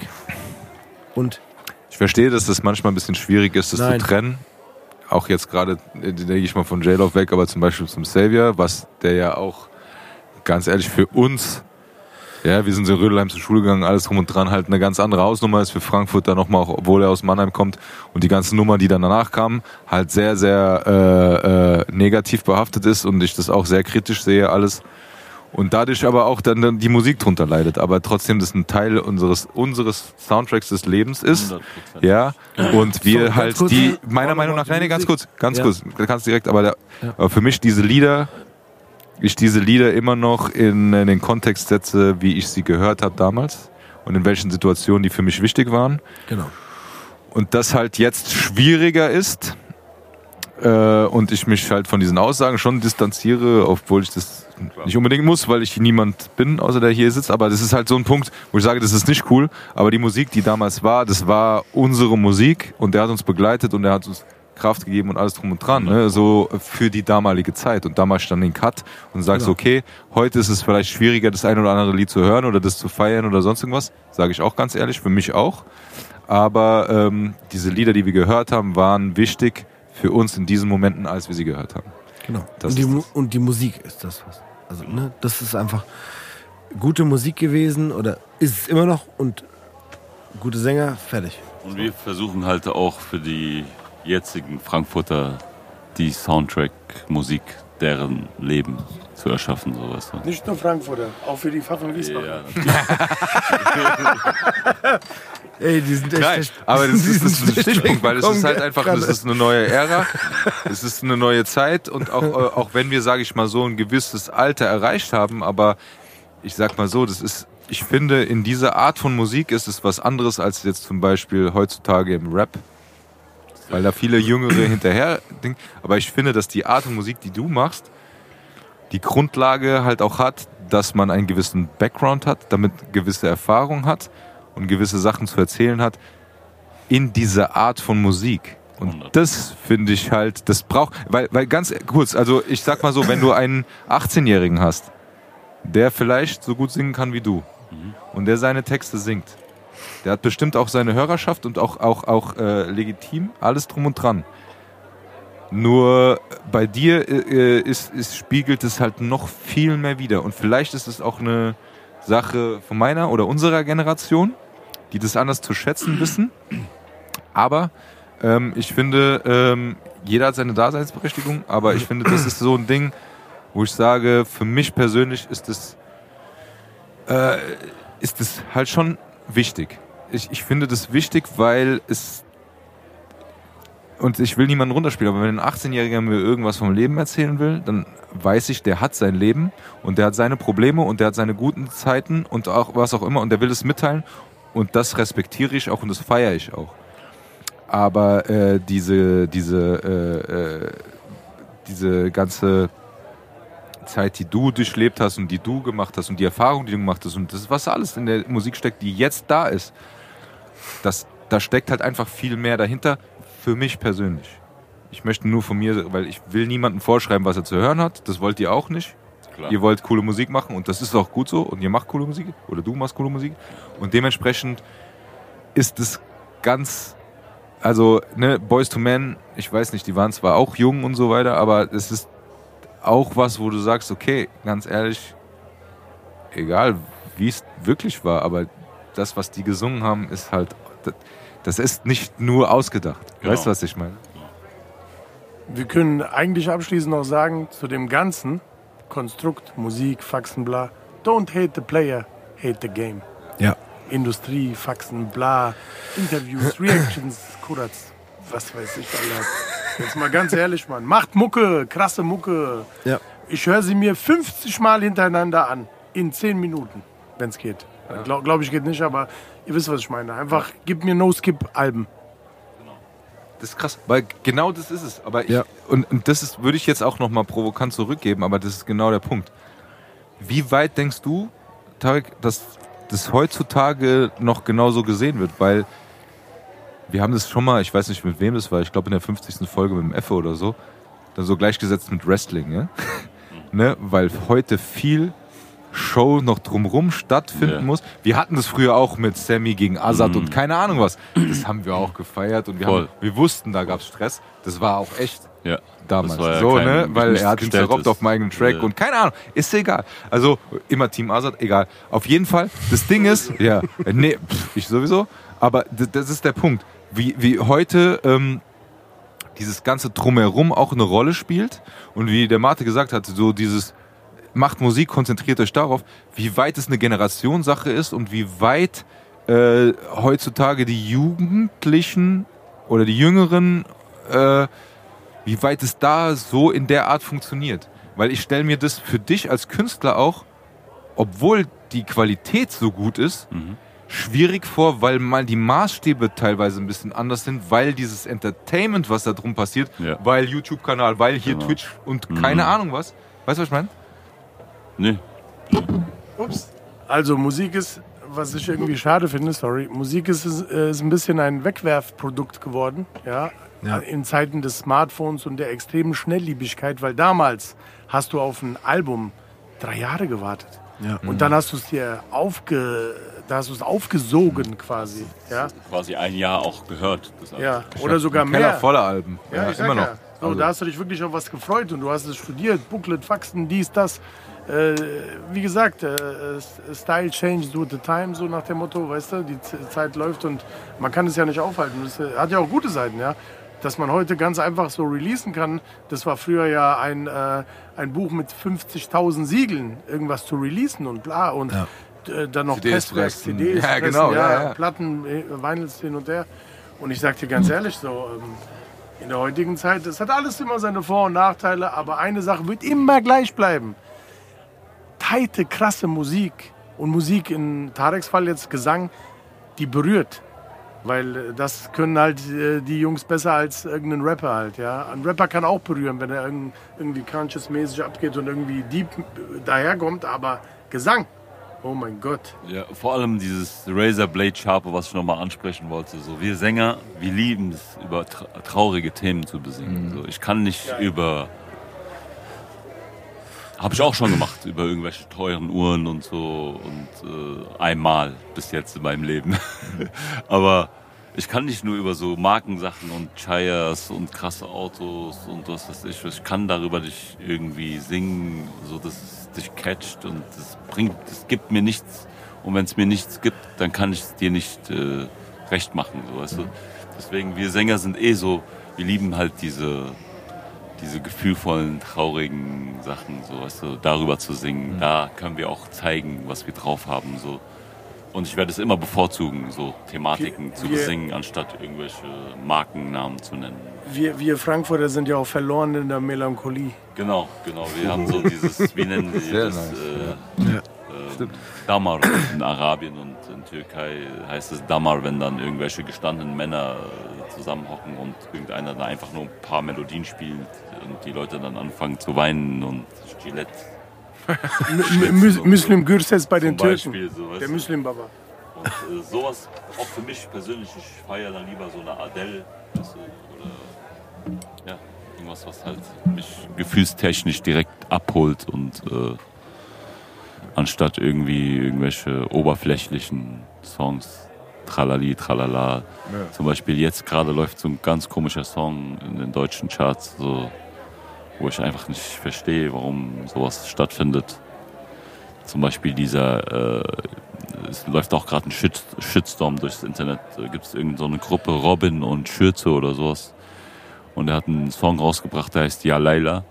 Und Ich verstehe, dass das manchmal ein bisschen schwierig ist, das Nein. zu trennen. Auch jetzt gerade, äh, denke ich mal von J-Love weg, aber zum Beispiel zum Savior, was der ja auch, ganz ehrlich, für uns, ja, wir sind in Rödelheim zur Schule gegangen, alles drum und dran, halt eine ganz andere Hausnummer ist für Frankfurt dann nochmal, auch, obwohl er aus Mannheim kommt und die ganzen Nummern, die dann danach kamen, halt sehr, sehr äh, äh, negativ behaftet ist und ich das auch sehr kritisch sehe, alles. Und dadurch aber auch dann, dann die Musik drunter leidet, aber trotzdem das ein Teil unseres, unseres Soundtracks des Lebens ist. 100%. Ja, und wir So, ganz halt kurz, die, meiner Meinung nach, nein, nee, ganz kurz, ganz Ja. kurz, du kannst direkt, aber, der, Ja. aber für mich diese Lieder, ich diese Lieder immer noch in, in den Kontext setze, wie ich sie gehört habe damals und in welchen Situationen die für mich wichtig waren. genau. und das halt jetzt schwieriger ist äh, und ich mich halt von diesen Aussagen schon distanziere, obwohl ich das nicht unbedingt muss, weil ich niemand bin, außer der hier sitzt. Aber das ist halt so ein Punkt, wo ich sage, das ist nicht cool. Aber die Musik, die damals war, das war unsere Musik und der hat uns begleitet und der hat uns Kraft gegeben und alles drum und dran, ne? so für die damalige Zeit. Und damals stand den Cut und sagst, Genau. okay, heute ist es vielleicht schwieriger, das ein oder andere Lied zu hören oder das zu feiern oder sonst irgendwas. Sage ich auch ganz ehrlich, für mich auch. Aber ähm, diese Lieder, die wir gehört haben, waren wichtig für uns in diesen Momenten, als wir sie gehört haben. Genau. Das und, die, und die Musik ist das was. Also, ne, das ist einfach gute Musik gewesen oder ist es immer noch und gute Sänger, fertig. Und wir versuchen halt auch für die jetzigen Frankfurter die Soundtrack-Musik deren Leben zu erschaffen, sowas. Ne? Nicht nur Frankfurter, auch für die Pfaffen Wiesbaden. Ja. Ey, die sind echt. Nein, echt- aber das ist, das ist Stichpunkt, weil es ist halt einfach, das ist eine neue Ära, es ist eine neue Zeit und auch, äh, auch wenn wir, sage ich mal, so ein gewisses Alter erreicht haben, aber ich sag mal so, das ist, ich finde, in dieser Art von Musik ist es was anderes als jetzt zum Beispiel heutzutage im Rap. Weil da viele Jüngere hinterher denken. Aber ich finde, dass die Art von Musik, die du machst, die Grundlage halt auch hat, dass man einen gewissen Background hat, damit gewisse Erfahrung hat und gewisse Sachen zu erzählen hat in dieser Art von Musik. Und 100. das finde ich halt, das braucht, weil, weil ganz kurz, also ich sag mal so, wenn du einen 18-Jährigen hast, der vielleicht so gut singen kann wie du und der seine Texte singt, der hat bestimmt auch seine Hörerschaft und auch, auch, auch äh, legitim alles drum und dran. Nur bei dir äh, ist, ist, spiegelt es halt noch viel mehr wider. Und vielleicht ist es auch eine Sache von meiner oder unserer Generation, die das anders zu schätzen wissen. Aber ähm, ich finde, ähm, jeder hat seine Daseinsberechtigung, aber ich finde, das ist so ein Ding, wo ich sage, für mich persönlich ist es äh, ist es halt schon wichtig. Ich, ich finde das wichtig, weil es und ich will niemanden runterspielen, aber wenn ein 18-Jähriger mir irgendwas vom Leben erzählen will, dann weiß ich, der hat sein Leben und der hat seine Probleme und der hat seine guten Zeiten und auch was auch immer und der will es mitteilen und das respektiere ich auch und das feiere ich auch. Aber äh, diese, diese, äh, äh, diese ganze Zeit, die du durchlebt hast und die du gemacht hast und die Erfahrung, die du gemacht hast und das, was alles in der Musik steckt, die jetzt da ist, das, da steckt halt einfach viel mehr dahinter für mich persönlich. Ich möchte nur von mir, weil ich will niemandem vorschreiben, was er zu hören hat. Das wollt ihr auch nicht. Klar. Ihr wollt coole Musik machen und das ist auch gut so und ihr macht coole Musik oder du machst coole Musik und dementsprechend ist es ganz, also ne, Boys to Men, ich weiß nicht, die waren zwar auch jung und so weiter, aber es ist auch was, wo du sagst, okay, ganz ehrlich, egal wie es wirklich war, aber das, was die gesungen haben, ist halt, das, ist nicht nur ausgedacht. Genau. Weißt du, was ich meine? Wir können eigentlich abschließend noch sagen, zu dem ganzen Konstrukt, Musik, Faxen, bla, don't hate the player, hate the game. Ja. Industrie, Faxen, bla, Interviews, Reactions, Kuratz, was weiß ich, Alter. Jetzt mal ganz ehrlich, Mann. Macht Mucke, krasse Mucke. Ja. Ich höre sie mir 50 Mal hintereinander an. In 10 Minuten, wenn es geht. Glaube glaub ich geht nicht, aber ihr wisst, was ich meine. Einfach gib mir No-Skip-Alben. Das ist krass, weil genau das ist es. Aber ich, Ja. und, und das ist, würde ich jetzt auch nochmal provokant zurückgeben, aber das ist genau der Punkt. Wie weit denkst du, Tarek, dass das heutzutage noch genauso gesehen wird? Weil wir haben das schon mal, ich weiß nicht mit wem das war, ich glaube in der 50. Folge mit dem Effe oder so, dann so gleichgesetzt mit Wrestling, ja? ne? Weil heute viel Show noch drumrum stattfinden Ja. muss. Wir hatten das früher auch mit Sammy gegen Azad und keine Ahnung was. Das haben wir auch gefeiert und wir, haben, wir wussten, da gab es Stress. Das war auch echt Ja. damals. Ja so, kein- ne? Weil er hat ihn zerrobbt auf meinem eigenen Track Ja. und keine Ahnung. Ist egal. Also immer Team Azad, egal. Auf jeden Fall, das Ding ist, ja, nee, pff, ich sowieso, aber das ist der Punkt. Wie, wie heute ähm, dieses ganze Drumherum auch eine Rolle spielt und wie der Mate gesagt hat, so dieses macht Musik, konzentriert euch darauf, wie weit es eine Generationssache ist und wie weit äh, heutzutage die Jugendlichen oder die Jüngeren, äh, wie weit es da so in der Art funktioniert. Weil ich stelle mir das für dich als Künstler auch, obwohl die Qualität so gut ist, schwierig vor, weil mal die Maßstäbe teilweise ein bisschen anders sind, weil dieses Entertainment, was da drum passiert, Ja. weil YouTube-Kanal, weil hier Genau. Twitch und keine Ahnung was. Weißt du, was ich meine? Nee. Ups. Also Musik ist, was ich irgendwie schade finde, sorry, Musik ist, äh, ist ein bisschen ein Wegwerfprodukt geworden, ja, Ja. in Zeiten des Smartphones und der extremen Schnellliebigkeit, weil damals hast du auf ein Album drei Jahre gewartet. Ja. Und dann hast du es dir aufge, da hast du es aufgesogen quasi, ja, Quasi ein Jahr auch gehört. Das ja, oder sogar Ein Keller mehr. voller Alben. Ja, ich sag immer noch. ja. So, Also- da hast du dich wirklich auf was gefreut und du hast es studiert, Booklet, Faxen, dies, das. Äh, wie gesagt, äh, Style changes with the time, so nach dem Motto, weißt du, die Zeit läuft und man kann es ja nicht aufhalten. Das äh, hat ja auch gute Seiten, ja. Dass man heute ganz einfach so releasen kann, das war früher ja ein, äh, ein Buch mit 50.000 Siegeln, irgendwas zu releasen und bla und äh, dann noch CDs Presswerk. CDs, Ja, pressen, genau, ja, ja. Platten, äh, Vinyls hin und her. Und ich sag dir ganz ehrlich, so, ähm, in der heutigen Zeit, es hat alles immer seine Vor- und Nachteile, aber eine Sache wird immer gleich bleiben. Teite, krasse Musik und Musik in Tareks Fall jetzt Gesang, die berührt. Weil äh, das können halt äh, die Jungs besser als irgendein Rapper halt, ja. Ein Rapper kann auch berühren, wenn er irgend- irgendwie conscious-mäßig abgeht und irgendwie deep äh, daherkommt, aber Gesang, oh mein Gott. Ja, vor allem dieses Razor Blade Sharpe, was ich nochmal ansprechen wollte. So, wir Sänger, wir lieben es, über tra traurige Themen zu besingen. So, ich kann nicht über. Habe ich auch schon gemacht, über irgendwelche teuren Uhren und so. Und äh, einmal bis jetzt in meinem Leben. Aber ich kann nicht nur über so Markensachen und Chires und krasse Autos und was weiß ich. Ich kann darüber nicht irgendwie singen, so dass es dich catcht und das bringt, es gibt mir nichts. Und wenn es mir nichts gibt, dann kann ich es dir nicht äh, recht machen, so weißt du. Deswegen, wir Sänger sind eh so, wir lieben halt diese, diese gefühlvollen, traurigen Sachen, so weißt du, darüber zu singen. Da können wir auch zeigen, was wir drauf haben, so. Und ich werde es immer bevorzugen, so Thematiken Wir- zu wir- besingen, anstatt irgendwelche Markennamen zu nennen. Wir, wir Frankfurter sind ja auch verloren in der Melancholie. Genau, genau. Wir haben so dieses, wie nennen die Sehr das? nice, Äh, äh, Damar in Arabien und in Türkei heißt es Damar, wenn dann irgendwelche gestandenen Männer äh, zusammenhocken und irgendeiner da einfach nur ein paar Melodien spielt und die Leute dann anfangen zu weinen und Gillette Muslim Gürses bei den Türken. Beispiel. So, Der? Muslim Baba. Und äh, sowas, auch für mich persönlich, ich feiere dann lieber so eine Adele weißt du, oder ja, irgendwas, was halt mich gefühlstechnisch direkt abholt und äh, anstatt irgendwie irgendwelche oberflächlichen Songs, tralali, tralala. Zum Beispiel jetzt gerade läuft so ein ganz komischer Song in den deutschen Charts, so, wo ich einfach nicht verstehe, warum sowas stattfindet. Zum Beispiel dieser, äh, es läuft auch gerade ein Shit, Shitstorm durchs Internet. Da gibt es irgendeine so eine Gruppe, Robin und Schürze oder sowas. Und er hat einen Song rausgebracht, der heißt Ja Laila.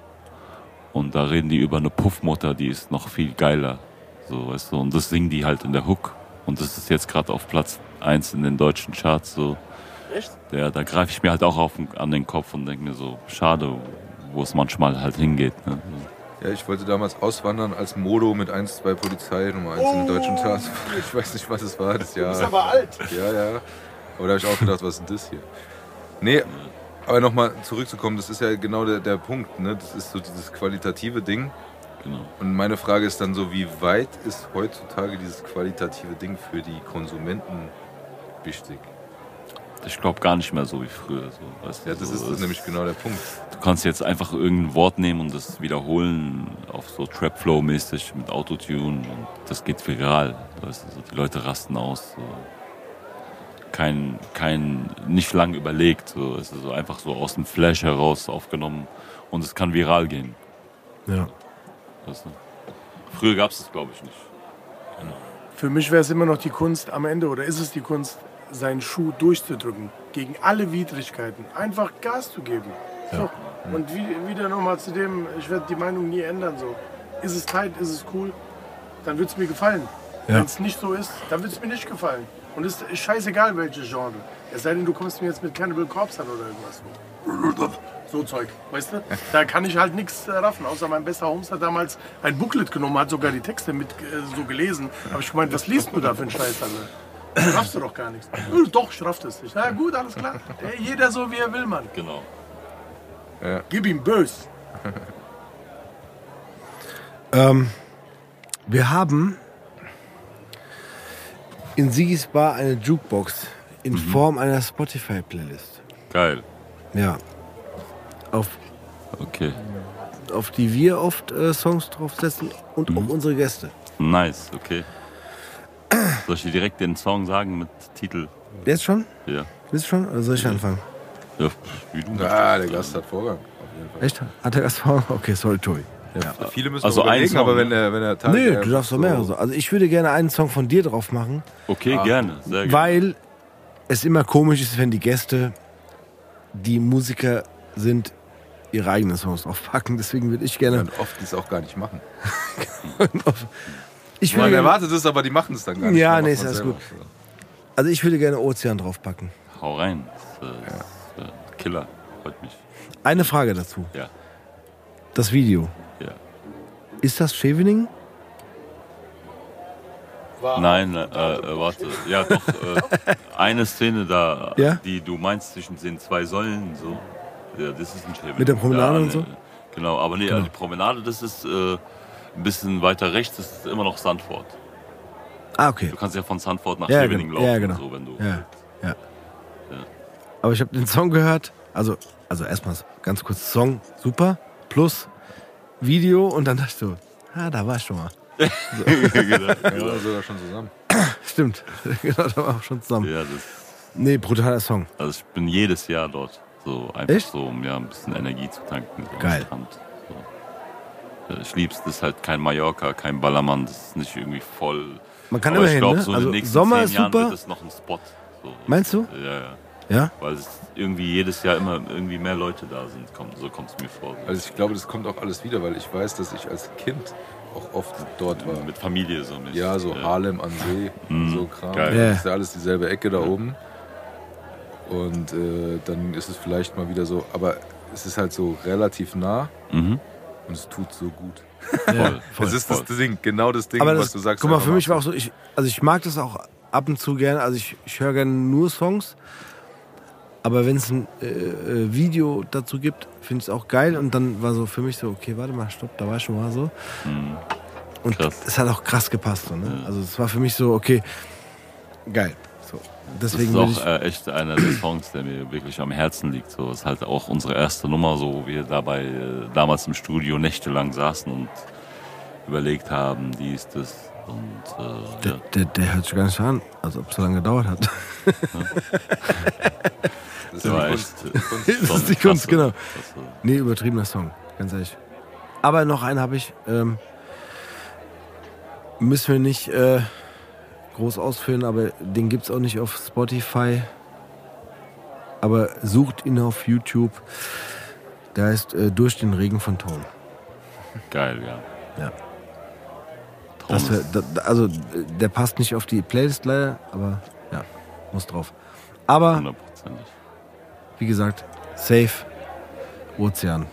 Und da reden die über eine Puffmutter, die ist noch viel geiler. So, weißt du, und das singen die halt in der Hook. Und das ist jetzt gerade auf Platz 1 in den deutschen Charts. So. Echt? Ja, da greife ich mir halt auch auf, an den Kopf und denke mir so, schade, wo es manchmal halt hingeht. Ne? Ja, ich wollte damals auswandern als Modo mit 1, 2 Polizei, Nummer 1 in den deutschen Charts. Ich weiß nicht, was es war das Jahr. Ist aber alt. Ja, ja. Aber da habe ich auch gedacht, was ist denn das hier? Nee, aber nochmal zurückzukommen, das ist ja genau der, der Punkt. Ne? Das ist so dieses qualitative Ding. Genau. Und meine Frage ist dann so, wie weit ist heutzutage dieses qualitative Ding für die Konsumenten wichtig? Ich glaube gar nicht mehr so wie früher. So, weißt du, Ja, das so, ist es- nämlich genau der Punkt. Du kannst jetzt einfach irgendein Wort nehmen und das wiederholen auf so Trap-Flow-mäßig mit Autotune und das geht viral. Weißt du, so, die Leute rasten aus. So. Kein, kein, nicht lang überlegt. So. Es ist so einfach so aus dem Flash heraus aufgenommen und es kann viral gehen. Ja. Weißt du? Früher gab es das, glaube ich, nicht. Für mich wäre es immer noch die Kunst am Ende, oder ist es die Kunst, seinen Schuh durchzudrücken. Gegen alle Widrigkeiten. Einfach Gas zu geben. So. Und wie, wieder nochmal zu dem, ich werde die Meinung nie ändern. So. Ist es tight, ist es cool, dann wird es mir gefallen. Ja. Wenn es nicht so ist, dann wird es mir nicht gefallen. Und es ist scheißegal, welches Genre. Es sei denn, du kommst mir jetzt mit Cannibal Corpse an oder irgendwas. So Zeug, weißt du? Da kann ich halt nichts äh, raffen, außer mein bester Holmes hat damals ein Booklet genommen, hat sogar die Texte mit äh, so gelesen. Habe ich gemeint, was liest du da für einen Scheiß, Alter? Straffst du doch gar nichts. Äh, Doch, strafft es dich. Na gut, alles klar. Ey, jeder so, wie er will, Mann. Genau. Gib ihm bös. Ähm, wir haben in Sigis Bar eine Jukebox in Form einer Spotify-Playlist. Geil. Ja. Auf, Okay. auf die wir oft äh, Songs draufsetzen und auch unsere Gäste. Nice, okay. Soll ich dir direkt den Song sagen mit Titel? Jetzt schon? Ja. Bist du schon? Oder soll ich anfangen? ja wie du Ah, der Gast hat Vorgang. Auf jeden Fall. Echt? Hat der Gast vor? Okay, sorry, Tobi. Viele müssen Also ein überlegen, Song, aber wenn der, wenn der Tag. Nee, äh, du darfst doch mehrere. So. Also ich würde gerne einen Song von dir drauf machen, Okay, gerne. Sehr gerne. weil es immer komisch ist, wenn die Gäste, die Musiker sind, ihre eigenen Songs draufpacken. Deswegen würde ich gerne. Und oft die es auch gar nicht machen. Ich Man würde, gerne- erwartet es, aber die machen es dann gar nicht. Ja, nee, ist alles gut. also ich würde gerne Ozean draufpacken. Hau rein. Das, äh, Killer. Freut mich. Eine Frage dazu. Ja. Das Video. Ja. Ist das Scheveningen? Nein, äh, äh, warte. Ja, doch. Äh, eine Szene da, Ja? die du meinst zwischen den zwei Säulen, so. Ja, das ist ein Schäbel. Mit der Promenade ja, und so? nee, Genau, aber nee, die Promenade, das ist äh, ein bisschen weiter rechts, ist immer noch Sandford. Ah, okay. Du kannst ja von Sandford nach Ja, Scheveningen genau. laufen, Ja, genau. so, wenn du. Ja, ja. Aber ich habe den Song gehört. Also, also erstmal ganz kurz Song, super. Plus Video und dann dachte ich so, ah, da war ich schon mal. genau. Ja, sogar schon zusammen. Stimmt. genau, da war auch schon zusammen. ja, das, Nee, brutaler Song. also ich bin jedes Jahr dort. So einfach Echt? so, um ja ein bisschen Energie zu tanken. So Geil. Am Strand, so. Ja, Ich lieb's, das ist halt kein Mallorca, kein Ballermann, das ist nicht irgendwie voll. Man kann Aber immer ich glaube, ne? so in Also den nächsten Sommer zehn ist Jahren super. wird es noch ein Spot. So. Meinst du? Ja, ja. Ja? Weil es irgendwie jedes Jahr immer irgendwie mehr Leute da sind. Kommt, so kommt es mir vor. Also ich glaube, das kommt auch alles wieder, weil ich weiß, dass ich als Kind auch oft dort war. Mit Familie so mäßig. Ja, so Harlem an See, so Kram. geil. Ja. Das ist ja alles dieselbe Ecke da oben. Und äh, dann ist es vielleicht mal wieder so, aber es ist halt so relativ nah Mhm. Und es tut so gut. Voll. das ist das Ding, genau das Ding, Aber was das, du sagst. guck mal, für mich war auch so, ich, also ich mag das auch ab und zu gerne. Also ich, ich höre gerne nur Songs. Aber wenn es ein äh, äh, Video dazu gibt, finde ich es auch geil. Und dann war so für mich so, okay, warte mal, stopp, da war ich schon mal so. Und Krass. es hat auch krass gepasst. So, ne? Also es war für mich so, okay, geil. So. Das Deswegen ist würde auch ich. äh, echt einer der Songs, der mir wirklich am Herzen liegt. So ist halt auch unsere erste Nummer, so wo wir dabei äh, damals im Studio nächtelang saßen und überlegt haben, dies, das und äh, Der, ja. der, der hört sich gar nicht an, als ob es so lange gedauert hat. Das ist Der war ja die echt, Kunst. äh, Das ist die Kunst, klasse. genau. Klasse. Nee, übertriebener Song, ganz ehrlich. Aber noch einen habe ich. Ähm, müssen wir nicht äh, groß ausführen, aber den gibt es auch nicht auf Spotify. Aber sucht ihn auf YouTube. Der heißt äh, Durch den Regen von Ton. Geil, ja. Ja. Das also, äh, der passt nicht auf die Playlist leider, aber ja, muss drauf. Aber, hundertprozentig. wie gesagt, safe Ozean.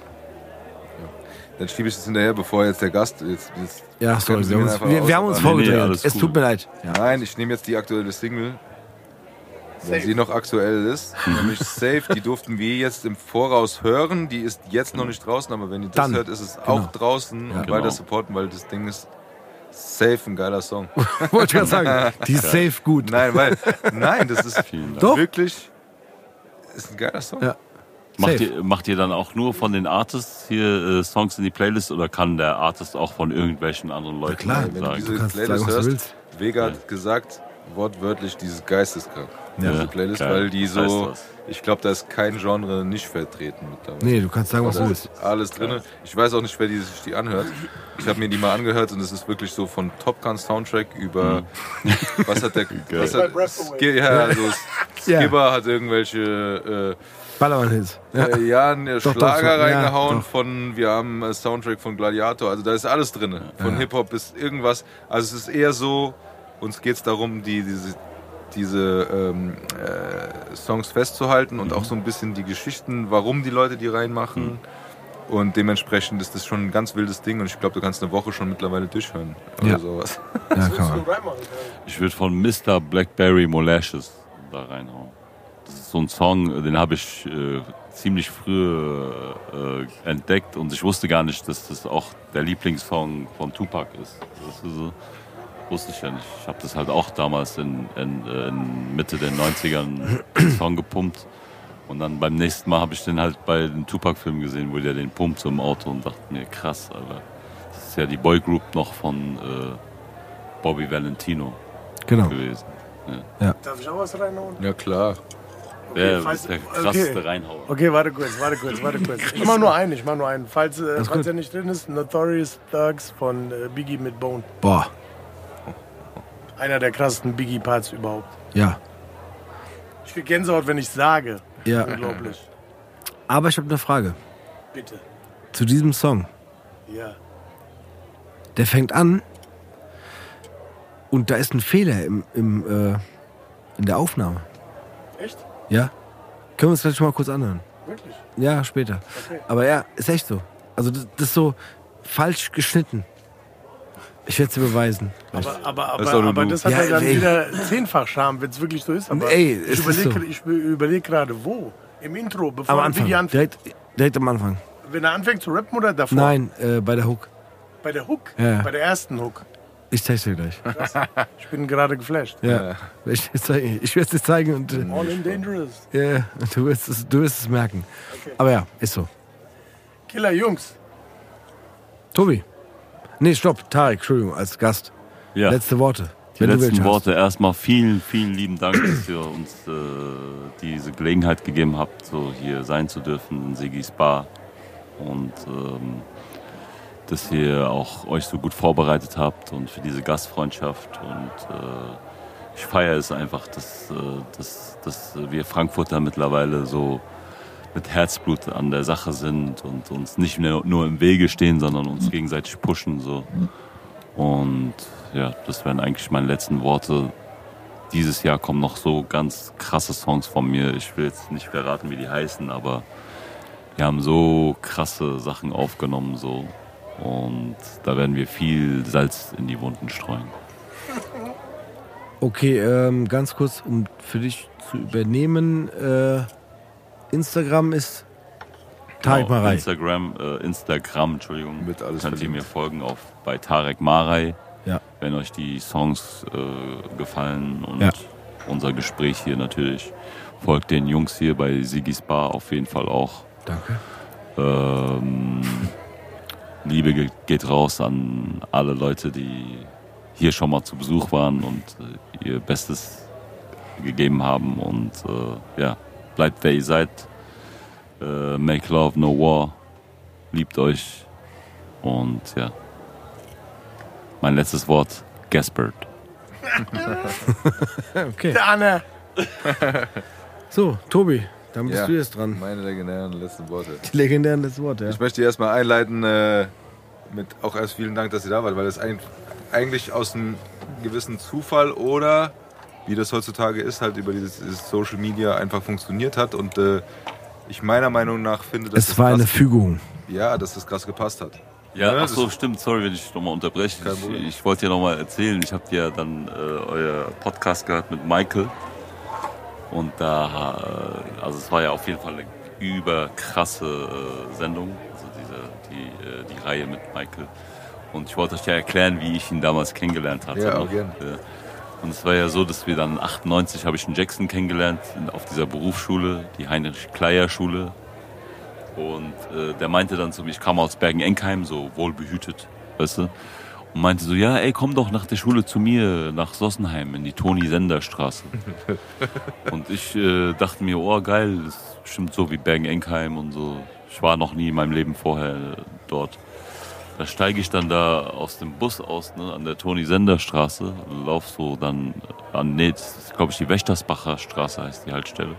Dann schiebe ich es hinterher, bevor jetzt der Gast. Jetzt, jetzt Ja, sorry, wir uns, wir, wir haben uns. Nee, nee, vorgedreht. alles es cool. tut mir leid. Ja. Nein, ich nehme jetzt die aktuelle Single. Wenn sie noch aktuell ist, nämlich Safe, die durften wir jetzt im Voraus hören. Die ist jetzt noch nicht draußen, aber wenn ihr das Dann. hört, ist es Genau. auch draußen und Genau. weiter supporten, weil das Ding ist safe, ein geiler Song. Wollte gerade sagen, die ist safe gut. Nein, weil, nein, das ist. Doch. wirklich, ist ein geiler Song. Ja. Macht Safe. ihr, macht ihr dann auch nur von den Artists hier äh, Songs in die Playlist oder kann der Artist auch von irgendwelchen anderen Leuten klar, Wenn du sagen? diese Playlist sagen, hörst. Vega hat gesagt, wortwörtlich dieses geisteskrank. Ja. Diese Playlist, geil. weil die so, ich glaube, da ist kein Genre nicht vertreten mit dabei. Nee, du kannst sagen, was Da du ist willst. alles drin. Ich weiß auch nicht, wer die sich die anhört. Ich habe mir die mal angehört und es ist wirklich so von Top Gun Soundtrack über was hat der was hat, ja, also Ja. Skipper hat irgendwelche Ballermann-Hits. Ja. äh, ja, einen doch, Schlager ja, reingehauen doch. von wir haben äh, Soundtrack von Gladiator, also da ist alles drin. Von Ja. Hip Hop bis irgendwas. Also es ist eher so uns geht es darum, die diese diese ähm, äh, Songs festzuhalten und auch so ein bisschen die Geschichten, warum die Leute die reinmachen. Und dementsprechend ist das schon ein ganz wildes Ding und ich glaube, du kannst eine Woche schon mittlerweile durchhören oder Ja. sowas. Ja, kann man. Ich würde von Mr. Blackberry Molasses da reinhauen. So ein Song, den habe ich äh, ziemlich früh äh, entdeckt und ich wusste gar nicht, dass das auch der Lieblingssong von Tupac ist. Das ist so, wusste ich ja nicht. Ich habe das halt auch damals in, in, in Mitte der 90ern den Song gepumpt. Und dann beim nächsten Mal habe ich den halt bei den Tupac-Filmen gesehen, wo der den pumpt so im Auto und dachte mir, krass, Alter. Das ist ja die Boygroup noch von äh, Bobby Valentino Genau. gewesen. Darf ich auch was reinhauen? Ja, klar. Der falls- ist der okay. krasseste Reinhauer. Okay, warte kurz, warte kurz, warte kurz. Ich mach nur einen, ich mach nur einen. Falls, äh, falls er nicht drin ist, Notorious Thugs von äh, Biggie mit Bone. Boah, Einer der krassesten Biggie-Parts überhaupt. ja. Ich krieg Gänsehaut, wenn ich sage. Ja. Unglaublich. Aber ich habe eine Frage Bitte. zu diesem Song. Ja. Der fängt an und da ist ein Fehler im, im, äh, in der Aufnahme. Echt? Ja? Können wir uns gleich mal kurz anhören? Wirklich? Ja, später. Okay. Aber ja, ist echt so. Also das, das ist so falsch geschnitten. Ich werde es dir beweisen. Aber, aber, aber, Das aber das hat Ja, ja, dann ey. wieder zehnfach Charme, wenn es wirklich so ist. Aber Ey, ich überlege so. ich überleg gerade, wo? Im Intro, bevor Am Anfang. Biggie anfängt. Direkt, direkt am Anfang. Wenn er anfängt zu rappen oder davor? Nein, äh, bei der Hook. Bei der Hook? Ja. Bei der ersten Hook. Ich dir gleich. Ich bin gerade geflasht. Ja. Ich, ich werde es dir zeigen und äh, All in Dangerous. ja, du, wirst es, du wirst es merken. Aber ja, ist so. Killer Jungs. Tobi. Nee, stopp. Tarek, Entschuldigung, als Gast. Ja, Letzte Worte. die letzten hast. Worte. Erstmal vielen, vielen lieben Dank, dass ihr uns äh, diese Gelegenheit gegeben habt, so hier sein zu dürfen in Sigis Bar. Und ähm, dass ihr auch euch so gut vorbereitet habt und für diese Gastfreundschaft. Und äh, ich feiere es einfach, dass, äh, dass, dass wir Frankfurter mittlerweile so mit Herzblut an der Sache sind und uns nicht mehr nur im Wege stehen, sondern uns gegenseitig pushen. So. Und ja, das wären eigentlich meine letzten Worte. Dieses Jahr kommen noch so ganz krasse Songs von mir. Ich will jetzt nicht verraten, wie die heißen, aber wir haben so krasse Sachen aufgenommen so. Und da werden wir viel Salz in die Wunden streuen. Okay, ähm, ganz kurz, um für dich zu übernehmen. Äh, Instagram ist Tarek Genau, Marei. Instagram, äh, Instagram, Entschuldigung. Wird alles könnt ihr verlinkt. mir folgen auf bei Tarek Marei. Ja. Wenn euch die Songs äh, gefallen und Ja. unser Gespräch hier natürlich. Folgt den Jungs hier bei Sigis Bar auf jeden Fall auch. Danke. Ähm, Liebe ge- geht raus an alle Leute, die hier schon mal zu Besuch waren und äh, ihr Bestes gegeben haben. Und äh, ja, bleibt wer ihr seid. Äh, make love, no war. Liebt euch. Und ja. Mein letztes Wort, Gaspard. Okay. Der Anne. So, Tobi, dann bist Ja. du jetzt dran. Meine legendären letzten Worte. Die legendären letzte Worte, ja. Ich möchte erstmal einleiten äh, mit auch erst vielen Dank, dass ihr da wart, weil das ein, eigentlich aus einem gewissen Zufall oder wie das heutzutage ist, halt über dieses, dieses Social Media einfach funktioniert hat und äh, ich meiner Meinung nach finde, dass Es das war eine krass, Fügung. ja, dass das krass gepasst hat. Ja, Ja, ach so, das- stimmt. Sorry, wenn ich nochmal unterbreche. Ich, ich wollte ja nochmal erzählen. Ich habe ja dann äh, euer Podcast gehört mit Michael. Und da, äh, also es war ja auf jeden Fall eine überkrasse äh, Sendung. Also diese, die, äh, die Reihe mit Michael. Und ich wollte euch ja erklären, wie ich ihn damals kennengelernt hatte. Ja, ne? auch gern. Äh, Und es war ja so, dass wir dann 98 habe ich einen Jackson kennengelernt auf dieser Berufsschule, die Heinrich-Kleier-Schule. Und äh, der meinte dann zu mir, ich kam aus Bergen-Enkheim, so wohlbehütet, weißt du. Und meinte so, ja, ey, komm doch nach der Schule zu mir, nach Sossenheim, in die Toni-Sender-Straße. und ich äh, dachte mir, oh geil, das ist bestimmt so wie Bergen-Enkheim und so. Ich war noch nie in meinem Leben vorher dort. Da steige ich dann da aus dem Bus aus, ne, an der Toni-Sender-Straße, lauf so dann an, nee, das ist, glaube ich, die Wächtersbacher Straße heißt die Haltestelle.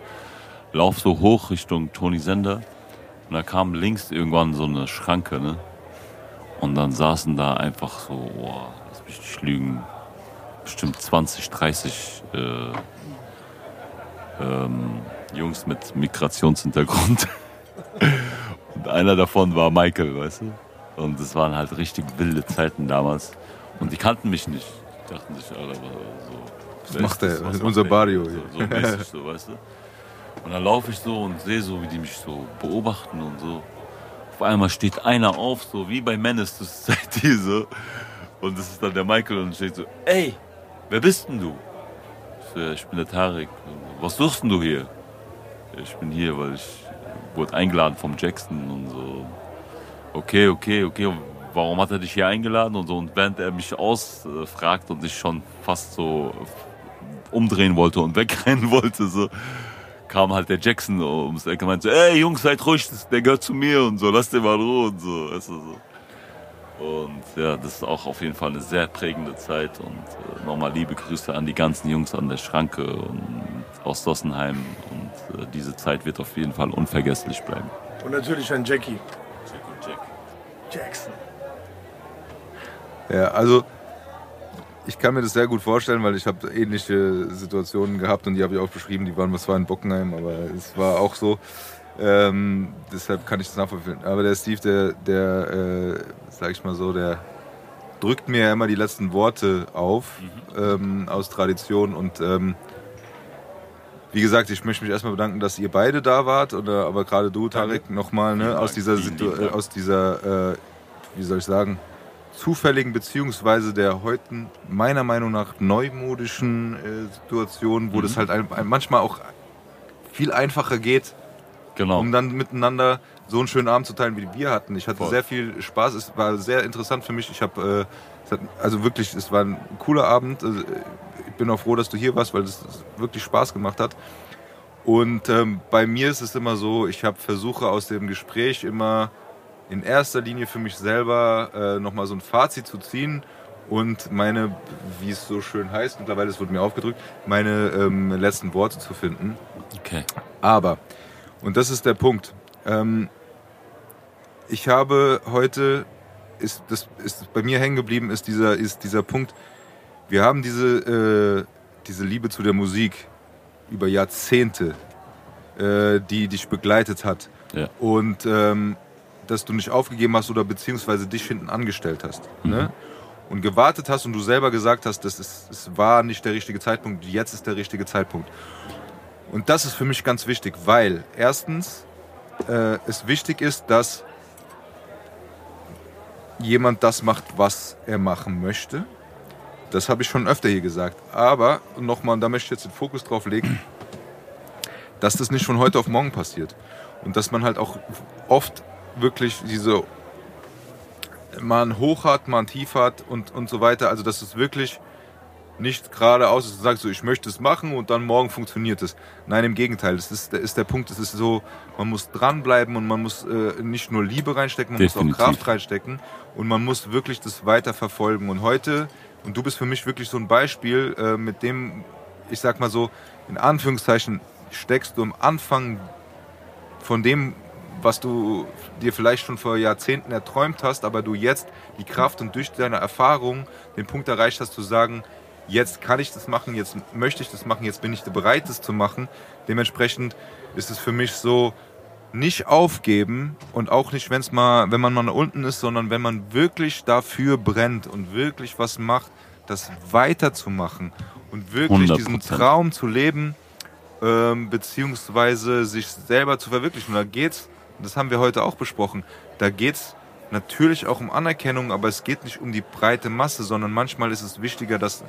Lauf so hoch Richtung Toni Sender und da kam links irgendwann so eine Schranke, ne? Und dann saßen da einfach so, boah, lass mich nicht lügen, bestimmt 20, 30 äh, ähm, Jungs mit Migrationshintergrund. Und einer davon war Michael, weißt du? Und es waren halt richtig wilde Zeiten damals. Und die kannten mich nicht. Die dachten sich, Alter, so. Was macht der? Unser Barrio. So, so mäßig, so, weißt du? Und dann laufe ich so und sehe so, wie die mich so beobachten und so. Auf einmal steht einer auf, so wie bei Menace to Society, so. Und das ist dann der Michael und steht so, ey, wer bist denn du? Ich, so, ja, ich bin der Tarek. Was suchst denn du hier? Ich bin hier, weil ich wurde eingeladen vom Jackson und so. Okay, okay, okay. Warum hat er dich hier eingeladen und so? Und während er mich ausfragt und ich schon fast so umdrehen wollte und wegrennen wollte, so kam halt der Jackson ums Eck und meinte so, ey Jungs, seid ruhig, der gehört zu mir und so, lasst den mal in Ruhe und so. Weißt du, so. Und ja, das ist auch auf jeden Fall eine sehr prägende Zeit und äh, nochmal liebe Grüße an die ganzen Jungs an der Schranke und aus Dossenheim und äh, diese Zeit wird auf jeden Fall unvergesslich bleiben. Und natürlich an Jackie Jack und Jack. Jackson. Ja, also ich kann mir das sehr gut vorstellen, weil ich habe ähnliche Situationen gehabt und die habe ich auch beschrieben. Die waren zwar in Bockenheim, aber es war auch so. Ähm, deshalb kann ich das nachvollziehen. Aber der Steve, der, der äh, sag ich mal so, der drückt mir ja immer die letzten Worte auf ähm, aus Tradition und ähm, wie gesagt, ich möchte mich erstmal bedanken, dass ihr beide da wart, oder aber gerade du, Tarek, nochmal, ne, aus dieser, Situ aus dieser, äh, wie soll ich sagen, zufälligen beziehungsweise der heute meiner Meinung nach neumodischen äh, Situation, wo Mhm. das halt ein, ein, manchmal auch viel einfacher geht, Genau. um dann miteinander so einen schönen Abend zu teilen, wie wir hatten. Ich hatte Voll. sehr viel Spaß. Es war sehr interessant für mich. Ich habe, äh, also wirklich, es war ein cooler Abend. Also, Ich bin auch froh, dass du hier warst, weil es wirklich Spaß gemacht hat. Und ähm, bei mir ist es immer so, ich habe versuche aus dem Gespräch immer in erster Linie für mich selber äh, nochmal so ein Fazit zu ziehen und meine, wie es so schön heißt, mittlerweile es wurde mir aufgedrückt, meine ähm, letzten Worte zu finden. Okay. Aber, und das ist der Punkt, ähm, ich habe heute, ist, das ist bei mir hängen geblieben, ist dieser, ist dieser Punkt, wir haben diese, äh, diese Liebe zu der Musik über Jahrzehnte, äh, die dich begleitet hat. Ja. Und ähm, dass du nicht aufgegeben hast oder beziehungsweise dich hinten angestellt hast. Ne? Und gewartet hast und du selber gesagt hast, das ist, es war nicht der richtige Zeitpunkt, jetzt ist der richtige Zeitpunkt. Und das ist für mich ganz wichtig, weil erstens äh, es wichtig ist, dass jemand das macht, was er machen möchte. Das habe ich schon öfter hier gesagt. Aber nochmal, da möchte ich jetzt den Fokus drauf legen, dass das nicht von heute auf morgen passiert. Und dass man halt auch oft wirklich diese mal ein Hoch hat, mal ein Tief hat und, und so weiter. Also dass es wirklich nicht geradeaus ist und sagst so, ich möchte es machen und dann morgen funktioniert es. Nein, im Gegenteil. Das ist, ist der Punkt. Es ist so, man muss dranbleiben und man muss äh, nicht nur Liebe reinstecken, man muss Definitiv. auch Kraft reinstecken und man muss wirklich das weiter verfolgen. Und heute, und du bist für mich wirklich so ein Beispiel, äh, mit dem, ich sag mal so, in Anführungszeichen steckst du am Anfang von dem, was du dir vielleicht schon vor Jahrzehnten erträumt hast, aber du jetzt die Kraft und durch deine Erfahrung den Punkt erreicht hast, zu sagen, jetzt kann ich das machen, jetzt möchte ich das machen, jetzt bin ich bereit, das zu machen. Dementsprechend ist es für mich so, nicht aufgeben und auch nicht, wenn's mal, wenn man mal unten ist, sondern wenn man wirklich dafür brennt und wirklich was macht, das weiterzumachen und wirklich diesen 100%. Traum zu leben, ähm, beziehungsweise sich selber zu verwirklichen. Und da geht's, das haben wir heute auch besprochen, da geht's natürlich auch um Anerkennung, aber es geht nicht um die breite Masse, sondern manchmal ist es wichtiger, dass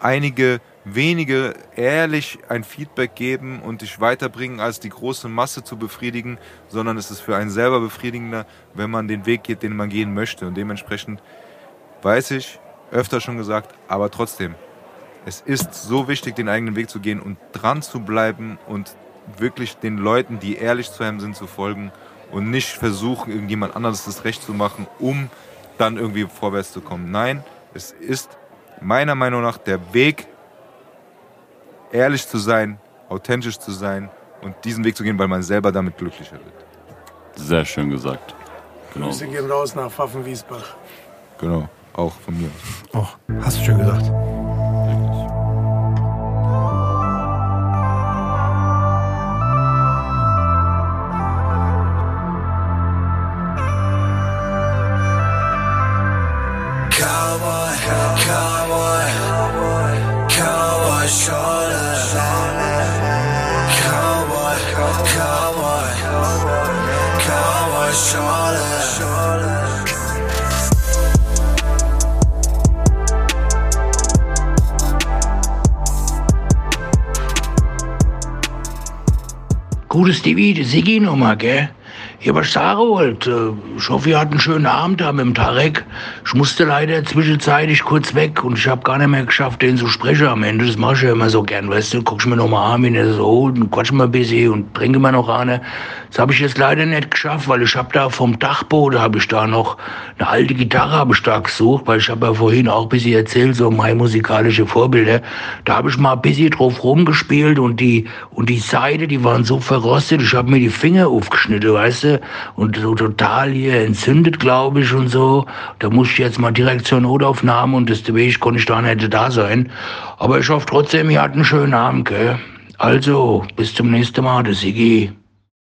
einige wenige ehrlich ein Feedback geben und dich weiterbringen, als die große Masse zu befriedigen, sondern es ist für einen selber befriedigender, wenn man den Weg geht, den man gehen möchte. Und dementsprechend weiß ich, öfter schon gesagt, aber trotzdem, es ist so wichtig, den eigenen Weg zu gehen und dran zu bleiben und wirklich den Leuten, die ehrlich zu einem sind, zu folgen und nicht versuchen, irgendjemand anderes das Recht zu machen, um dann irgendwie vorwärts zu kommen. Nein, es ist meiner Meinung nach der Weg, ehrlich zu sein, authentisch zu sein und diesen Weg zu gehen, weil man selber damit glücklicher wird. Sehr schön gesagt. Genau. Grüße gehen raus nach Pfaffen-Wiesbach. Genau, auch von mir. Oh, hast du schön gesagt. Stevie, die Siggi nochmal, gell? Ja, was ich sagen wollte, ich hoffe, ihr hattet einen schönen Abend da mit dem Tarek. Ich musste leider zwischenzeitlich kurz weg und ich habe gar nicht mehr geschafft, den zu sprechen am Ende. Das mache ich ja immer so gern, weißt du. Guck ich mir nochmal an, wenn er so holt und quatsch mal ein bisschen und trinke mal noch eine. Das habe ich jetzt leider nicht geschafft, weil ich habe da vom Dachboden, habe ich da noch eine alte Gitarre habe ich da gesucht, weil ich habe ja vorhin auch ein bisschen erzählt, so meine musikalische Vorbilder. Da habe ich mal ein bisschen drauf rumgespielt und die, und die Seite, die waren so verrostet, ich habe mir die Finger aufgeschnitten, weißt du und so total hier entzündet, glaube ich, und so. Da musste ich jetzt mal direkt zur Notaufnahme und deswegen konnte ich da nicht da sein. Aber ich hoffe trotzdem, ihr hattet einen schönen Abend, gell? Also, bis zum nächsten Mal, der Sigi.